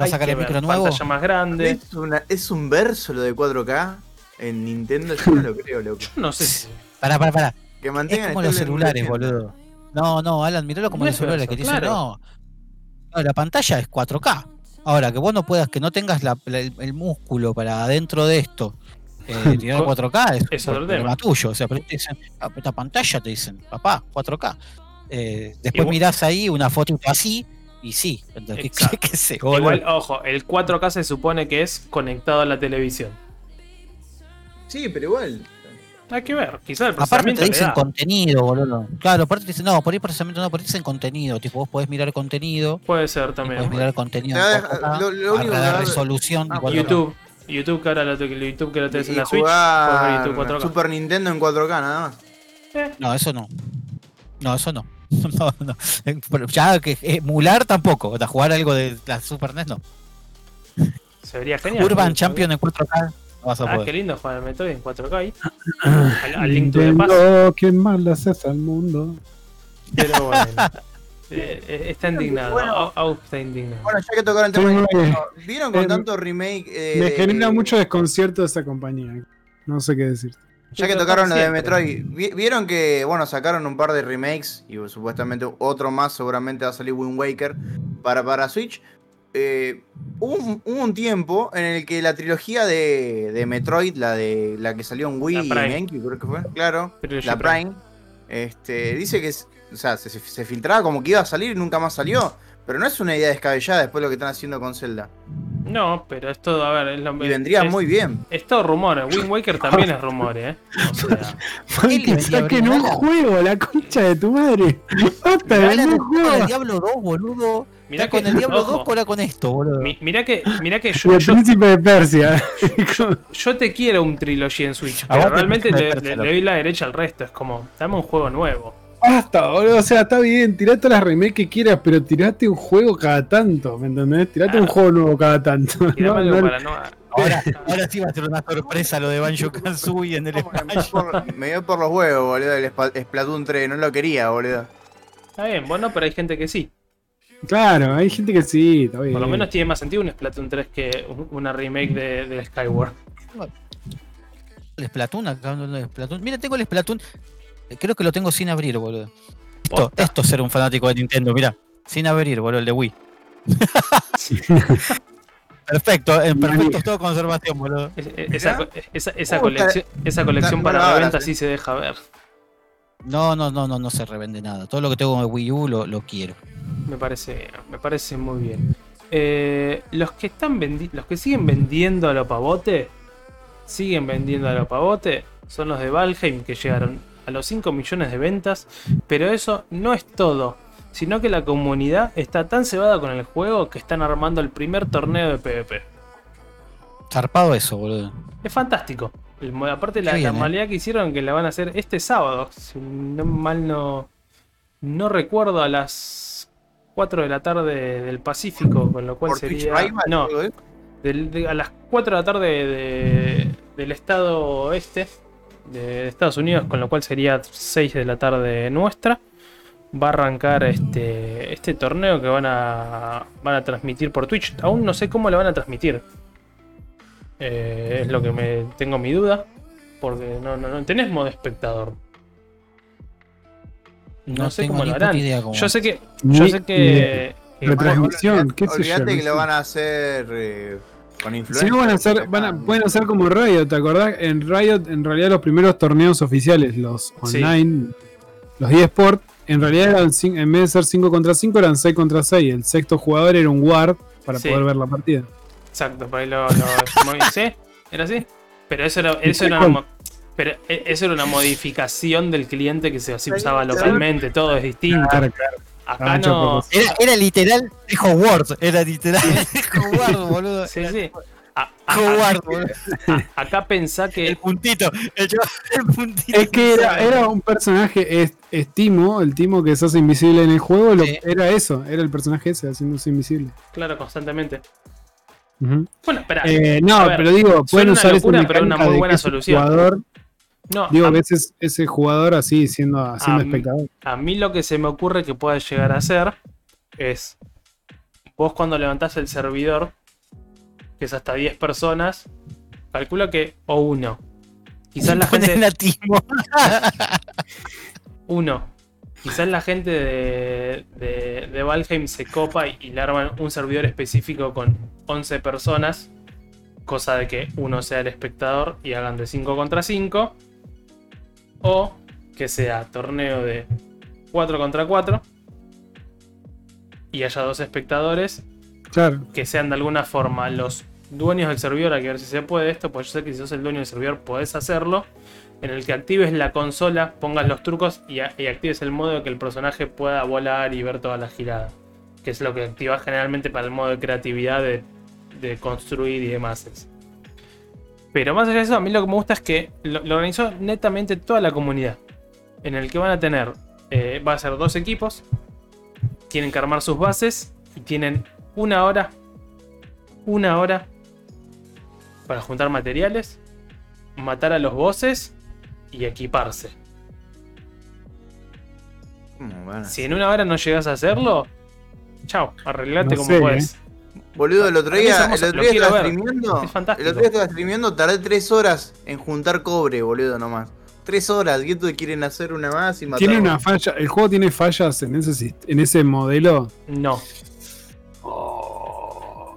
¿Va a sacar el micro nuevo? Pantalla más grande. Es, una- es un verso lo de 4K en Nintendo, yo no lo creo, loco. Yo no sé si. Pará, pará, pará. Que Es mantengan como los celulares, 1080. boludo. No, no, Alan, miralo como No los es celulares eso, que te dicen, claro. no. No, la pantalla es 4K. Ahora, que vos no puedas, que no tengas la- la- el, el músculo para adentro de esto, eh, tirar 4K es, problema tuyo. O sea, pero te dicen, "Ah, esta pantalla te dicen, papá, 4K. Eh, después Igual- mirás ahí una foto así y sí. Entonces, ¿qué, qué, sé? Igual, ojo, el 4K se supone que es conectado a la televisión. Sí, pero igual. Hay que ver, quizás el Aparte procesamiento te le dicen contenido, boludo. Claro, aparte te dicen, no, por ahí procesamiento no, por ahí te dicen contenido. Tipo, vos podés mirar contenido, Puede ser podés también. mirar contenido Te va a en dejar- 4K, lo- lo único a que la resolución de Ah, 4K. YouTube. YouTube que ahora lo, YouTube que lo tenés en Y la Switch. YouTube jugar 4K. Super Nintendo en 4K nada más. Eh, No, eso no. No, eso no. No, no. Pero Ya que emular tampoco. O sea, jugar algo de la Super NES no. se vería genial. Urban ¿no? Champion en 4K no vas a Ah, qué poder. lindo jugar al Metroid en 4K ahí. Al, al Link to the Past. Nintendo, ¿Quién más le haces al mundo? Pero bueno. Eh, eh, está indignado. Bueno. Está indignado. Bueno, ya que tocaron el tema Sí, de ¿vieron con Eh, tanto remake? eh, Me de- genera mucho desconcierto esa compañía. No sé qué decir. Ya que tocaron lo de. Metroid, vi- vieron que, bueno, sacaron un par de remakes y supuestamente otro más, seguramente va a salir Wind Waker para, para Switch. Eh, hubo, un, hubo un tiempo en el que la trilogía de, de Metroid, la de la que salió en Wii y Prime. en GameCube, creo que fue, claro, la Prime, este, dice que es- o sea, se, se filtraba como que iba a salir y nunca más salió. Pero no es una idea descabellada después de lo que están haciendo con Zelda. No, pero es todo, a ver, es lo Y vendría es- muy bien. Es todo rumores. Wind Waker también es rumores, ¿eh? O sea, ¿Qué le que vendía saquen un juego, la concha de tu madre. Basta de Alan, vender está con el. Diablo 2, boludo. Mirá Está con el Diablo ojo. 2, cola con esto, boludo. mi- mirá que, mirá que Y yo, el yo, príncipe de Persia. yo te quiero un trilogy en Switch, pero realmente me le, le- le doy la derecha al resto. Es como, dame un juego nuevo. Basta, boludo. O sea, está bien, todas las remakes que quieras, pero tirate un juego cada tanto, ¿me entendés? Tirate un Claro. juego nuevo cada tanto. Tirame No, algo no- para no. Ahora, ahora sí va a ser una sorpresa lo de Banjo Kazooie en el por, me dio por los huevos, boludo, el Splatoon 3, no lo quería, boludo. Está bien, bueno, pero hay gente que sí. Claro, hay gente que sí, está bien. Por lo menos tiene más sentido un Splatoon 3 que un- una remake de, del Skyward. El Splatoon, acá de Splatoon. Mira, tengo el Splatoon. Creo que lo tengo sin abrir, boludo. Esto, esto es ser un fanático de Nintendo, mira. Sin abrir, boludo, el de Wii. Perfecto, en perfecto estado de conservación, boludo. Es- es- Esa, esa, esa colección, esa colección para reventa eh. sí se deja ver. No, no, no, no, no se revende nada. Todo lo que tengo de Wii U lo, lo quiero. Me parece, me parece muy bien. Eh, los que están vendi- los que siguen vendiendo a lo pavote, siguen vendiendo a lo pavote, son los de Valheim que llegaron a los 5 millones de ventas, pero eso no es todo, sino que la comunidad está tan cebada con el juego que están armando el primer torneo de PvP. Zarpado eso, boludo. Es fantástico. El aparte la, la eh. modalidad que hicieron que la van a hacer este sábado, si no mal no no recuerdo a las 4 de la tarde del Pacífico, con lo cual Por Twitch sería no, del- de- a las 4 de la tarde de- del estado este de Estados Unidos, con lo cual sería 6 de la tarde nuestra. Va a arrancar este, este torneo que van a, van a transmitir por Twitch. Aún no sé cómo lo van a transmitir. Eh, es lo que me tengo mi duda. Porque no, no, no tenés modo espectador. No, sé cómo ni lo harán. idea cómo. Yo sé que. Ni- Yo sé que. Retransmisión, qué sé yo. Que lo van a hacer eh, con Si influencia. no van a hacer, van a- pueden hacer como Riot, ¿te acordás? En Riot, en realidad los primeros torneos oficiales, los Sí. online, los eSport, en realidad eran cin- en vez de ser 5 contra 5, eran 6 contra 6. El sexto jugador era un guard para Sí. poder ver la partida. Exacto, por ahí lo. lo ¿Sí? ¿Era así? Pero eso era, eso era una, pero e- eso era una modificación del cliente que se así usaba localmente, todo es distinto. Claro, claro. Acá Ah, no. Era, era literal de Hogwarts. Era literal Hogwarts, boludo. Sí, sí. a- a- Cobarde, boludo. acá pensá El que. puntito. El, chaval- el puntito. Es que era, era un personaje, es, es Timo, el Timo que se hace invisible en el juego, lo- Sí. era eso, era el personaje ese haciéndose invisible. Claro, constantemente. Bueno, espera. Eh, no, ver, pero digo, pueden usar locura, pero una mecánica muy de buena solución. Jugador, no, digo, a, que ese, jugador así siendo, siendo A mí- espectador. a mí lo que se me ocurre que pueda llegar a hacer es. Vos cuando levantás el servidor, que es hasta 10 personas, calculo que. O uno. Quizás la gente. Uno. Quizás la gente de, de, de Valheim se copa y, y le arman un servidor específico con 11 personas. Cosa de que uno sea el espectador y hagan de 5 contra 5. O que sea torneo de 4 contra 4. Y haya dos espectadores Claro. que sean de alguna forma los dueños del servidor, hay que ver si se puede esto, pues yo sé que si sos el dueño del servidor podés hacerlo, en el que actives la consola, pongas los trucos y, a- y actives el modo de que el personaje pueda volar y ver toda la girada, que es lo que activas generalmente para el modo de creatividad de, de construir y demás. Pero más allá de eso, a mí lo que me gusta es que lo, lo organizó netamente toda la comunidad, en el que van a tener, eh, va a ser dos equipos, tienen que armar sus bases y tienen una hora, una hora para juntar materiales, matar a los bosses y equiparse. ¿Cómo van a Si en una hora no llegas a hacerlo, chao, arreglate No como sé, puedes. Boludo, el otro día, el otro día estaba streameando. Es. El otro día estaba streameando, tardé 3 horas en juntar cobre, boludo, nomás. 3 horas, y estos quieren hacer una más y matar. Tiene una falla, el juego tiene fallas en ese, en ese modelo. No.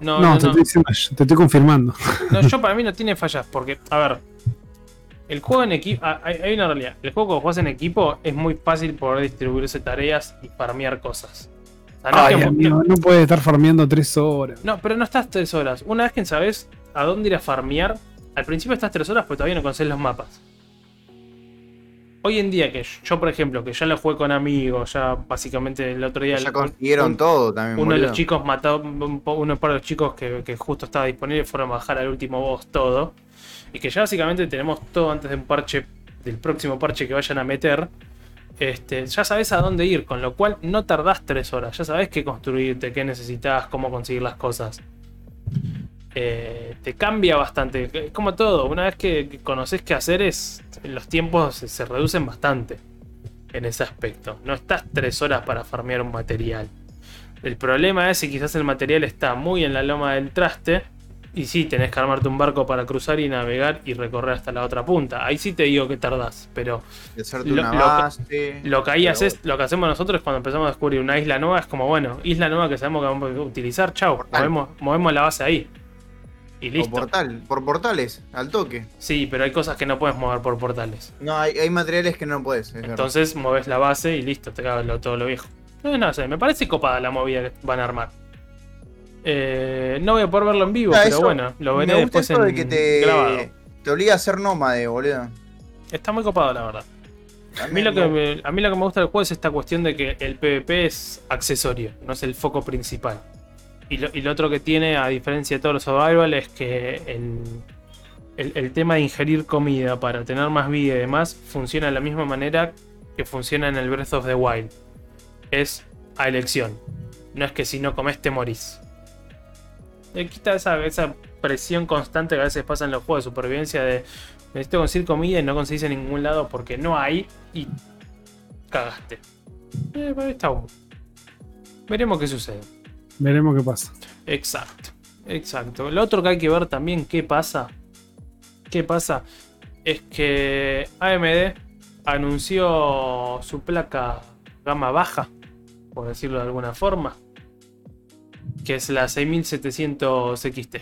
No, No, no, te no. estoy te estoy confirmando. No, yo para mí no tiene fallas, porque, a ver, el juego en equipo, hay, hay una realidad, el juego cuando juegas en equipo es muy fácil poder distribuirse tareas y farmear cosas. O sea, no es Ay, que- amigo, no puedes estar farmeando tres horas. No, pero no estás tres horas. Una vez que sabes a dónde ir a farmear, al principio estás tres horas, pero todavía no conoces los mapas. Hoy en día, que yo, por ejemplo, que ya lo jugué con amigos, ya básicamente el otro día. Ya consiguieron un- todo también, Uno de los chicos mató, un uno de los chicos que, que justo estaba disponible fueron a bajar al último boss todo. Y que ya básicamente tenemos todo antes de un parche, del próximo parche que vayan a meter. Este, ya sabes a dónde ir, con lo cual no tardás tres horas. Ya sabes qué construirte, qué necesitas, cómo conseguir las cosas. Eh, te cambia bastante. Es como todo, una vez que, conoces qué hacer, es, los tiempos se, se reducen bastante en ese aspecto. No estás tres horas para farmear un material. El problema es si quizás el material está muy en la loma del traste. Y sí, tenés que armarte un barco para cruzar y navegar y recorrer hasta la otra punta. Ahí sí te digo que tardás. Pero lo- una base. lo que ahí haces, lo que hacemos nosotros cuando empezamos a descubrir una isla nueva es como, bueno, isla nueva que sabemos que vamos a utilizar, chau, Portal. movemos, movemos la base ahí. Y listo. portal, por portales, al toque. Sí, pero hay cosas que no puedes mover por portales. No, hay, hay materiales que no puedes. Entonces mueves la base y listo, te cago todo lo viejo. No, no sé, me parece copada la movida que van a armar. Eh, no voy a poder verlo en vivo, Ah, pero bueno, lo veré me gusta después eso en de que te, grabado. te obliga a ser nómade, boludo. Está muy copado, la verdad. A mí, lo que me- me, a mí lo que me gusta del juego es esta cuestión de que el PvP es accesorio, no es el foco principal. Y lo, y lo otro que tiene, a diferencia de todos los survival, es que el, el- el tema de ingerir comida para tener más vida y demás funciona de la misma manera que funciona en el Breath of the Wild. Es a elección. No es que si no comes te morís. Le quita esa, esa presión constante que a veces pasa en los juegos de supervivencia de necesito conseguir comida y no conseguís en ningún lado porque no hay y cagaste. Eh, está bueno. Veremos qué sucede. Veremos qué pasa. Exacto, exacto. Lo otro que hay que ver también qué pasa. ¿Qué pasa? Es que AMD anunció su placa gama baja, por decirlo de alguna forma, que es la 6700 XT.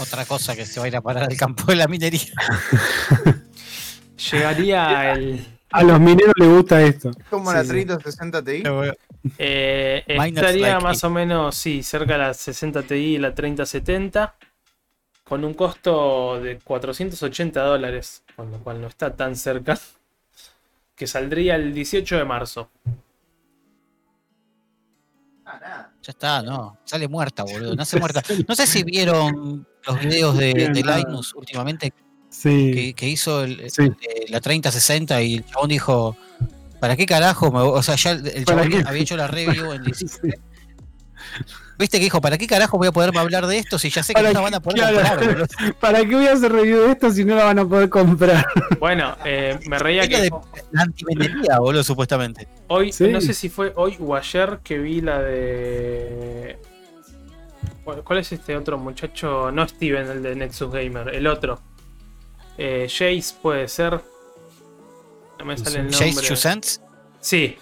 Otra cosa que se va a ir a parar al campo de la minería. Llegaría el. A los mineros les gusta esto. Como Sí, la sí. 3060 Ti. Eh, Miners estaría like más it. o menos, sí, cerca de la 60 Ti y la 3070. Con un costo de 480 dólares. Con lo cual no está tan cerca. Que saldría el 18 de marzo. Ya está, no. Sale muerta, boludo. Nace muerta. No sé si vieron los videos de, de Linus últimamente. Sí. Que, que hizo el, sí. Eh, la 3060 y el chabón dijo. ¿Para qué carajo? O sea, ya el, chabón había hecho la review en 17 ¿Viste que dijo, ¿para qué carajo voy a poderme hablar de esto si ya sé que ¿Para no la van a poder Claro. comprar, boludo? ¿Para qué voy a hacer review de esto si no la van a poder comprar? Bueno, eh, me reía que de la antivenería, boludo, supuestamente. hoy, Sí. no sé si fue hoy o ayer que vi la de. ¿Cuál es este otro muchacho? No Steven, el de Nexus Gamer, el otro. Eh, Jace puede ser. No me sale el nombre. Sí,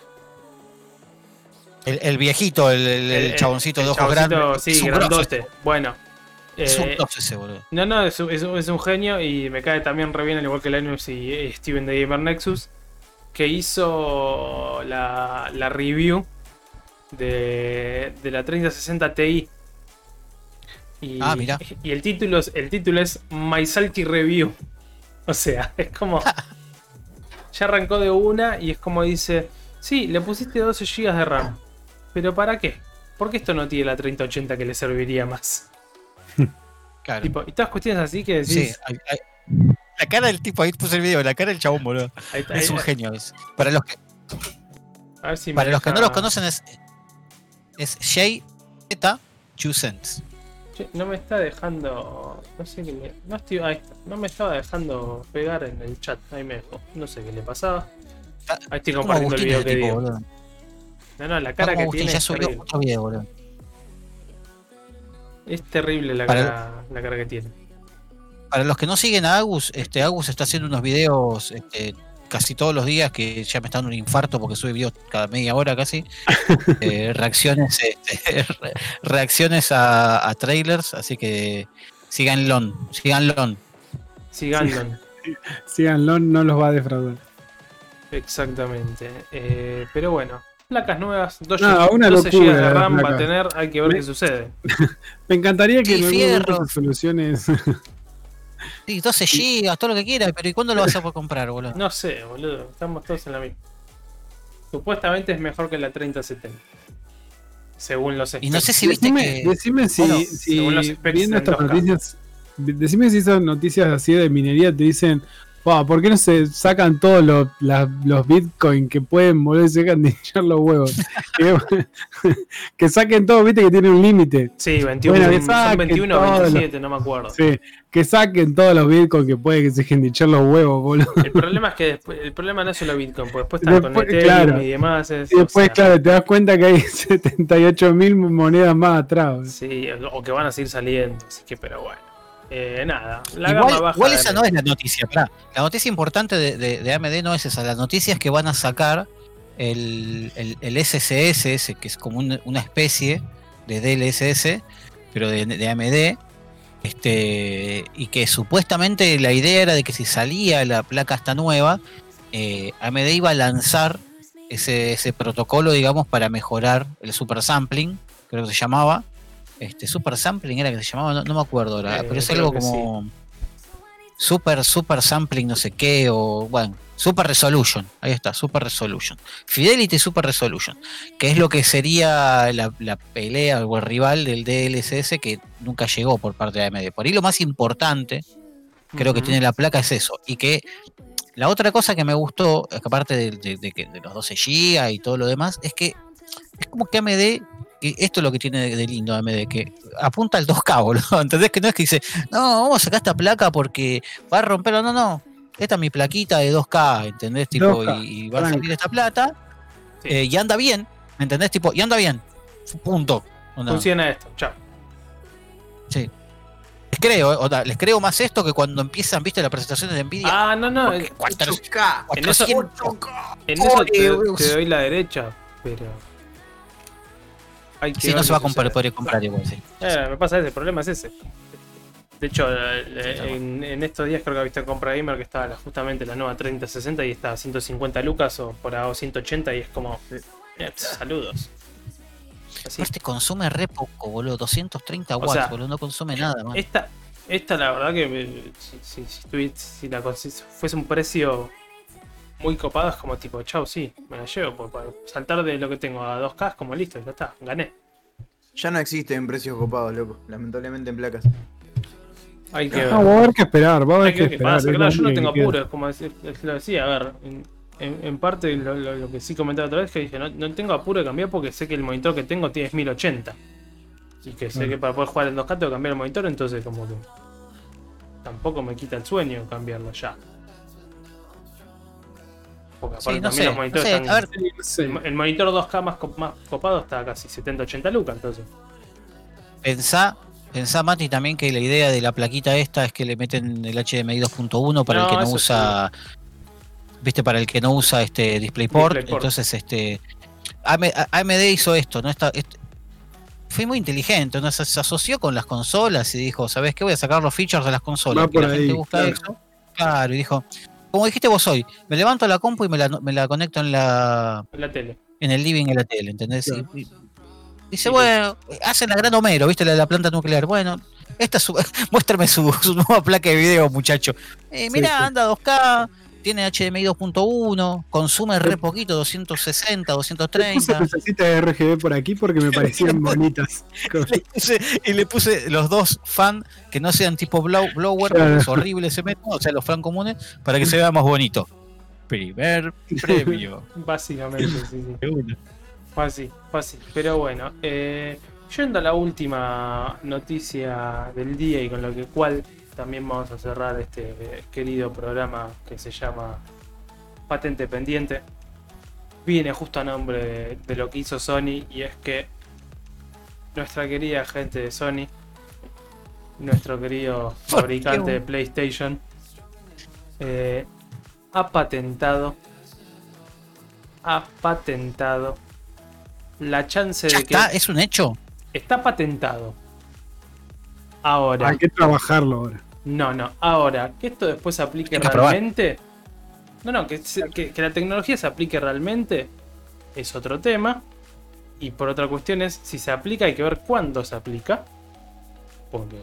el, el viejito, el, el- el chaboncito de ojos grandes. Sí, grosso grandote. Bueno. Es un eh, grosso ese, boludo. No, no, es, un- es un- es un genio y me cae también re bien, al igual que Linus y Steven de Gamer Nexus, que hizo la, la review de, de la 3060 Ti. Y, Ah, mirá. y el título, es- el título es My Salty Review. O sea, es como. ya arrancó de una y es como dice: Sí, le pusiste 12 GB de RAM. ¿Pero para qué? ¿Por qué esto no tiene la 3080 que le serviría más? Claro. Tipo, y todas cuestiones así que decís. Sí, hay- hay- la cara del tipo, ahí puse el video, la cara del chabón, boludo. ahí está, Es ahí- un genio. es. Para los que, a ver si para los que no los conocen es, es Jay Zeta Chusens. No me está dejando. No sé qué le. No, estoy, ahí está. no me estaba dejando pegar en el chat. Ahí me dejó. No sé qué le pasaba. Ahí estoy compartiendo el video que tipo, digo. boludo. No, no, la cara que Agustín, tiene ya es subió terrible. video, boludo. Es terrible la Para- cara, la cara que tiene. Para los que no siguen a Agus, este Agus está haciendo unos videos este, casi todos los días que ya me está dando un infarto porque sube videos cada media hora casi. Eh, reacciones este, re- reacciones a, a trailers, así que síganlo, síganlo. Sigandon. Síganlo, no los va a defraudar. Exactamente. Eh, pero bueno. Placas nuevas, 12, No, una 12 locura GB de la RAM va a tener, hay que ver Me- qué sucede. Me encantaría que Sí, se soluciones. Sí, 12 gigas, todo lo que quieras, pero ¿y cuándo lo vas a poder comprar, boludo? No sé, boludo. Estamos todos en la misma. Supuestamente es mejor que la 3070. Según los Y no sé si viste decime, que. decime si, Bueno, si según los specs viendo en estas 2K. noticias, decime si esas noticias así de minería te dicen, "Wow, ¿por qué no se sacan todos los, la- los bitcoin que pueden mover y se dejan de hinchar los huevos? que, que saquen todo, viste que tiene un límite. Sí, 21, Bueno, que son saquen 21 o todos los- 27, no me acuerdo. Sí, que saquen todos los bitcoin que pueden que se dejen de hinchar los huevos, boludo. El problema es que después, el problema no es solo Bitcoin, porque después está con Después, Ethereum claro. y demás. es- Y después, o sea, claro, te das cuenta que hay 78 mil monedas más atrás. Sí, o que van a seguir saliendo. Así que, pero bueno. Eh, nada, la gama Igual, baja. igual esa no es la noticia, pará. La noticia importante de, de- de AMD no es esa. La noticia es que van a sacar el, el, el SSS, ese, que es como un- una especie de DLSS, pero de, de AMD. Este, y que supuestamente la idea era de que si salía la placa esta nueva, eh, AMD iba a lanzar ese, ese protocolo, digamos, para mejorar el super sampling, creo que se llamaba. Este, super sampling era que se llamaba, no, no me acuerdo Eh, pero es algo como super, super sampling, no sé qué, o bueno, super resolution, ahí está, super resolution. Fidelity Super Resolution, que es lo que sería la, la pelea o el rival del DLSS que nunca llegó por parte de AMD. Por ahí lo más importante creo que tiene la placa es eso. Y que la otra cosa que me gustó, aparte de, de- de los 12 GB y todo lo demás, es que es como que AMD, que esto es lo que tiene de, de lindo AMD, que apunta al 2K, boludo. ¿Entendés? Que no es que dice, no, vamos a sacar esta placa porque va a romperlo. No, no. Esta es mi plaquita de 2K, ¿entendés? Tipo, 2K, y, y va a salir esta plata Sí. eh, y anda bien, ¿me entendés? Tipo, y anda bien. Punto. Onda. Funciona esto, chao. Sí. Les creo, eh, onda, les creo más esto que cuando empiezan, viste, las presentaciones de Nvidia. Ah, no, no. Porque En, 400, en eso, 400. en eso te, te doy la derecha, pero. Hay que Sí, no se va a comprar, poder comprar igual, sí. Eh, me pasa ese, el problema es ese. De hecho, eh, no. en, en estos días creo que viste Compra Gamer que estaba justamente la nueva 3060 y está a 150 lucas o por ahora 180 y es como. eh, saludos. Así. Aparte consume re poco, boludo. 230 O watts, sea, boludo. No consume nada, man. Esta, esta la verdad que si, si, si si la fuese un precio muy copado es como tipo, chau, sí, me la llevo. Por, por saltar de lo que tengo a 2K es como listo, ya está, gané. Ya no existen precios copados, loco. Lamentablemente en placas. Hay que No, va a haber que esperar, va a haber Hay que que ver qué esperar. pasa. Claro, yo no tengo apuro, es como decir, lo decía, a ver, en, en- en parte lo, lo- lo que sí comentaba otra vez, que dije, no, no tengo apuro de cambiar porque sé que el monitor que tengo tiene 1080. Y que sé Claro. que para poder jugar en 2K tengo que cambiar el monitor, entonces como que tampoco me quita el sueño cambiarlo ya. Sí, no sé, no sé, están... a ver, el, el monitor 2K más, co- más copado está casi 70-80 lucas, entonces. Pensá, pensá, Mati, también que la idea de la plaquita esta es que le meten el HDMI 2.1 para el que no usa. Viste, para el que no usa este DisplayPort. DisplayPort. Entonces, este. AM AMD hizo esto, ¿no? Esta, este- fue muy inteligente, ¿no? Se, se asoció con las consolas y dijo, ¿sabes qué? Voy a sacar los features de las consolas. Va por la gente ahí, busca claro. eso. Claro, y dijo, como dijiste vos hoy, me levanto la compu y me la, me la conecto en la, En la tele. en el living de la tele, ¿entendés? Claro. Y- y- dice, bueno, hace la gran Homero, ¿viste? La de la planta nuclear. Bueno, esta es su, muéstrame su, su nueva placa de video, muchacho. Eh, Sí, mirá, sí. anda 2K, tiene HDMI 2.1, consume re poquito, 260, Le puse 230. necesita de RGB por aquí porque me parecían bonitas. Le puse- y le puse los dos fan que no sean tipo blow, blower, porque Claro. es horrible ese método, o sea, los fan comunes, para que se vea más bonito. Primer premio. Básicamente, sí, sí. Fue así. Pero bueno, eh, yendo a la última noticia del día y con lo que cual también vamos a cerrar este querido programa que se llama Patente Pendiente. Viene justo a nombre de, de lo que hizo Sony y es que nuestra querida gente de Sony, nuestro querido fabricante de PlayStation, eh, ha patentado, ha patentado la chance Ya de que está, es un hecho. está patentado. Ahora, Hay que trabajarlo ahora. No, no, ahora, que esto después se aplique realmente. No, no, que, se- que- que la tecnología se aplique realmente es otro tema. Y por otra cuestión es, si se aplica hay que ver cuándo se aplica. Porque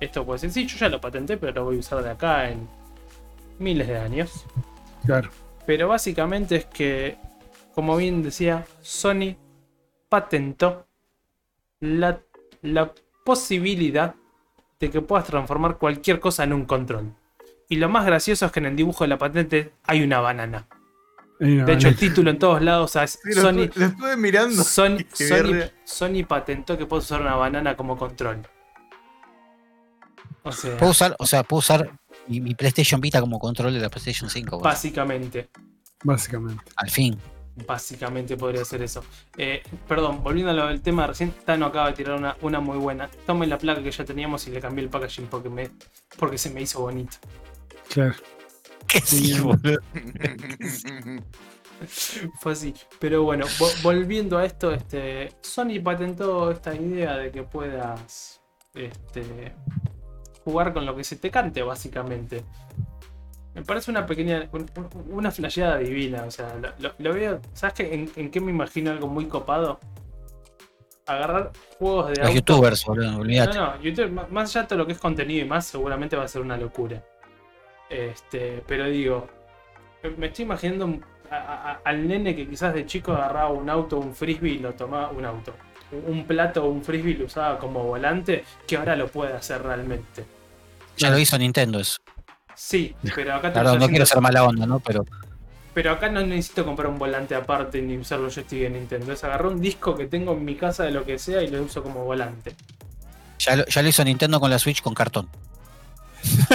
esto puede ser, sí, yo ya lo patenté, pero lo voy a usar de acá en miles de años. Claro. Pero básicamente es que, como bien decía, Sony patentó la, la posibilidad de que puedas transformar cualquier cosa en un control. Y lo más gracioso es que en el dibujo de la patente hay una banana. De hecho, el título en todos lados es Sí, lo, Sony, estuve, lo estuve mirando. Sony, Sony, patentó que puedes usar una banana como control. O sea, Puedo usar, o sea, puedo usar mi, mi PlayStation Vita como control de la PlayStation 5. bueno, básicamente. Básicamente. al fin. Básicamente podría ser eso. Eh, perdón, volviendo a lo del tema, recién Tano acaba de tirar una, una muy buena. Tomé la placa que ya teníamos y le cambié el packaging porque, me, porque se me hizo bonito. Claro. ¿Qué Sí, sí, boludo? Fue así. Pero bueno, vo- volviendo a esto, este, Sony patentó esta idea de que puedas este, jugar con lo que se te cante, básicamente. Me parece una pequeña, un- un- una flasheada divina. O sea, lo, lo- lo veo. ¿Sabes qué? en, en qué me imagino algo muy copado? Agarrar juegos de Los auto. youtubers, boludo, olvídate. No, no, YouTube, más allá de todo lo que es contenido y más, seguramente va a ser una locura. Este, pero digo, me- estoy imaginando a- a- al nene que quizás de chico agarraba un auto, un frisbee y lo tomaba, un auto, un plato o un frisbee lo usaba como volante, que ahora lo puede hacer realmente. Ya lo hizo Nintendo eso. Sí, pero acá te Claro, no quiero ser mala onda, ¿no? Pero Pero acá no necesito comprar un volante aparte ni usar los joystick de Nintendo. Es agarrar un disco que tengo en mi casa de lo que sea y lo uso como volante. ya lo, ya lo hizo Nintendo con la Switch con cartón.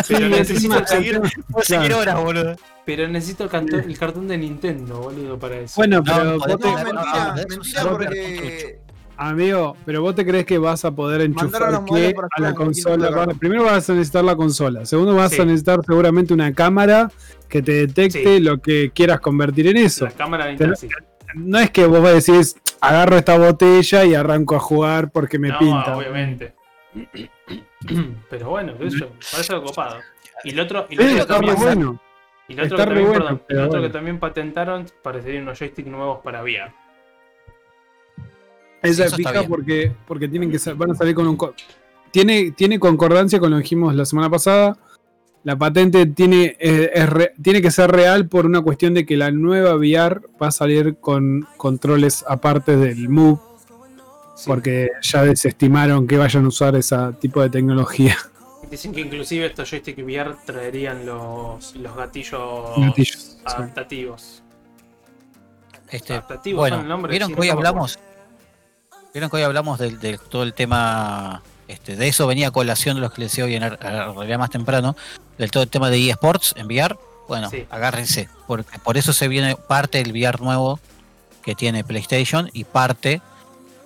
Pero necesito seguir- horas, boludo. Pero necesito el, canto- el cartón de Nintendo, boludo, para eso. Bueno, No, pero No, mentira, Ah, mentira porque. Amigo, pero vos te crees que vas a poder enchufar qué para a la consola. Primero vas a necesitar la consola. Segundo vas Sí. a necesitar seguramente una cámara que te detecte Sí. lo que quieras convertir en eso. La cámara de sí. No es que vos decís, agarro esta botella y arranco a jugar porque me no, pinta. obviamente. Pero bueno, yo, parece algo copado. Y el otro, y el Sí, otro, está también, muy bueno. y el otro, que, también, bueno, perdón, el otro bueno. que también patentaron parecerían unos joysticks nuevos para VR. Está fija bien. porque, porque tienen que van a salir con un co- tiene, tiene concordancia con lo que dijimos la semana pasada. La patente tiene, eh, es re- tiene que ser real por una cuestión de que la nueva VR va a salir con controles aparte del Move. Sí. porque ya desestimaron que vayan a usar ese tipo de tecnología. Dicen que inclusive estos joystick VR traerían los, los gatillos, Gatillos, sí. adaptativos. Este, Adaptativos bueno, son el nombre, vieron sí, que hoy hablamos. Vieron que hoy hablamos de, todo el tema. Este, de eso venía colación de los que les decía hoy en, realidad más temprano. Del todo el tema de eSports en VR. Bueno, Sí. agárrense. Porque por eso se viene parte del VR nuevo que tiene PlayStation y parte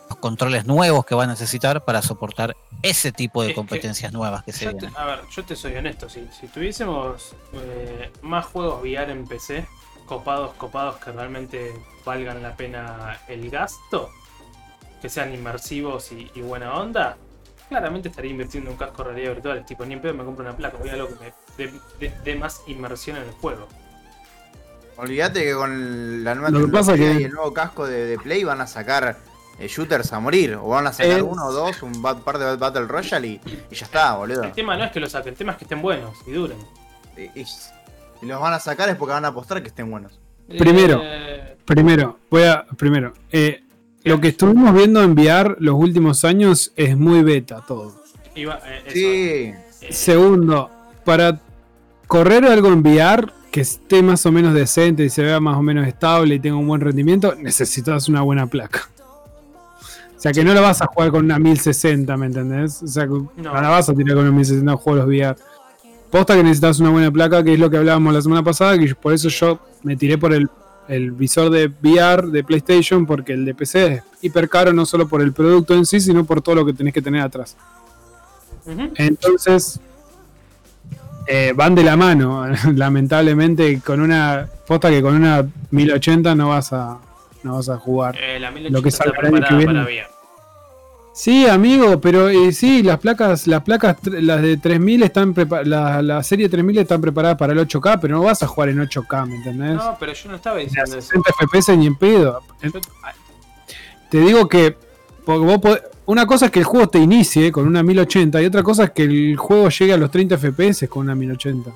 los controles nuevos que va a necesitar para soportar ese tipo Es de que competencias nuevas que se te- vienen. a ver, yo te soy honesto, si, si tuviésemos eh, más juegos VR en PC, copados, copados que realmente valgan la pena el gasto, que sean inmersivos y, y buena onda, claramente estaría invirtiendo en un casco de realidad virtual. Tipo, ni en pedo me compro una placa, voy a algo que me dé de, de más inmersión en el juego. Olvídate que con la nueva Lo que tecnología pasa que- y el nuevo casco de, de Play van a sacar eh, shooters a morir. O van a sacar Es- uno o dos, un bat- par de Battle Royale y, y ya está, boludo. El tema no es que lo saquen, el tema es que estén buenos y duren. Y los van a sacar es porque van a apostar que estén buenos. Primero. Eh, Primero, voy a. Primero, eh, lo que estuvimos viendo en VR los últimos años es muy beta todo. iba- eh, Sí. eh, Segundo, para correr algo en VR que esté más o menos decente y se vea más o menos estable y tenga un buen rendimiento, necesitas una buena placa. O sea que no la vas a jugar con una 1060, ¿me entendés? O sea que no, la vas a tirar con una 1060 a jugar los VR. Posta que necesitas una buena placa, que es lo que hablábamos la semana pasada, que por eso yo me tiré por el, el visor de VR de PlayStation, porque el de PC es hiper caro no solo por el producto en sí, sino por todo lo que tenés que tener atrás. Entonces, eh, van de la mano. Lamentablemente, con una posta que con una 1080 no vas a, no vas a jugar. Eh, la Lo que 1080 está año que preparada viene. para VR. Sí, amigo, pero eh, sí, las placas, las placas, las de 3000 están la, la serie 3000 están preparadas para el 8K, pero no vas a jugar en 8K, ¿me entendés? No, pero yo no estaba diciendo eso. 60 FPS ni en pedo. Yo- Te digo que porque vos podés- una cosa es que el juego te inicie con una 1080 y otra cosa es que el juego llegue a los 30 FPS con una 1080.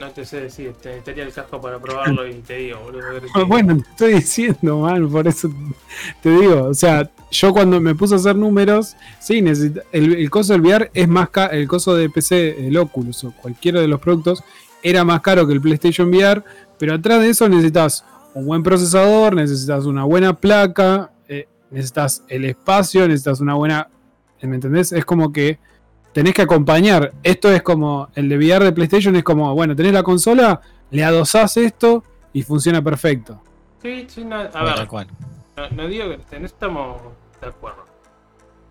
No te sé decir, te necesitaría el casco para probarlo y te digo, boludo. Bueno, te estoy diciendo, man, por eso te digo. O sea, yo cuando me puse a hacer números, sí, necesita, el, el coso del VR es más caro, el coso de PC, el Oculus o cualquiera de los productos, era más caro que el PlayStation VR, pero atrás de eso necesitas un buen procesador, necesitas una buena placa, eh, necesitas el espacio, necesitas una buena... ¿Me entendés? Es como que tenés que acompañar. Esto es como, el de VR de PlayStation es como, bueno, tenés la consola, le adosás esto y funciona perfecto. Sí, sí, no, a Bueno, ver, tal cual. no, no digo que en esto estamos de acuerdo.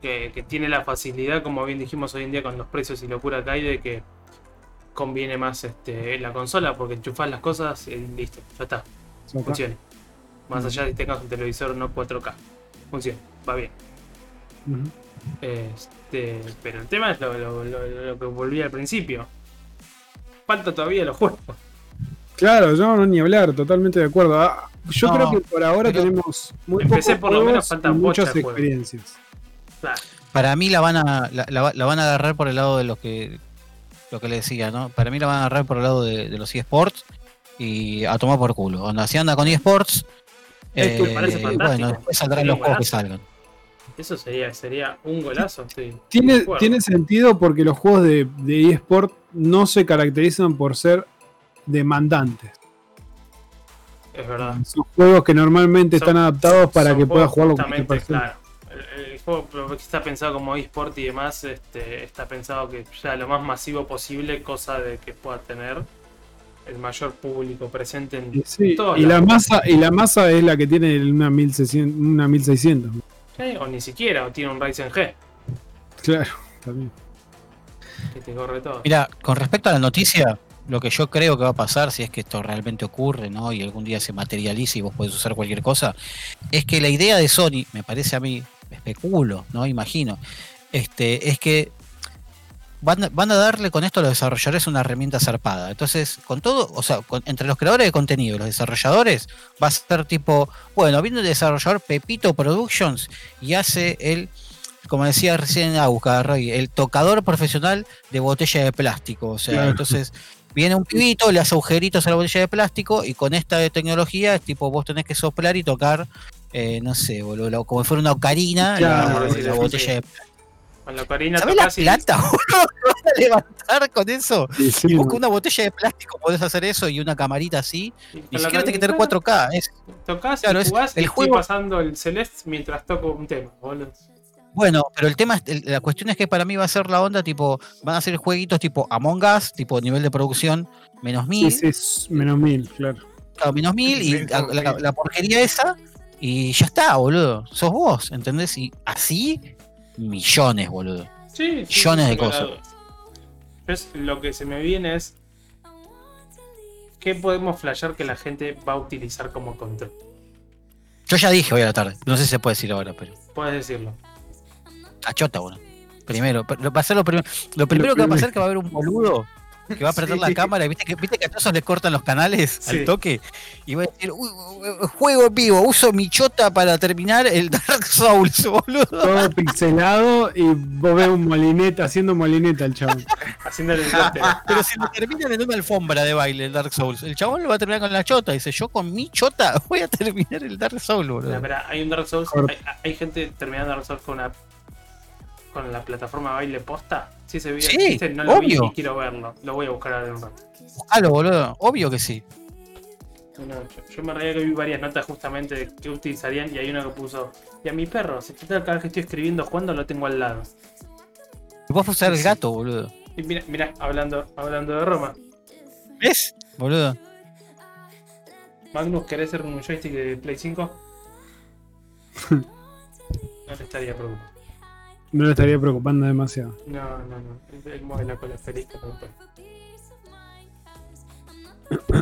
Que, que tiene la facilidad, como bien dijimos hoy en día con los precios y locura que hay, de que conviene más este, la consola porque enchufás las cosas y listo, ya está, funciona. Más allá de que tengas un televisor no 4K. Funciona, va bien. Ujú. Este, pero el tema es lo, lo- lo- lo que volví al principio. Falta todavía los juegos. Claro, yo no ni hablar, totalmente de acuerdo. Ah, yo No, creo que por ahora tenemos muy Empecé pocos por lo menos, juegos faltan muchas experiencias. Claro. Para mí la van a la, la- la van a agarrar por el lado de lo que lo que le decía, ¿no? Para mí la van a agarrar por el lado de, de los eSports y a tomar por culo. Onda, si anda con eSports, eh, bueno, después saldrán los juegos que salgan. Eso sería, sería un golazo. sí. Tiene, tiene sentido porque los juegos de, de eSport no se caracterizan por ser demandantes. Es verdad. Son juegos que normalmente Son- están adaptados para que pueda juegos jugarlo persona. claro. El, el juego que está pensado como eSport y demás, este, está pensado que sea lo más masivo posible, cosa de que pueda tener el mayor público presente en sí, todos y la masa y la masa es la que tiene una 1600, una 1600. Sí, O ni siquiera, o tiene un Ryzen G, Claro, también. que te corre todo. Mira, con respecto a la noticia, lo que yo creo que va a pasar, si es que esto realmente ocurre, ¿no? Y algún día se materializa y vos podés usar cualquier cosa, es que la idea de Sony, me parece a mí, especulo, ¿no? Imagino, este, es que van, a- van a darle con esto a los desarrolladores una herramienta zarpada. Entonces, con todo, o sea, con- entre los creadores de contenido y los desarrolladores, va a ser tipo, bueno, viene el desarrollador Pepito Productions y hace el, como decía recién Auca, el tocador profesional de botella de plástico. O sea, Claro. entonces viene un pibito, le hace agujeritos a la botella de plástico y con esta tecnología es tipo vos tenés que soplar y tocar eh, no sé, boludo, como si fuera una ocarina, Claro, la, botella de Con la Corina ¿Sabés la y- plata, boludo? van a levantar con eso? Sí, sí, Vos con una botella de plástico podés hacer eso y una camarita así. y Ni siquiera tenés que tener Corina 4K. Es, Tocás Claro, y es- jugás el y juego- estoy pasando el Celeste mientras toco un tema, boludo. bueno, pero el tema, la cuestión es que para mí va a ser la onda tipo, van a ser jueguitos tipo Among Us, tipo nivel de producción menos mil, sí, sí, es menos mil, claro. claro, menos mil y la, la porquería esa y ya está, boludo. Sos vos, ¿entendés? Y así, millones, boludo. Sí, sí, Millones de cosas. Entonces, lo que se me viene es. ¿Qué podemos flashear que la gente va a utilizar como control? Yo ya dije hoy a la tarde, no sé si se puede decir ahora, pero. Puedes decirlo. Cachota, bueno. Primero, pero va a ser lo, prim- lo primero que va a pasar es que va a haber un boludo que va a prender Sí. la cámara, viste que, viste que a todos les cortan los canales Sí. al toque y va a decir, "Uy, uy, juego vivo, uso mi chota para terminar el Dark Souls, boludo. Todo pixelado y vos ves un molineta, haciendo molineta el chabón. Haciéndole el. Pero si lo terminan en una alfombra de baile el Dark Souls, el chabón lo va a terminar con la chota. Dice, yo con mi chota voy a terminar el Dark Souls, Mira, boludo. espera, hay un Dark Souls. Hay, hay gente terminando Dark Souls con una. Con la plataforma baile posta. Sí, existe, no lo vi obvio. y quiero verlo. Lo voy a buscar ahora en un rato. Buscalo, boludo. Obvio que sí. No, yo, yo me reía que vi varias notas justamente de que utilizarían y hay uno que puso. Y a mi perro, si cada vez que estoy escribiendo jugando lo tengo al lado. Vos usar el gato, boludo. Y mira, mira, hablando, hablando de Roma. ¿Ves? Boludo. Magnus, ¿querés ser un joystick de Play 5? No te estaría preocupado. No le estaría preocupando demasiado. No, no, no. Él, mueve la cola feliz.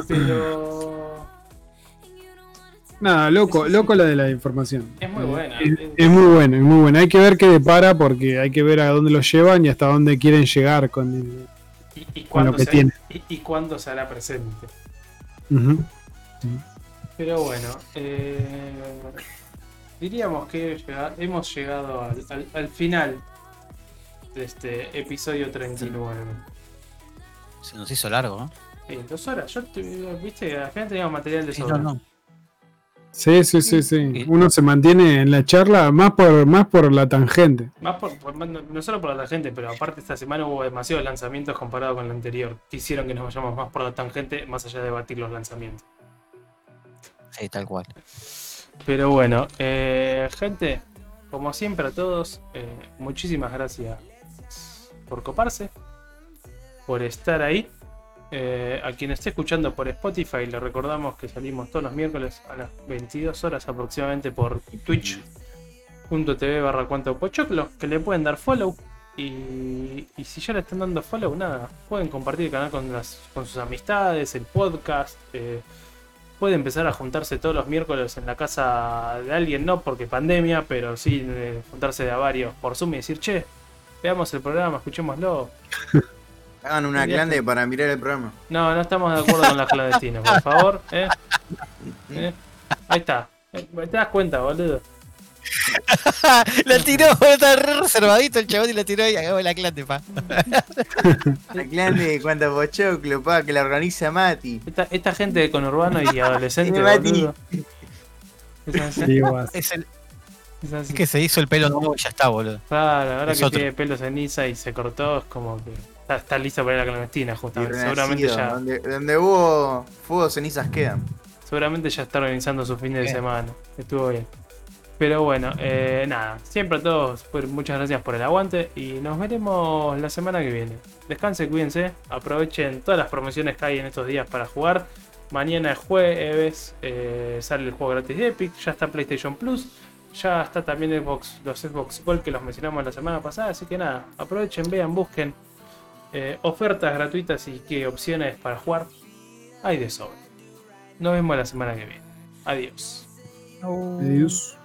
Pero. Nada, loco, loco la de la información. Es muy buena. Es, es muy bueno, es muy bueno. Hay que ver qué depara porque hay que ver a dónde lo llevan y hasta dónde quieren llegar con el. Y, y con lo cuándo que se, tiene. y, y cuándo se hará presente. Pero bueno, eh, diríamos que llega- hemos llegado al, al- al final de este episodio 39. Se nos hizo largo, ¿no? Eh, dos horas, yo te- viste, al final teníamos material de Sí, sobra. no, no. Sí, sí, sí, sí. Uno se mantiene en la charla más por, más por la tangente. Más por, por- no, no solo por la tangente, pero aparte esta semana hubo demasiados lanzamientos comparado con la anterior, que hicieron que nos vayamos más por la tangente, más allá de debatir los lanzamientos. Sí, tal cual. Pero bueno, eh, gente, como siempre a todos, eh, muchísimas gracias por coparse, por estar ahí. Eh, a quien esté escuchando por Spotify, le recordamos que salimos todos los miércoles a las 22 horas aproximadamente por twitch.tv barra cuanto pochoclo, que le pueden dar follow. Y, y si ya le están dando follow, nada, pueden compartir el canal con, las, con sus amistades, el podcast. eh, puede empezar a juntarse todos los miércoles en la casa de alguien, no porque pandemia, pero sí eh, juntarse de a varios por Zoom y decir, che, veamos el programa, escuchémoslo. Hagan una clande para mirar el programa. No, no estamos de acuerdo con la clandestina, por favor. ¿eh? ¿Eh? Ahí está. ¿Te das cuenta, boludo? la tiró, está re reservadito el chabón y la tiró y hagamos la clase, pa. La clande cuánta pochoclo, pa, que la organiza Mati. Esta, esta gente de conurbano y adolescente, Mati. Es así, Sí, vas. Es, el, es así. es que se hizo el pelo nuevo y ya está, boludo. Claro, ahora es que otro. tiene pelo ceniza y se cortó, es como que está, está listo para ir a la clandestina, justamente. Seguramente ya, Donde, donde hubo fuego, cenizas quedan. seguramente ya está organizando su fin de Bien. semana. Estuvo bien. Pero bueno, eh, nada. Siempre a todos, pues, muchas gracias por el aguante y nos veremos la semana que viene. Descansen, cuídense, aprovechen todas las promociones que hay en estos días para jugar. Mañana es jueves, eh, sale el juego gratis de Epic, ya está PlayStation Plus, ya está también Xbox, los Xbox Gold que los mencionamos la semana pasada, así que nada, aprovechen, vean, busquen eh, ofertas gratuitas y qué opciones para jugar hay de sobra. Nos vemos la semana que viene. Adiós. Adiós.